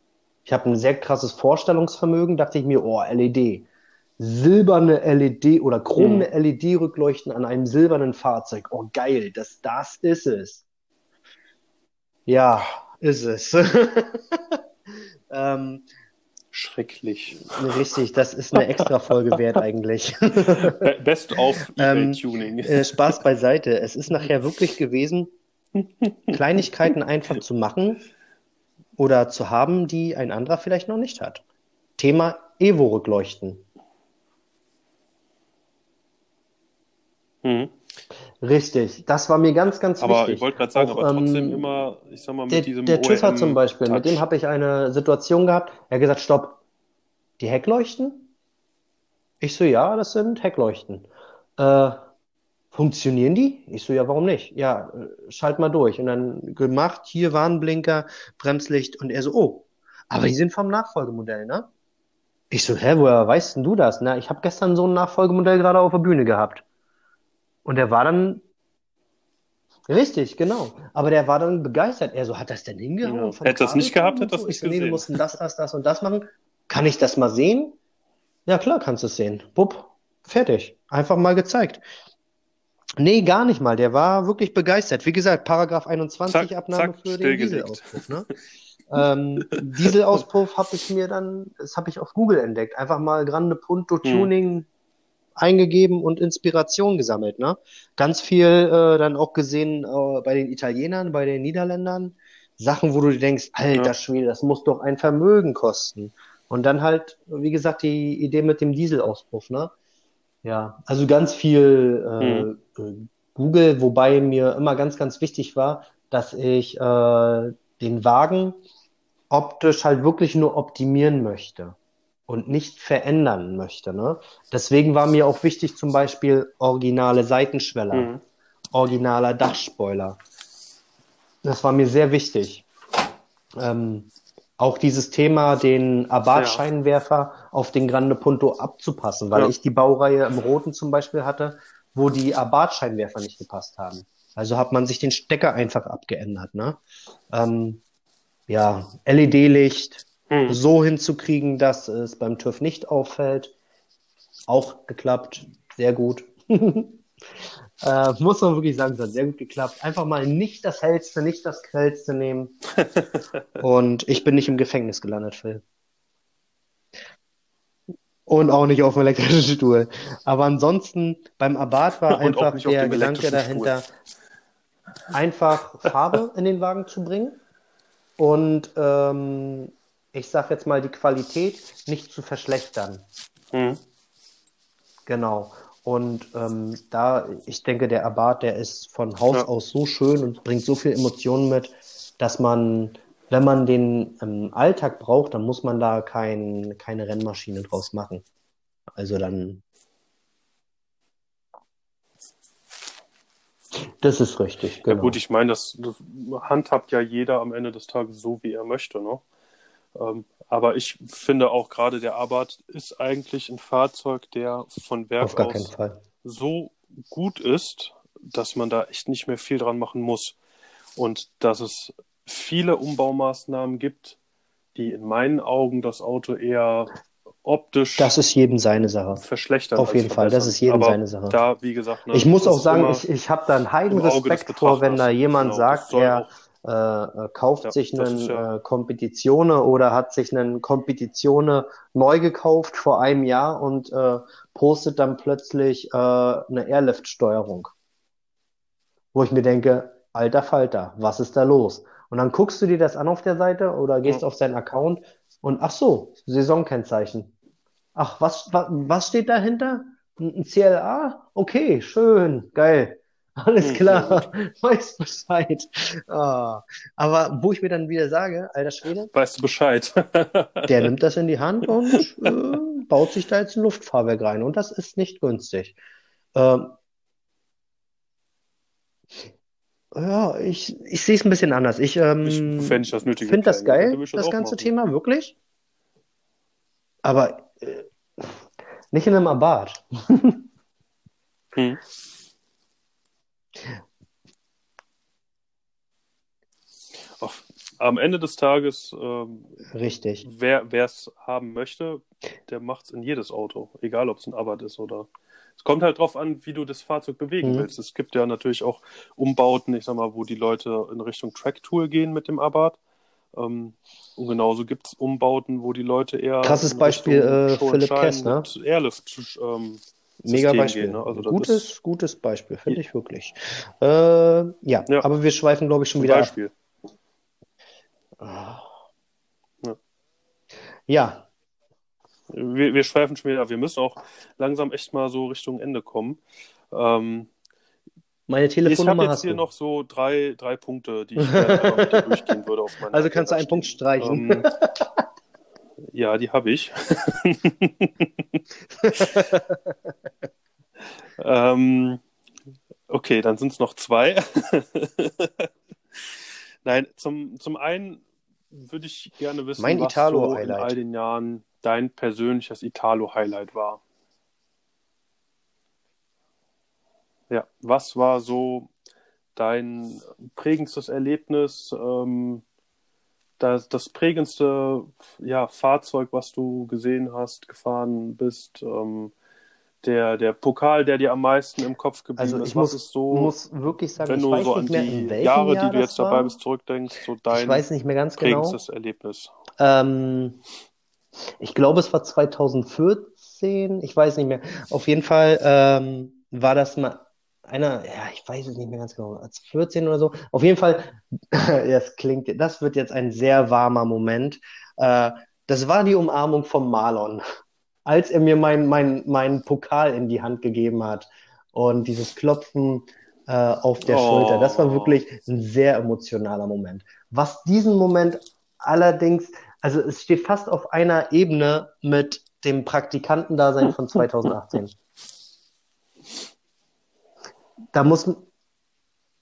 Speaker 2: Ich habe ein sehr krasses Vorstellungsvermögen, dachte ich mir, oh, LED. Silberne LED oder chromene LED-Rückleuchten an einem silbernen Fahrzeug. Oh, geil, das, das ist es. Ja, ist es. ähm,
Speaker 1: Schrecklich.
Speaker 2: richtig, das ist eine extra Folge wert eigentlich.
Speaker 1: Be- Best of
Speaker 2: Ähm,
Speaker 1: eBay-Tuning.
Speaker 2: Äh, Spaß beiseite. Es ist nachher wirklich gewesen, Kleinigkeiten einfach zu machen oder zu haben, die ein anderer vielleicht noch nicht hat. Thema Evo-Rückleuchten.
Speaker 1: Mhm.
Speaker 2: Richtig, das war mir ganz, ganz
Speaker 1: Aber
Speaker 2: wichtig.
Speaker 1: ich wollte gerade sagen,
Speaker 2: Auch,
Speaker 1: aber trotzdem
Speaker 2: ähm,
Speaker 1: immer, ich sag mal, mit
Speaker 2: Der,
Speaker 1: diesem
Speaker 2: der hat zum Beispiel, mit dem
Speaker 1: Touch.
Speaker 2: habe ich eine Situation gehabt. Er hat gesagt, stopp, Die Heckleuchten? Ich so, ja, das sind Heckleuchten. Äh, funktionieren die? Ich so, ja, warum nicht? Ja, äh, schalt mal durch. Und dann gemacht, hier Warnblinker, Bremslicht und er so, oh, aber die sind vom Nachfolgemodell, ne? Ich so, hä, woher weißt denn du das? Na, ich habe gestern so ein Nachfolgemodell gerade auf der Bühne gehabt. Und der war dann Richtig, genau. Aber der war dann begeistert. Er so, hat das denn hingehauen?
Speaker 1: Ja. Hätte das nicht gehabt, hätte das nicht
Speaker 2: so,
Speaker 1: gesehen.
Speaker 2: Nee, wir mussten das, das, das und das machen. Kann ich das mal sehen? Ja, klar kannst du es sehen. Bupp, fertig. Einfach mal gezeigt. Nee, gar nicht mal. Der war wirklich begeistert. Wie gesagt, Paragraph 21 zack, Abnahme zack, für den Dieselauspuff. Ne? ähm, Dieselauspuff habe ich mir dann, das habe ich auf Google entdeckt. Einfach mal Grande Punto hm. Tuning hm. Eingegeben und Inspiration gesammelt. Ne? Ganz viel äh, dann auch gesehen äh, bei den Italienern, bei den Niederländern. Sachen, wo du dir denkst, alter ja. Schwede, das muss doch ein Vermögen kosten. Und dann halt, wie gesagt, die Idee mit dem Dieselauspuff, ne? Ja, also ganz viel äh, mhm. Google, wobei mir immer ganz, ganz wichtig war, dass ich äh, den Wagen optisch halt wirklich nur optimieren möchte und nicht verändern möchte. Ne? Deswegen war mir auch wichtig zum Beispiel originale Seitenschweller, mhm. originaler Dachspoiler. Das war mir sehr wichtig. Ähm, auch dieses Thema, den Abarth-Scheinwerfer ja. auf den Grande Punto abzupassen, weil ja. ich die Baureihe im Roten zum Beispiel hatte, wo die Abarth-Scheinwerfer nicht gepasst haben. Also hat man sich den Stecker einfach abgeändert. Ne? Ähm, ja, LED-Licht hm. so hinzukriegen, dass es beim TÜV nicht auffällt. Auch geklappt, sehr gut. Äh, muss man wirklich sagen, es hat sehr gut geklappt. Einfach mal nicht das hellste, nicht das grellste nehmen. Und ich bin nicht im Gefängnis gelandet, Phil. Und auch nicht auf dem elektrischen Stuhl. Aber ansonsten, beim Abarth war einfach der Gedanke dahinter, Stuhl. einfach Farbe in den Wagen zu bringen. Und ähm, ich sag jetzt mal, die Qualität nicht zu verschlechtern. Mhm. Genau. Und ähm, da, ich denke, der Abarth, der ist von Haus ja. aus so schön und bringt so viel Emotionen mit, dass man, wenn man den im Alltag braucht, dann muss man da kein, keine Rennmaschine draus machen. Also dann. Das ist richtig,
Speaker 1: genau. Ja gut, ich meine, das, das handhabt ja jeder am Ende des Tages so, wie er möchte, ne? Ähm, aber ich finde auch gerade der Abarth ist eigentlich ein Fahrzeug, der von Werk aus so gut ist, dass man da echt nicht mehr viel dran machen muss. Und dass es viele Umbaumaßnahmen gibt, die in meinen Augen das Auto eher optisch.
Speaker 2: Das ist jedem seine Sache.
Speaker 1: Verschlechtern.
Speaker 2: Auf jeden Fall, das ist jedem Aber seine Sache.
Speaker 1: Da, wie gesagt,
Speaker 2: ne, ich muss auch sagen, ich, ich habe da einen heiden Respekt vor, wenn da jemand genau, sagt, der äh, äh, kauft ja, sich einen ja. äh, Competizione oder hat sich einen Competizione neu gekauft vor einem Jahr und äh, postet dann plötzlich äh, eine Airlift-Steuerung. Wo ich mir denke, alter Falter, was ist da los? Und dann guckst du dir das an auf der Seite oder gehst ja. auf seinen Account und ach so, Saisonkennzeichen. Ach, was, was, was steht dahinter? Ein CLA? Okay, schön, geil. Alles hm, klar, weiß Bescheid. Oh. Aber wo ich mir dann wieder sage, alter Schwede.
Speaker 1: Weißt du Bescheid.
Speaker 2: der nimmt das in die Hand und äh, baut sich da jetzt ein Luftfahrwerk rein. Und das ist nicht günstig. Ähm, ja, ich, ich sehe es ein bisschen anders. Ich, ähm, ich finde das geil, das, das ganze machen. Thema, wirklich. Aber äh, nicht in einem Abarth. hm.
Speaker 1: Am Ende des Tages, ähm,
Speaker 2: richtig.
Speaker 1: Wer es haben möchte, der macht es in jedes Auto, egal ob es ein Abarth ist oder. Es kommt halt drauf an, wie du das Fahrzeug bewegen mhm. willst. Es gibt ja natürlich auch Umbauten, ich sag mal, wo die Leute in Richtung Track-Tool gehen mit dem Abarth. Ähm, und genauso gibt es Umbauten, wo die Leute eher.
Speaker 2: Krasses Beispiel, äh, Philipp Kess, ne?
Speaker 1: Airlift ähm,
Speaker 2: Mega Beispiel. Gehen, ne? also gutes, gutes Beispiel, finde ich wirklich. Äh, ja, ja, aber wir schweifen, glaube ich, schon wieder Beispiel. ab. Ja. ja.
Speaker 1: Wir, wir schweifen schon wieder ab. Wir müssen auch langsam echt mal so Richtung Ende kommen. Ähm,
Speaker 2: meine Telefonnummer
Speaker 1: du. Ich habe jetzt hier noch so drei, drei Punkte, die ich gerne durchgehen würde.
Speaker 2: also kannst du einen Punkt streichen.
Speaker 1: Ähm, Ja, die habe ich. ähm, okay, dann sind es noch zwei. Nein, zum, zum einen würde ich gerne wissen,
Speaker 2: Mein
Speaker 1: was so in all den Jahren dein persönliches Italo-Highlight war. Ja, was war so dein prägendstes Erlebnis, ähm, das, das prägendste ja, Fahrzeug, was du gesehen hast, gefahren bist, ähm, der, der Pokal, der dir am meisten im Kopf geblieben
Speaker 2: Also
Speaker 1: ist?
Speaker 2: ich
Speaker 1: Was
Speaker 2: muss,
Speaker 1: ist so,
Speaker 2: muss wirklich sagen,
Speaker 1: wenn
Speaker 2: ich
Speaker 1: du so an die Jare,
Speaker 2: Jahr
Speaker 1: die du jetzt dabei
Speaker 2: war.
Speaker 1: bist, zurückdenkst, so
Speaker 2: Ich
Speaker 1: dein
Speaker 2: weiß nicht mehr ganz genau.
Speaker 1: prägendstes Erlebnis?
Speaker 2: Ähm, ich glaube, es war 2014. Ich weiß nicht mehr. Auf jeden Fall ähm, war das mal einer, ja, ich weiß es nicht mehr ganz genau, als 14 oder so. Auf jeden Fall, das klingt, das wird jetzt ein sehr warmer Moment. Äh, das war die Umarmung von Marlon, als er mir meinen mein, meinen Pokal in die Hand gegeben hat und dieses Klopfen äh, auf der Schulter. Das war
Speaker 1: Oh,
Speaker 2: wirklich ein sehr emotionaler Moment. Was diesen Moment allerdings, also es steht fast auf einer Ebene mit dem Praktikantendasein von 2018. Da muss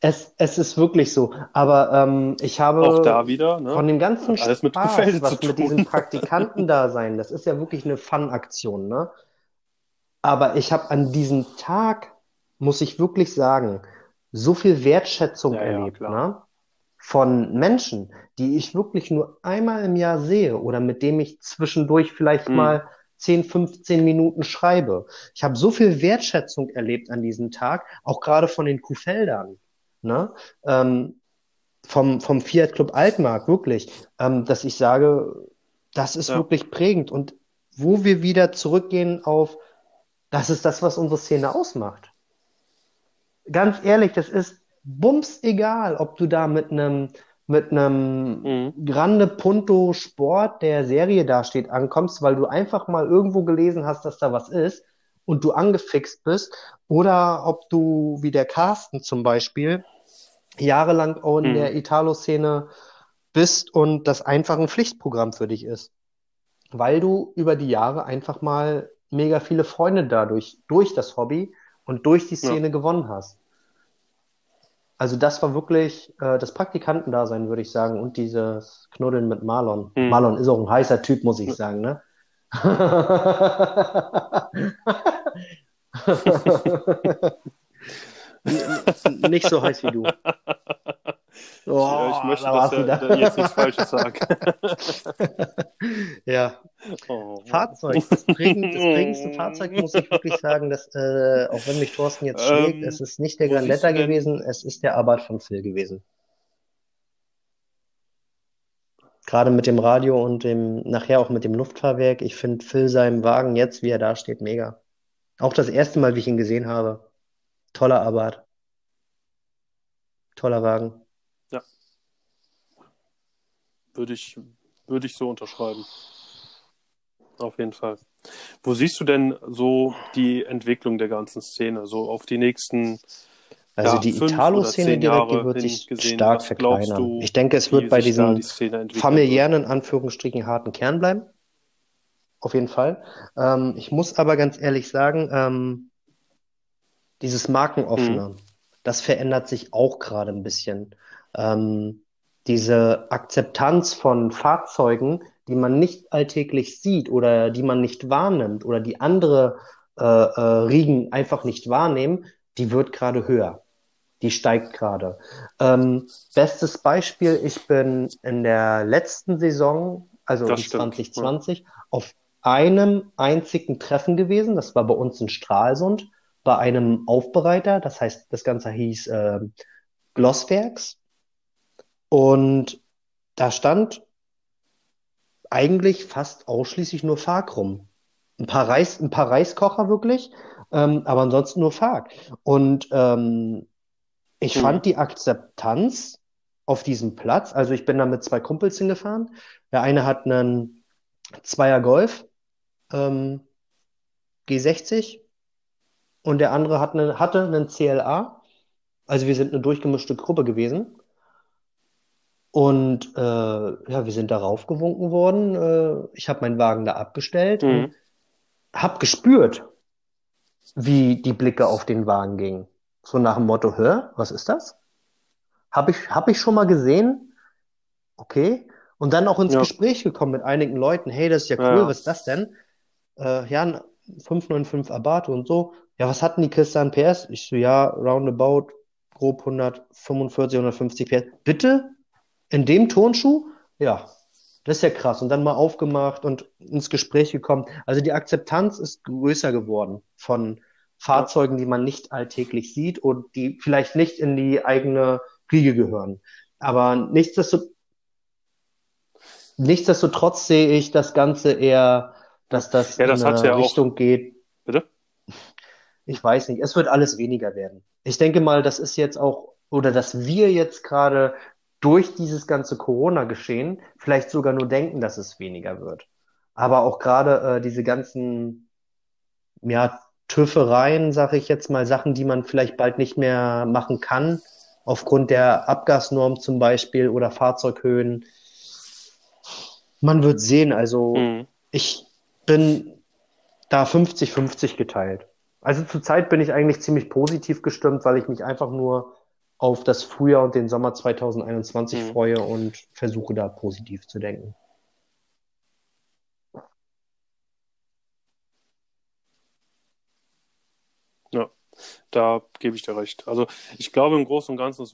Speaker 2: es, es ist wirklich so. Aber ähm, ich habe
Speaker 1: da wieder,
Speaker 2: von
Speaker 1: ne?
Speaker 2: dem ganzen
Speaker 1: alles mit
Speaker 2: was mit diesem
Speaker 1: tun.
Speaker 2: Praktikantendasein, das ist ja wirklich eine Fun-Aktion, ne? Aber ich habe an diesem Tag, muss ich wirklich sagen, so viel Wertschätzung
Speaker 1: Ja, ja,
Speaker 2: erlebt,
Speaker 1: klar.
Speaker 2: ne? Von Menschen, die ich wirklich nur einmal im Jahr sehe oder mit dem ich zwischendurch vielleicht
Speaker 1: Hm.
Speaker 2: mal 10, 15 Minuten schreibe. Ich habe so viel Wertschätzung erlebt an diesem Tag, auch gerade von den Kuhfeldern, ne? Ähm, vom, vom Fiat Club Altmark, wirklich, ähm, dass ich sage, das ist
Speaker 1: Ja.
Speaker 2: wirklich prägend. Und wo wir wieder zurückgehen auf, das ist das, was unsere Szene ausmacht. Ganz ehrlich, das ist bums egal, ob du da mit einem mit einem
Speaker 1: Mhm.
Speaker 2: Grande Punto Sport der Serie dasteht ankommst, weil du einfach mal irgendwo gelesen hast, dass da was ist und du angefixt bist, oder ob du wie der Carsten zum Beispiel jahrelang auch in
Speaker 1: Mhm.
Speaker 2: der Italo-Szene bist und das einfach ein Pflichtprogramm für dich ist, weil du über die Jahre einfach mal mega viele Freunde dadurch durch das Hobby und durch die
Speaker 1: Ja.
Speaker 2: Szene gewonnen hast. Also das war wirklich äh, das Praktikantendasein, würde ich sagen, und dieses Knuddeln mit Marlon.
Speaker 1: Mhm.
Speaker 2: Marlon ist auch ein heißer Typ, muss ich sagen, ne? Nicht so heiß wie du. Oh,
Speaker 1: ich möchte,
Speaker 2: da
Speaker 1: dass er, der jetzt nichts Falsches sagt.
Speaker 2: Ja,
Speaker 1: Oh.
Speaker 2: Fahrzeug. Das, prägend, das prägendste Fahrzeug muss ich wirklich sagen, dass, äh, auch wenn mich Thorsten jetzt schlägt,
Speaker 1: Ähm,
Speaker 2: es ist nicht der Grandetta gewesen, es ist der Abarth von Phil gewesen. Gerade mit dem Radio und dem, nachher auch mit dem Luftfahrwerk. Ich finde Phil seinen Wagen jetzt, wie er da steht, mega. Auch das erste Mal, wie ich ihn gesehen habe. Toller Abarth. Toller Wagen.
Speaker 1: Würde ich, würde ich so unterschreiben. Auf jeden Fall. Wo siehst du denn so die Entwicklung der ganzen Szene, so auf die nächsten
Speaker 2: Also
Speaker 1: ja,
Speaker 2: die Italo-Szene direkt, die wird sich stark verkleinern.
Speaker 1: du,
Speaker 2: Ich denke, es wird bei diesem
Speaker 1: die
Speaker 2: familiären, in Anführungsstrichen, harten Kern bleiben. Auf jeden Fall. Ähm, ich muss aber ganz ehrlich sagen, ähm, dieses Markenoffene,
Speaker 1: Mhm.
Speaker 2: das verändert sich auch gerade ein bisschen. Ähm, diese Akzeptanz von Fahrzeugen, die man nicht alltäglich sieht oder die man nicht wahrnimmt oder die andere äh, äh, Riegen einfach nicht wahrnehmen, die wird gerade höher. Die steigt gerade. Ähm, bestes Beispiel, ich bin in der letzten Saison, also
Speaker 1: Das
Speaker 2: in
Speaker 1: stimmt,
Speaker 2: 2020, auf einem einzigen Treffen gewesen. Das war bei uns in Stralsund, bei einem Aufbereiter. Das heißt, das Ganze hieß äh, Glosswerks. Und da stand eigentlich fast ausschließlich nur Fark rum. Ein paar Reis, ein paar Reiskocher wirklich, ähm, aber ansonsten nur Fark. Und ähm, ich
Speaker 1: Mhm.
Speaker 2: fand die Akzeptanz auf diesem Platz, also ich bin da mit zwei Kumpels hingefahren. Der eine hat einen Zweier Golf, ähm, G60 und der andere hat eine, hatte einen CLA. Also wir sind eine durchgemischte Gruppe gewesen. Und äh, ja, wir sind darauf gewunken worden. Äh, ich habe meinen Wagen da abgestellt und
Speaker 1: Mhm.
Speaker 2: habe gespürt, wie die Blicke auf den Wagen gingen. So nach dem Motto, hä, was ist das? Habe ich, hab ich schon mal gesehen? Okay. Und dann auch ins
Speaker 1: Ja.
Speaker 2: Gespräch gekommen mit einigen Leuten. Hey, das ist ja
Speaker 1: Ja,
Speaker 2: cool,
Speaker 1: ja.
Speaker 2: was ist das denn? Äh, ja, ein 595 Abarth und so. Ja, was hatten die Kiste an PS? Ich so, ja, roundabout, grob 145, 150 PS. Bitte? In dem Turnschuh? Ja, das ist ja krass. Und dann mal aufgemacht und ins Gespräch gekommen. Also die Akzeptanz ist größer geworden von Fahrzeugen, die man nicht alltäglich sieht und die vielleicht nicht in die eigene Riege gehören. Aber nichtsdestotrotz, nichtsdestotrotz sehe ich das Ganze eher, dass das
Speaker 1: Ja, das
Speaker 2: in eine
Speaker 1: ja auch-
Speaker 2: Richtung geht.
Speaker 1: Bitte?
Speaker 2: Ich weiß nicht. Es wird alles weniger werden. Ich denke mal, das ist jetzt auch, oder dass wir jetzt gerade durch dieses ganze Corona-Geschehen vielleicht sogar nur denken, dass es weniger wird. Aber auch gerade äh, diese ganzen, ja, Tüffereien, sage ich jetzt mal, Sachen, die man vielleicht bald nicht mehr machen kann, aufgrund der Abgasnorm zum Beispiel oder Fahrzeughöhen. Man wird sehen. Also
Speaker 1: Mhm.
Speaker 2: ich bin da 50-50 geteilt. Also zurzeit bin ich eigentlich ziemlich positiv gestimmt, weil ich mich einfach nur auf das Frühjahr und den Sommer 2021
Speaker 1: Mhm.
Speaker 2: freue und versuche da positiv zu denken.
Speaker 1: Ja, da gebe ich dir recht. Also ich glaube im Großen und Ganzen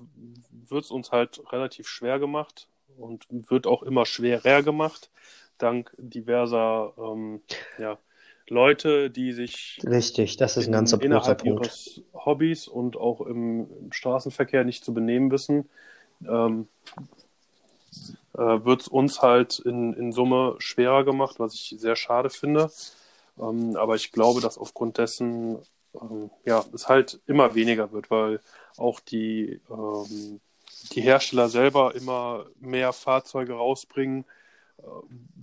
Speaker 1: wird es uns halt relativ schwer gemacht und wird auch immer schwerer gemacht, dank diverser ähm, ja, Leute, die sich
Speaker 2: Richtig, das ist ein
Speaker 1: in,
Speaker 2: ganz großer
Speaker 1: innerhalb
Speaker 2: Punkt.
Speaker 1: ihres Hobbys und auch im, im Straßenverkehr nicht zu benehmen wissen, ähm, äh, wird es uns halt in, in Summe schwerer gemacht, was ich sehr schade finde. Ähm, aber ich glaube, dass aufgrund dessen ähm, ja, es halt immer weniger wird, weil auch die, ähm, die Hersteller selber immer mehr Fahrzeuge rausbringen, äh,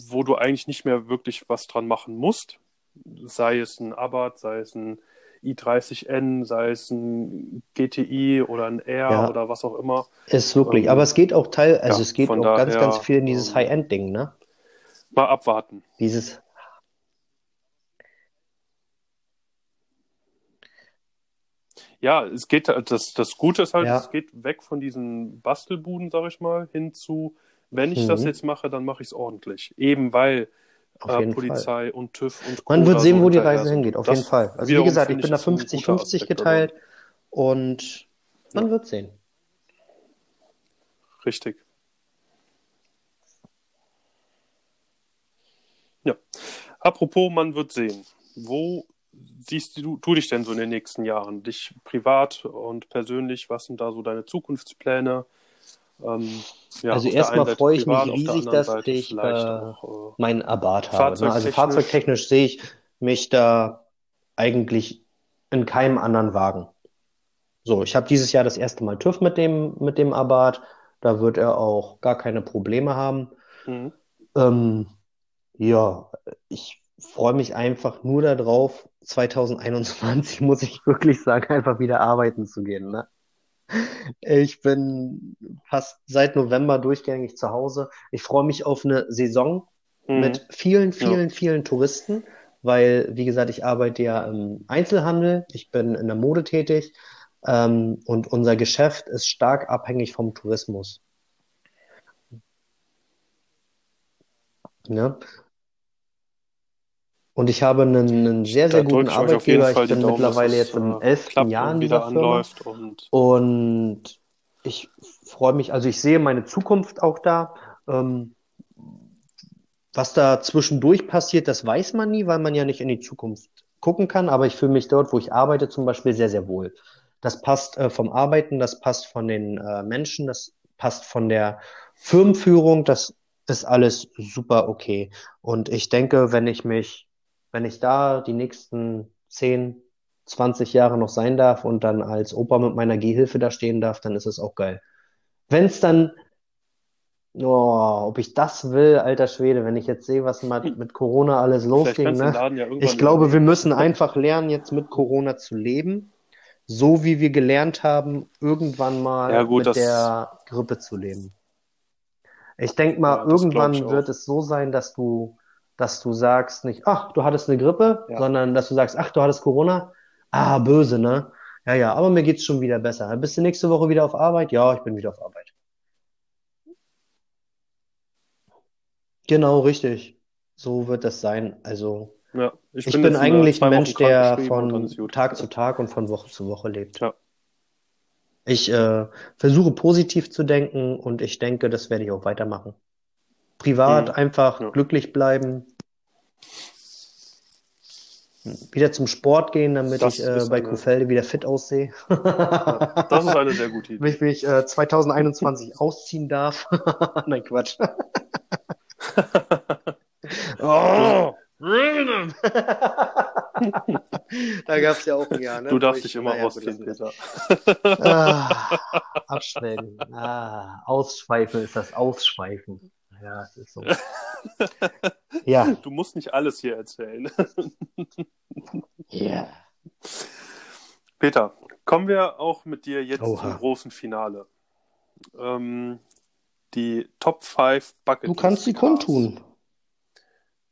Speaker 1: wo du eigentlich nicht mehr wirklich was dran machen musst. Sei es ein Abarth, sei es ein i30N, sei es ein GTI oder ein R
Speaker 2: Ja.
Speaker 1: oder was auch immer.
Speaker 2: Ist wirklich,
Speaker 1: Ähm,
Speaker 2: aber es geht auch teil, also
Speaker 1: ja,
Speaker 2: es geht auch ganz,
Speaker 1: daher,
Speaker 2: ganz viel in dieses
Speaker 1: ähm,
Speaker 2: High-End-Ding, ne?
Speaker 1: Mal abwarten.
Speaker 2: Dieses,
Speaker 1: Ja, es geht, das, das Gute ist halt,
Speaker 2: Ja.
Speaker 1: es geht weg von diesen Bastelbuden, sag ich mal, hin zu, wenn ich das
Speaker 2: Mhm.
Speaker 1: jetzt mache, dann mache ich es ordentlich. Eben weil äh,
Speaker 2: jeden Fall.
Speaker 1: Polizei und TÜV und
Speaker 2: Man wird sehen,
Speaker 1: so
Speaker 2: wo die Reise
Speaker 1: sind.
Speaker 2: hingeht, auf jeden Fall. Also wie gesagt, ich bin da
Speaker 1: ist ein guter
Speaker 2: 50-50
Speaker 1: Aspekt
Speaker 2: geteilt und man
Speaker 1: Ja.
Speaker 2: wird sehen.
Speaker 1: Richtig. Ja. Apropos, man wird sehen. Wo siehst du, du dich denn so in den nächsten Jahren? Dich privat und persönlich, was sind da so deine Zukunftspläne? Ähm, ja,
Speaker 2: Also erstmal freue ich mich
Speaker 1: privat, der
Speaker 2: riesig, dass
Speaker 1: Seite
Speaker 2: ich, äh,
Speaker 1: auch, äh,
Speaker 2: Mein Abarth habe. Ne? Also
Speaker 1: Fahrzeugtechnisch?
Speaker 2: fahrzeugtechnisch sehe ich mich da eigentlich in keinem anderen Wagen. So, ich habe dieses Jahr das erste Mal TÜV mit dem, mit dem Abarth. Da wird er auch gar keine Probleme haben.
Speaker 1: mhm.
Speaker 2: Ähm, ja, ich freue mich einfach nur darauf, 2021, muss ich wirklich sagen, einfach wieder arbeiten zu gehen, ne? Ich bin fast seit November durchgängig zu Hause. Ich freue mich auf eine Saison
Speaker 1: Mhm.
Speaker 2: mit vielen,
Speaker 1: Ja.
Speaker 2: vielen, vielen Touristen, weil, wie gesagt, ich arbeite ja im Einzelhandel, ich bin in der Mode tätig, ähm, und unser Geschäft ist stark abhängig vom Tourismus. Ja. Und ich habe einen, einen sehr,
Speaker 1: Da
Speaker 2: sehr guten
Speaker 1: ich auf jeden
Speaker 2: Arbeitgeber. Ich
Speaker 1: die
Speaker 2: bin
Speaker 1: Daumen,
Speaker 2: mittlerweile jetzt im
Speaker 1: äh,
Speaker 2: elften Jahr
Speaker 1: und
Speaker 2: in dieser Firma.
Speaker 1: und
Speaker 2: Und ich freue mich, also ich sehe meine Zukunft auch da. Ähm, was da zwischendurch passiert, das weiß man nie, weil man ja nicht in die Zukunft gucken kann. Aber ich fühle mich dort, wo ich arbeite, zum Beispiel sehr, sehr wohl. Das passt äh, vom Arbeiten, das passt von den äh, Menschen, das passt von der Firmenführung, das ist alles super okay. Und ich denke, wenn ich mich, wenn ich da die nächsten 10, 20 Jahre noch sein darf und dann als Opa mit meiner Gehhilfe da stehen darf, dann ist es auch geil. Wenn es dann, oh, ob ich das will, alter Schwede, wenn ich jetzt sehe, was mal mit Corona alles losging, ne?
Speaker 1: Ja
Speaker 2: Ich glaube, wir müssen einfach lernen, jetzt mit Corona zu leben, so wie wir gelernt haben, irgendwann mal
Speaker 1: Ja, gut,
Speaker 2: mit
Speaker 1: das-
Speaker 2: der Grippe zu leben. Ich denke mal,
Speaker 1: Ja,
Speaker 2: irgendwann
Speaker 1: ich auch.
Speaker 2: wird es so sein, dass du, dass du sagst nicht, ach, du hattest eine Grippe,
Speaker 1: Ja.
Speaker 2: sondern dass du sagst, ach, du hattest Corona. Ah, böse, ne? Ja, ja, aber mir geht's schon wieder besser. Bist du nächste Woche wieder auf Arbeit? Ja, ich bin wieder auf Arbeit. Genau, richtig. So wird das sein. Also,
Speaker 1: Ja,
Speaker 2: ich
Speaker 1: bin
Speaker 2: bin
Speaker 1: äh,
Speaker 2: eigentlich ein Mensch, der von. Tag zu Tag und von Woche zu Woche lebt.
Speaker 1: Ja.
Speaker 2: Ich äh, versuche positiv zu denken und ich denke, das werde ich auch weitermachen. Privat
Speaker 1: Mhm.
Speaker 2: einfach
Speaker 1: Ja.
Speaker 2: glücklich bleiben, wieder zum Sport gehen, damit
Speaker 1: Das
Speaker 2: ich äh, bei
Speaker 1: eine-
Speaker 2: Kuhfelde wieder fit aussehe.
Speaker 1: Ja, das ist eine sehr gute Idee.
Speaker 2: Wenn ich mich äh, 2021 ausziehen darf. Nein, Quatsch. oh, da gab es ja auch ein Jahr, ne?
Speaker 1: Du darfst
Speaker 2: ich-
Speaker 1: dich immer
Speaker 2: lassen
Speaker 1: Peter.
Speaker 2: Ah, abschwelgen. Ah, ausschweifen ist das Ausschweifen. Ja, es ist so. Ja,
Speaker 1: Du musst nicht alles hier erzählen.
Speaker 2: ja.
Speaker 1: Peter, kommen wir auch mit dir jetzt
Speaker 2: Oha.
Speaker 1: zum großen Finale. Ähm, die Top 5 Bucket
Speaker 2: Du kannst sie kundtun.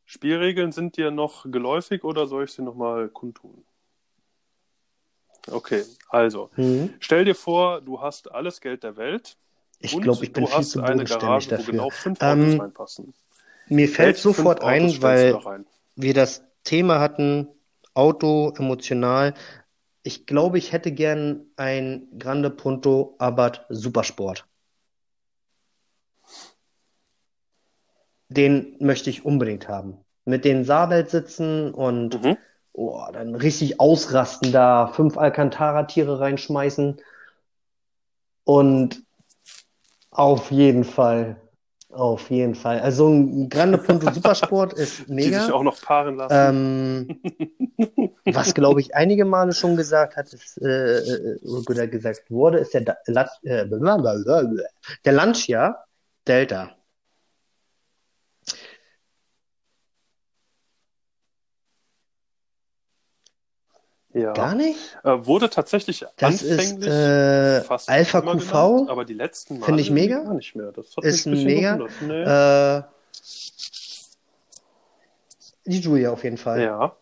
Speaker 1: Spielregeln sind dir noch geläufig oder soll ich sie nochmal kundtun? Okay, also
Speaker 2: Hm.
Speaker 1: stell dir vor, du hast alles Geld der Welt
Speaker 2: Ich glaube, ich bin viel zu bodenständig
Speaker 1: Garage,
Speaker 2: dafür.
Speaker 1: genau
Speaker 2: Ähm. Mir fällt
Speaker 1: fünf
Speaker 2: sofort ein, weil wir das Thema hatten, Auto, emotional. Ich glaube, ich hätte gern ein Grande Punto Abarth Supersport. Den möchte ich unbedingt haben. Mit den Sabelsitzen und
Speaker 1: Mhm.
Speaker 2: oh, dann richtig ausrasten da, fünf Alcantara-Tiere reinschmeißen und auf jeden Fall, auf jeden Fall. Also ein Grande Punto Supersport ist
Speaker 1: Die sich
Speaker 2: mega.
Speaker 1: auch noch paaren lassen.
Speaker 2: Ähm, was, glaube ich, einige Male schon gesagt hat, ist, äh, äh, oder gesagt wurde, ist der, La äh, der Lancia Delta.
Speaker 1: Ja.
Speaker 2: Gar nicht?
Speaker 1: Äh, wurde tatsächlich
Speaker 2: Das ist
Speaker 1: anfänglich
Speaker 2: äh,
Speaker 1: fast
Speaker 2: Alpha QV.
Speaker 1: genannt, aber die letzten Male
Speaker 2: Finde ich mega.
Speaker 1: gar nicht mehr. Das hat
Speaker 2: Ist
Speaker 1: mich ein
Speaker 2: mega.
Speaker 1: Nee.
Speaker 2: Äh, die Julia auf jeden Fall.
Speaker 1: ja.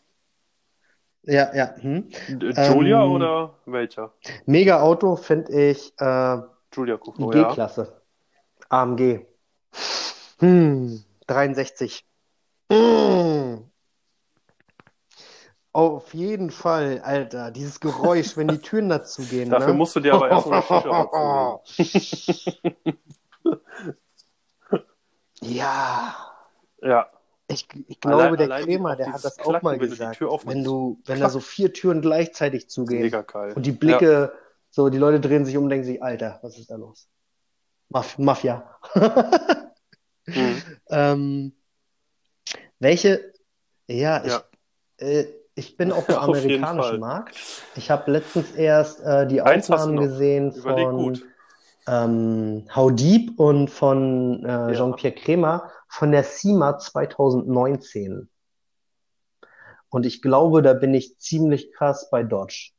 Speaker 2: Ja, ja. Hm.
Speaker 1: Julia
Speaker 2: Ähm,
Speaker 1: oder welcher?
Speaker 2: Mega Auto finde ich äh,
Speaker 1: Julia
Speaker 2: die
Speaker 1: Kuchno, ja.
Speaker 2: G-Klasse. AMG. Hm, 63. Hm. Auf jeden Fall, Alter. Dieses Geräusch, wenn die Türen dazu gehen,
Speaker 1: Dafür
Speaker 2: ne?
Speaker 1: musst du dir aber erstmal eine Shisha
Speaker 2: Ja,
Speaker 1: Ja,
Speaker 2: ich, ich glaube,
Speaker 1: Allein-
Speaker 2: der
Speaker 1: allein
Speaker 2: Krämer,
Speaker 1: auch
Speaker 2: der hat das auch mal
Speaker 1: Klacken, wenn du die
Speaker 2: gesagt.
Speaker 1: Aufmachst.
Speaker 2: Wenn du, wenn da so vier Türen gleichzeitig zugehen
Speaker 1: mega geil.
Speaker 2: und die Blicke, so die Leute drehen sich um und denken sich, Alter, was ist da los? Maf Mafia.
Speaker 1: Ja. Mhm.
Speaker 2: Ähm, welche? Ja, ich,
Speaker 1: Ja.
Speaker 2: äh, ich bin auf dem
Speaker 1: Auf
Speaker 2: amerikanischen
Speaker 1: Fall.
Speaker 2: Markt. Ich habe letztens erst äh, die Aufnahmen gesehen von ähm, How Deep und von äh, Jean-Pierre Kremer von der SEMA 2019. Und ich glaube, da bin ich ziemlich krass bei Dodge.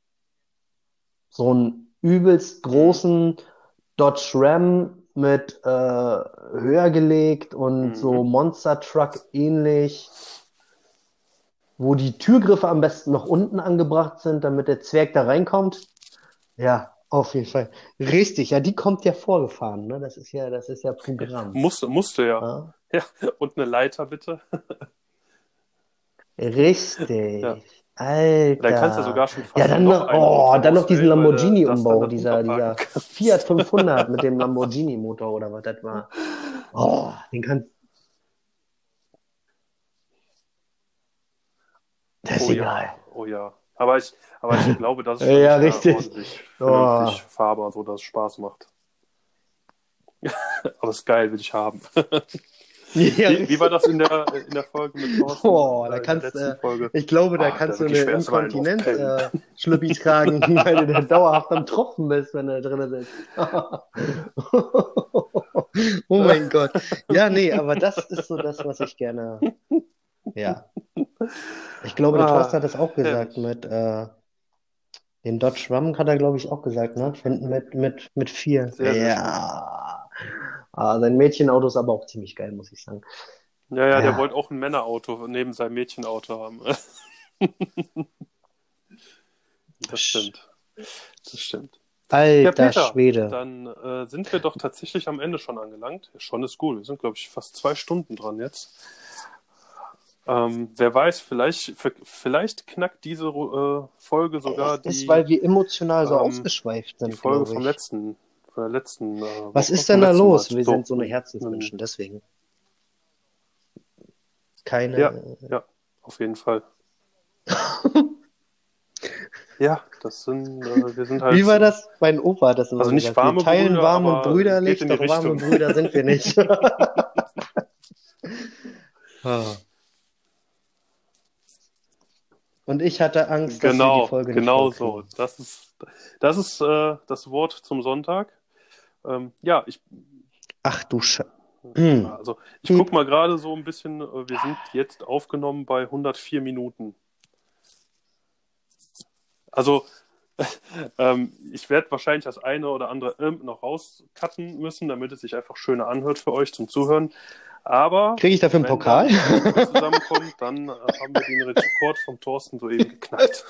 Speaker 2: So einen übelst großen Dodge Ram mit äh, höher gelegt und
Speaker 1: Mhm.
Speaker 2: so Monster Truck ähnlich, wo die Türgriffe am besten noch unten angebracht sind, damit der Zwerg da reinkommt. Ja, auf jeden Fall. Richtig, ja, die kommt ja vorgefahren, ne? Das ist ja, das ist ja Programm.
Speaker 1: Musste, musste ja.
Speaker 2: Ja?
Speaker 1: ja. Und eine Leiter bitte.
Speaker 2: Richtig.
Speaker 1: Ja.
Speaker 2: Alter.
Speaker 1: Dann kannst du sogar schon fast
Speaker 2: Ja, dann
Speaker 1: noch
Speaker 2: noch, oh, dann noch diesen
Speaker 1: du dann
Speaker 2: Lamborghini-Umbau, dieser, dieser. Fiat 500 mit dem Lamborghini-Motor oder was das war. Oh, den kannst Das ist
Speaker 1: Oh
Speaker 2: egal.
Speaker 1: ja, oh ja. Aber ich, aber ich glaube, das ist
Speaker 2: Ja, richtig.
Speaker 1: ordentlich
Speaker 2: Oh.
Speaker 1: vernünftig fahrbar, so dass es Spaß macht. aber ist geil, will ich haben.
Speaker 2: Ja,
Speaker 1: Wie, wie war das in der, in der Folge mit Thorsten?
Speaker 2: Oh, da
Speaker 1: Äh,
Speaker 2: kannst, äh? Ich glaube, da
Speaker 1: Ah,
Speaker 2: kannst
Speaker 1: da
Speaker 2: du eine Inkontinenz äh, Schlüppi tragen, weil du da dauerhaft am Tropfen bist, wenn du drin sitzt. oh mein Gott. Ja, nee, aber das ist so das, was ich gerne. Ja. Ich glaube, der
Speaker 1: Ah,
Speaker 2: Thorsten hat das auch gesagt mit äh, den Dodge Ram hat er, glaube ich, auch gesagt, ne? Finden mit, mit, mit vier.
Speaker 1: Sehr,
Speaker 2: Ja. Ah, sein Mädchenauto ist aber auch ziemlich geil, muss ich sagen.
Speaker 1: Ja, ja, der wollte auch ein Männerauto neben seinem Mädchenauto haben. das stimmt. Das stimmt.
Speaker 2: Alter ja, Peter, Schwede.
Speaker 1: Dann äh, sind wir doch tatsächlich am Ende schon angelangt. Schon ist gut. Wir sind, glaube ich, fast zwei Stunden dran jetzt. Ähm, wer weiß, vielleicht, vielleicht knackt diese äh, Folge sogar
Speaker 2: das die. ist, weil wir emotional so ähm, ausgeschweift sind.
Speaker 1: Die Folge vom letzten. Der letzten äh,
Speaker 2: Was ist denn da los? Mal. Wir so. sind so eine Herzensmenschen, deswegen. Keine.
Speaker 1: Ja, ja auf jeden Fall. ja, das sind, äh, wir sind halt.
Speaker 2: Wie war das? Mein Opa das
Speaker 1: immer Also nicht warme
Speaker 2: wir teilen
Speaker 1: Brüder,
Speaker 2: warme brüderlich, doch warme Brüder sind wir nicht. ah. Und ich hatte Angst,
Speaker 1: genau,
Speaker 2: dass die Folge
Speaker 1: genau nicht Genau so. Das ist, das, ist äh, das Wort zum Sonntag. Ähm, ja, ich.
Speaker 2: Ach du Sch.
Speaker 1: Hm. Also, ich hm. gucke mal gerade so ein bisschen. Äh, wir sind jetzt aufgenommen bei 104 Minuten. Also, ähm, ich werde wahrscheinlich das eine oder andere ähm noch rauscutten müssen, damit es sich einfach schöner anhört für euch zum Zuhören. Aber.
Speaker 2: Kriege ich dafür einen Pokal?
Speaker 1: Wenn das zusammenkommt, dann äh, haben wir den Rekord vom Thorsten soeben geknackt.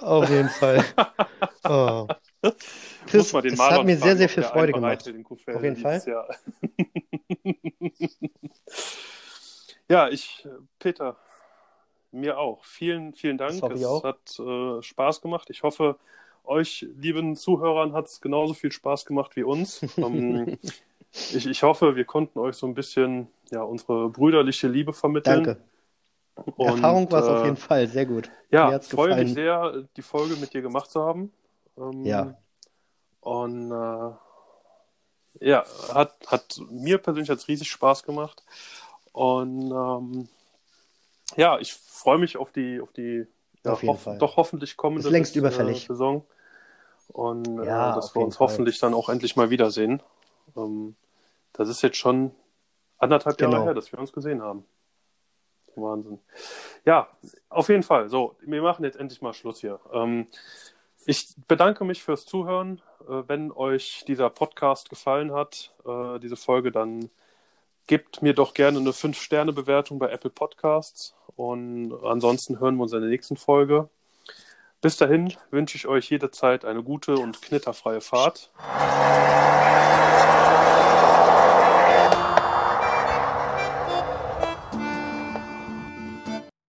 Speaker 2: Auf jeden Fall. Oh. Chris, es hat mir sehr, sehr viel Freude gemacht. Auf jeden Fall.
Speaker 1: ja, ich, Peter, mir auch. Vielen, vielen Dank. Es hat äh, Spaß gemacht. Ich hoffe, euch, lieben Zuhörern, hat es genauso viel Spaß gemacht wie uns. ähm, ich, ich hoffe, wir konnten euch so ein bisschen ja, unsere brüderliche Liebe vermitteln.
Speaker 2: Danke. Und, Erfahrung war es äh, auf jeden Fall, sehr gut.
Speaker 1: Ja, ich freue mich sehr, die Folge mit dir gemacht zu haben.
Speaker 2: Ähm, ja.
Speaker 1: Und äh, ja, hat, hat mir persönlich jetzt riesig Spaß gemacht. Und ähm, ja, ich freue mich auf die, auf die ja,
Speaker 2: auf hoff
Speaker 1: doch hoffentlich kommende
Speaker 2: ist längst überfällig.
Speaker 1: Saison. Und äh, ja, dass wir uns Fall. hoffentlich dann auch endlich mal wiedersehen. Ähm, das ist jetzt schon anderthalb genau. Jahre her, dass wir uns gesehen haben. Wahnsinn. Ja, auf jeden Fall. So, wir machen jetzt endlich mal Schluss hier. Ähm, ich bedanke mich fürs Zuhören. Äh, wenn euch dieser Podcast gefallen hat, äh, diese Folge, dann gebt mir doch gerne eine 5-Sterne-Bewertung bei Apple Podcasts. Und ansonsten hören wir uns in der nächsten Folge. Bis dahin wünsche ich euch jederzeit eine gute und knitterfreie Fahrt.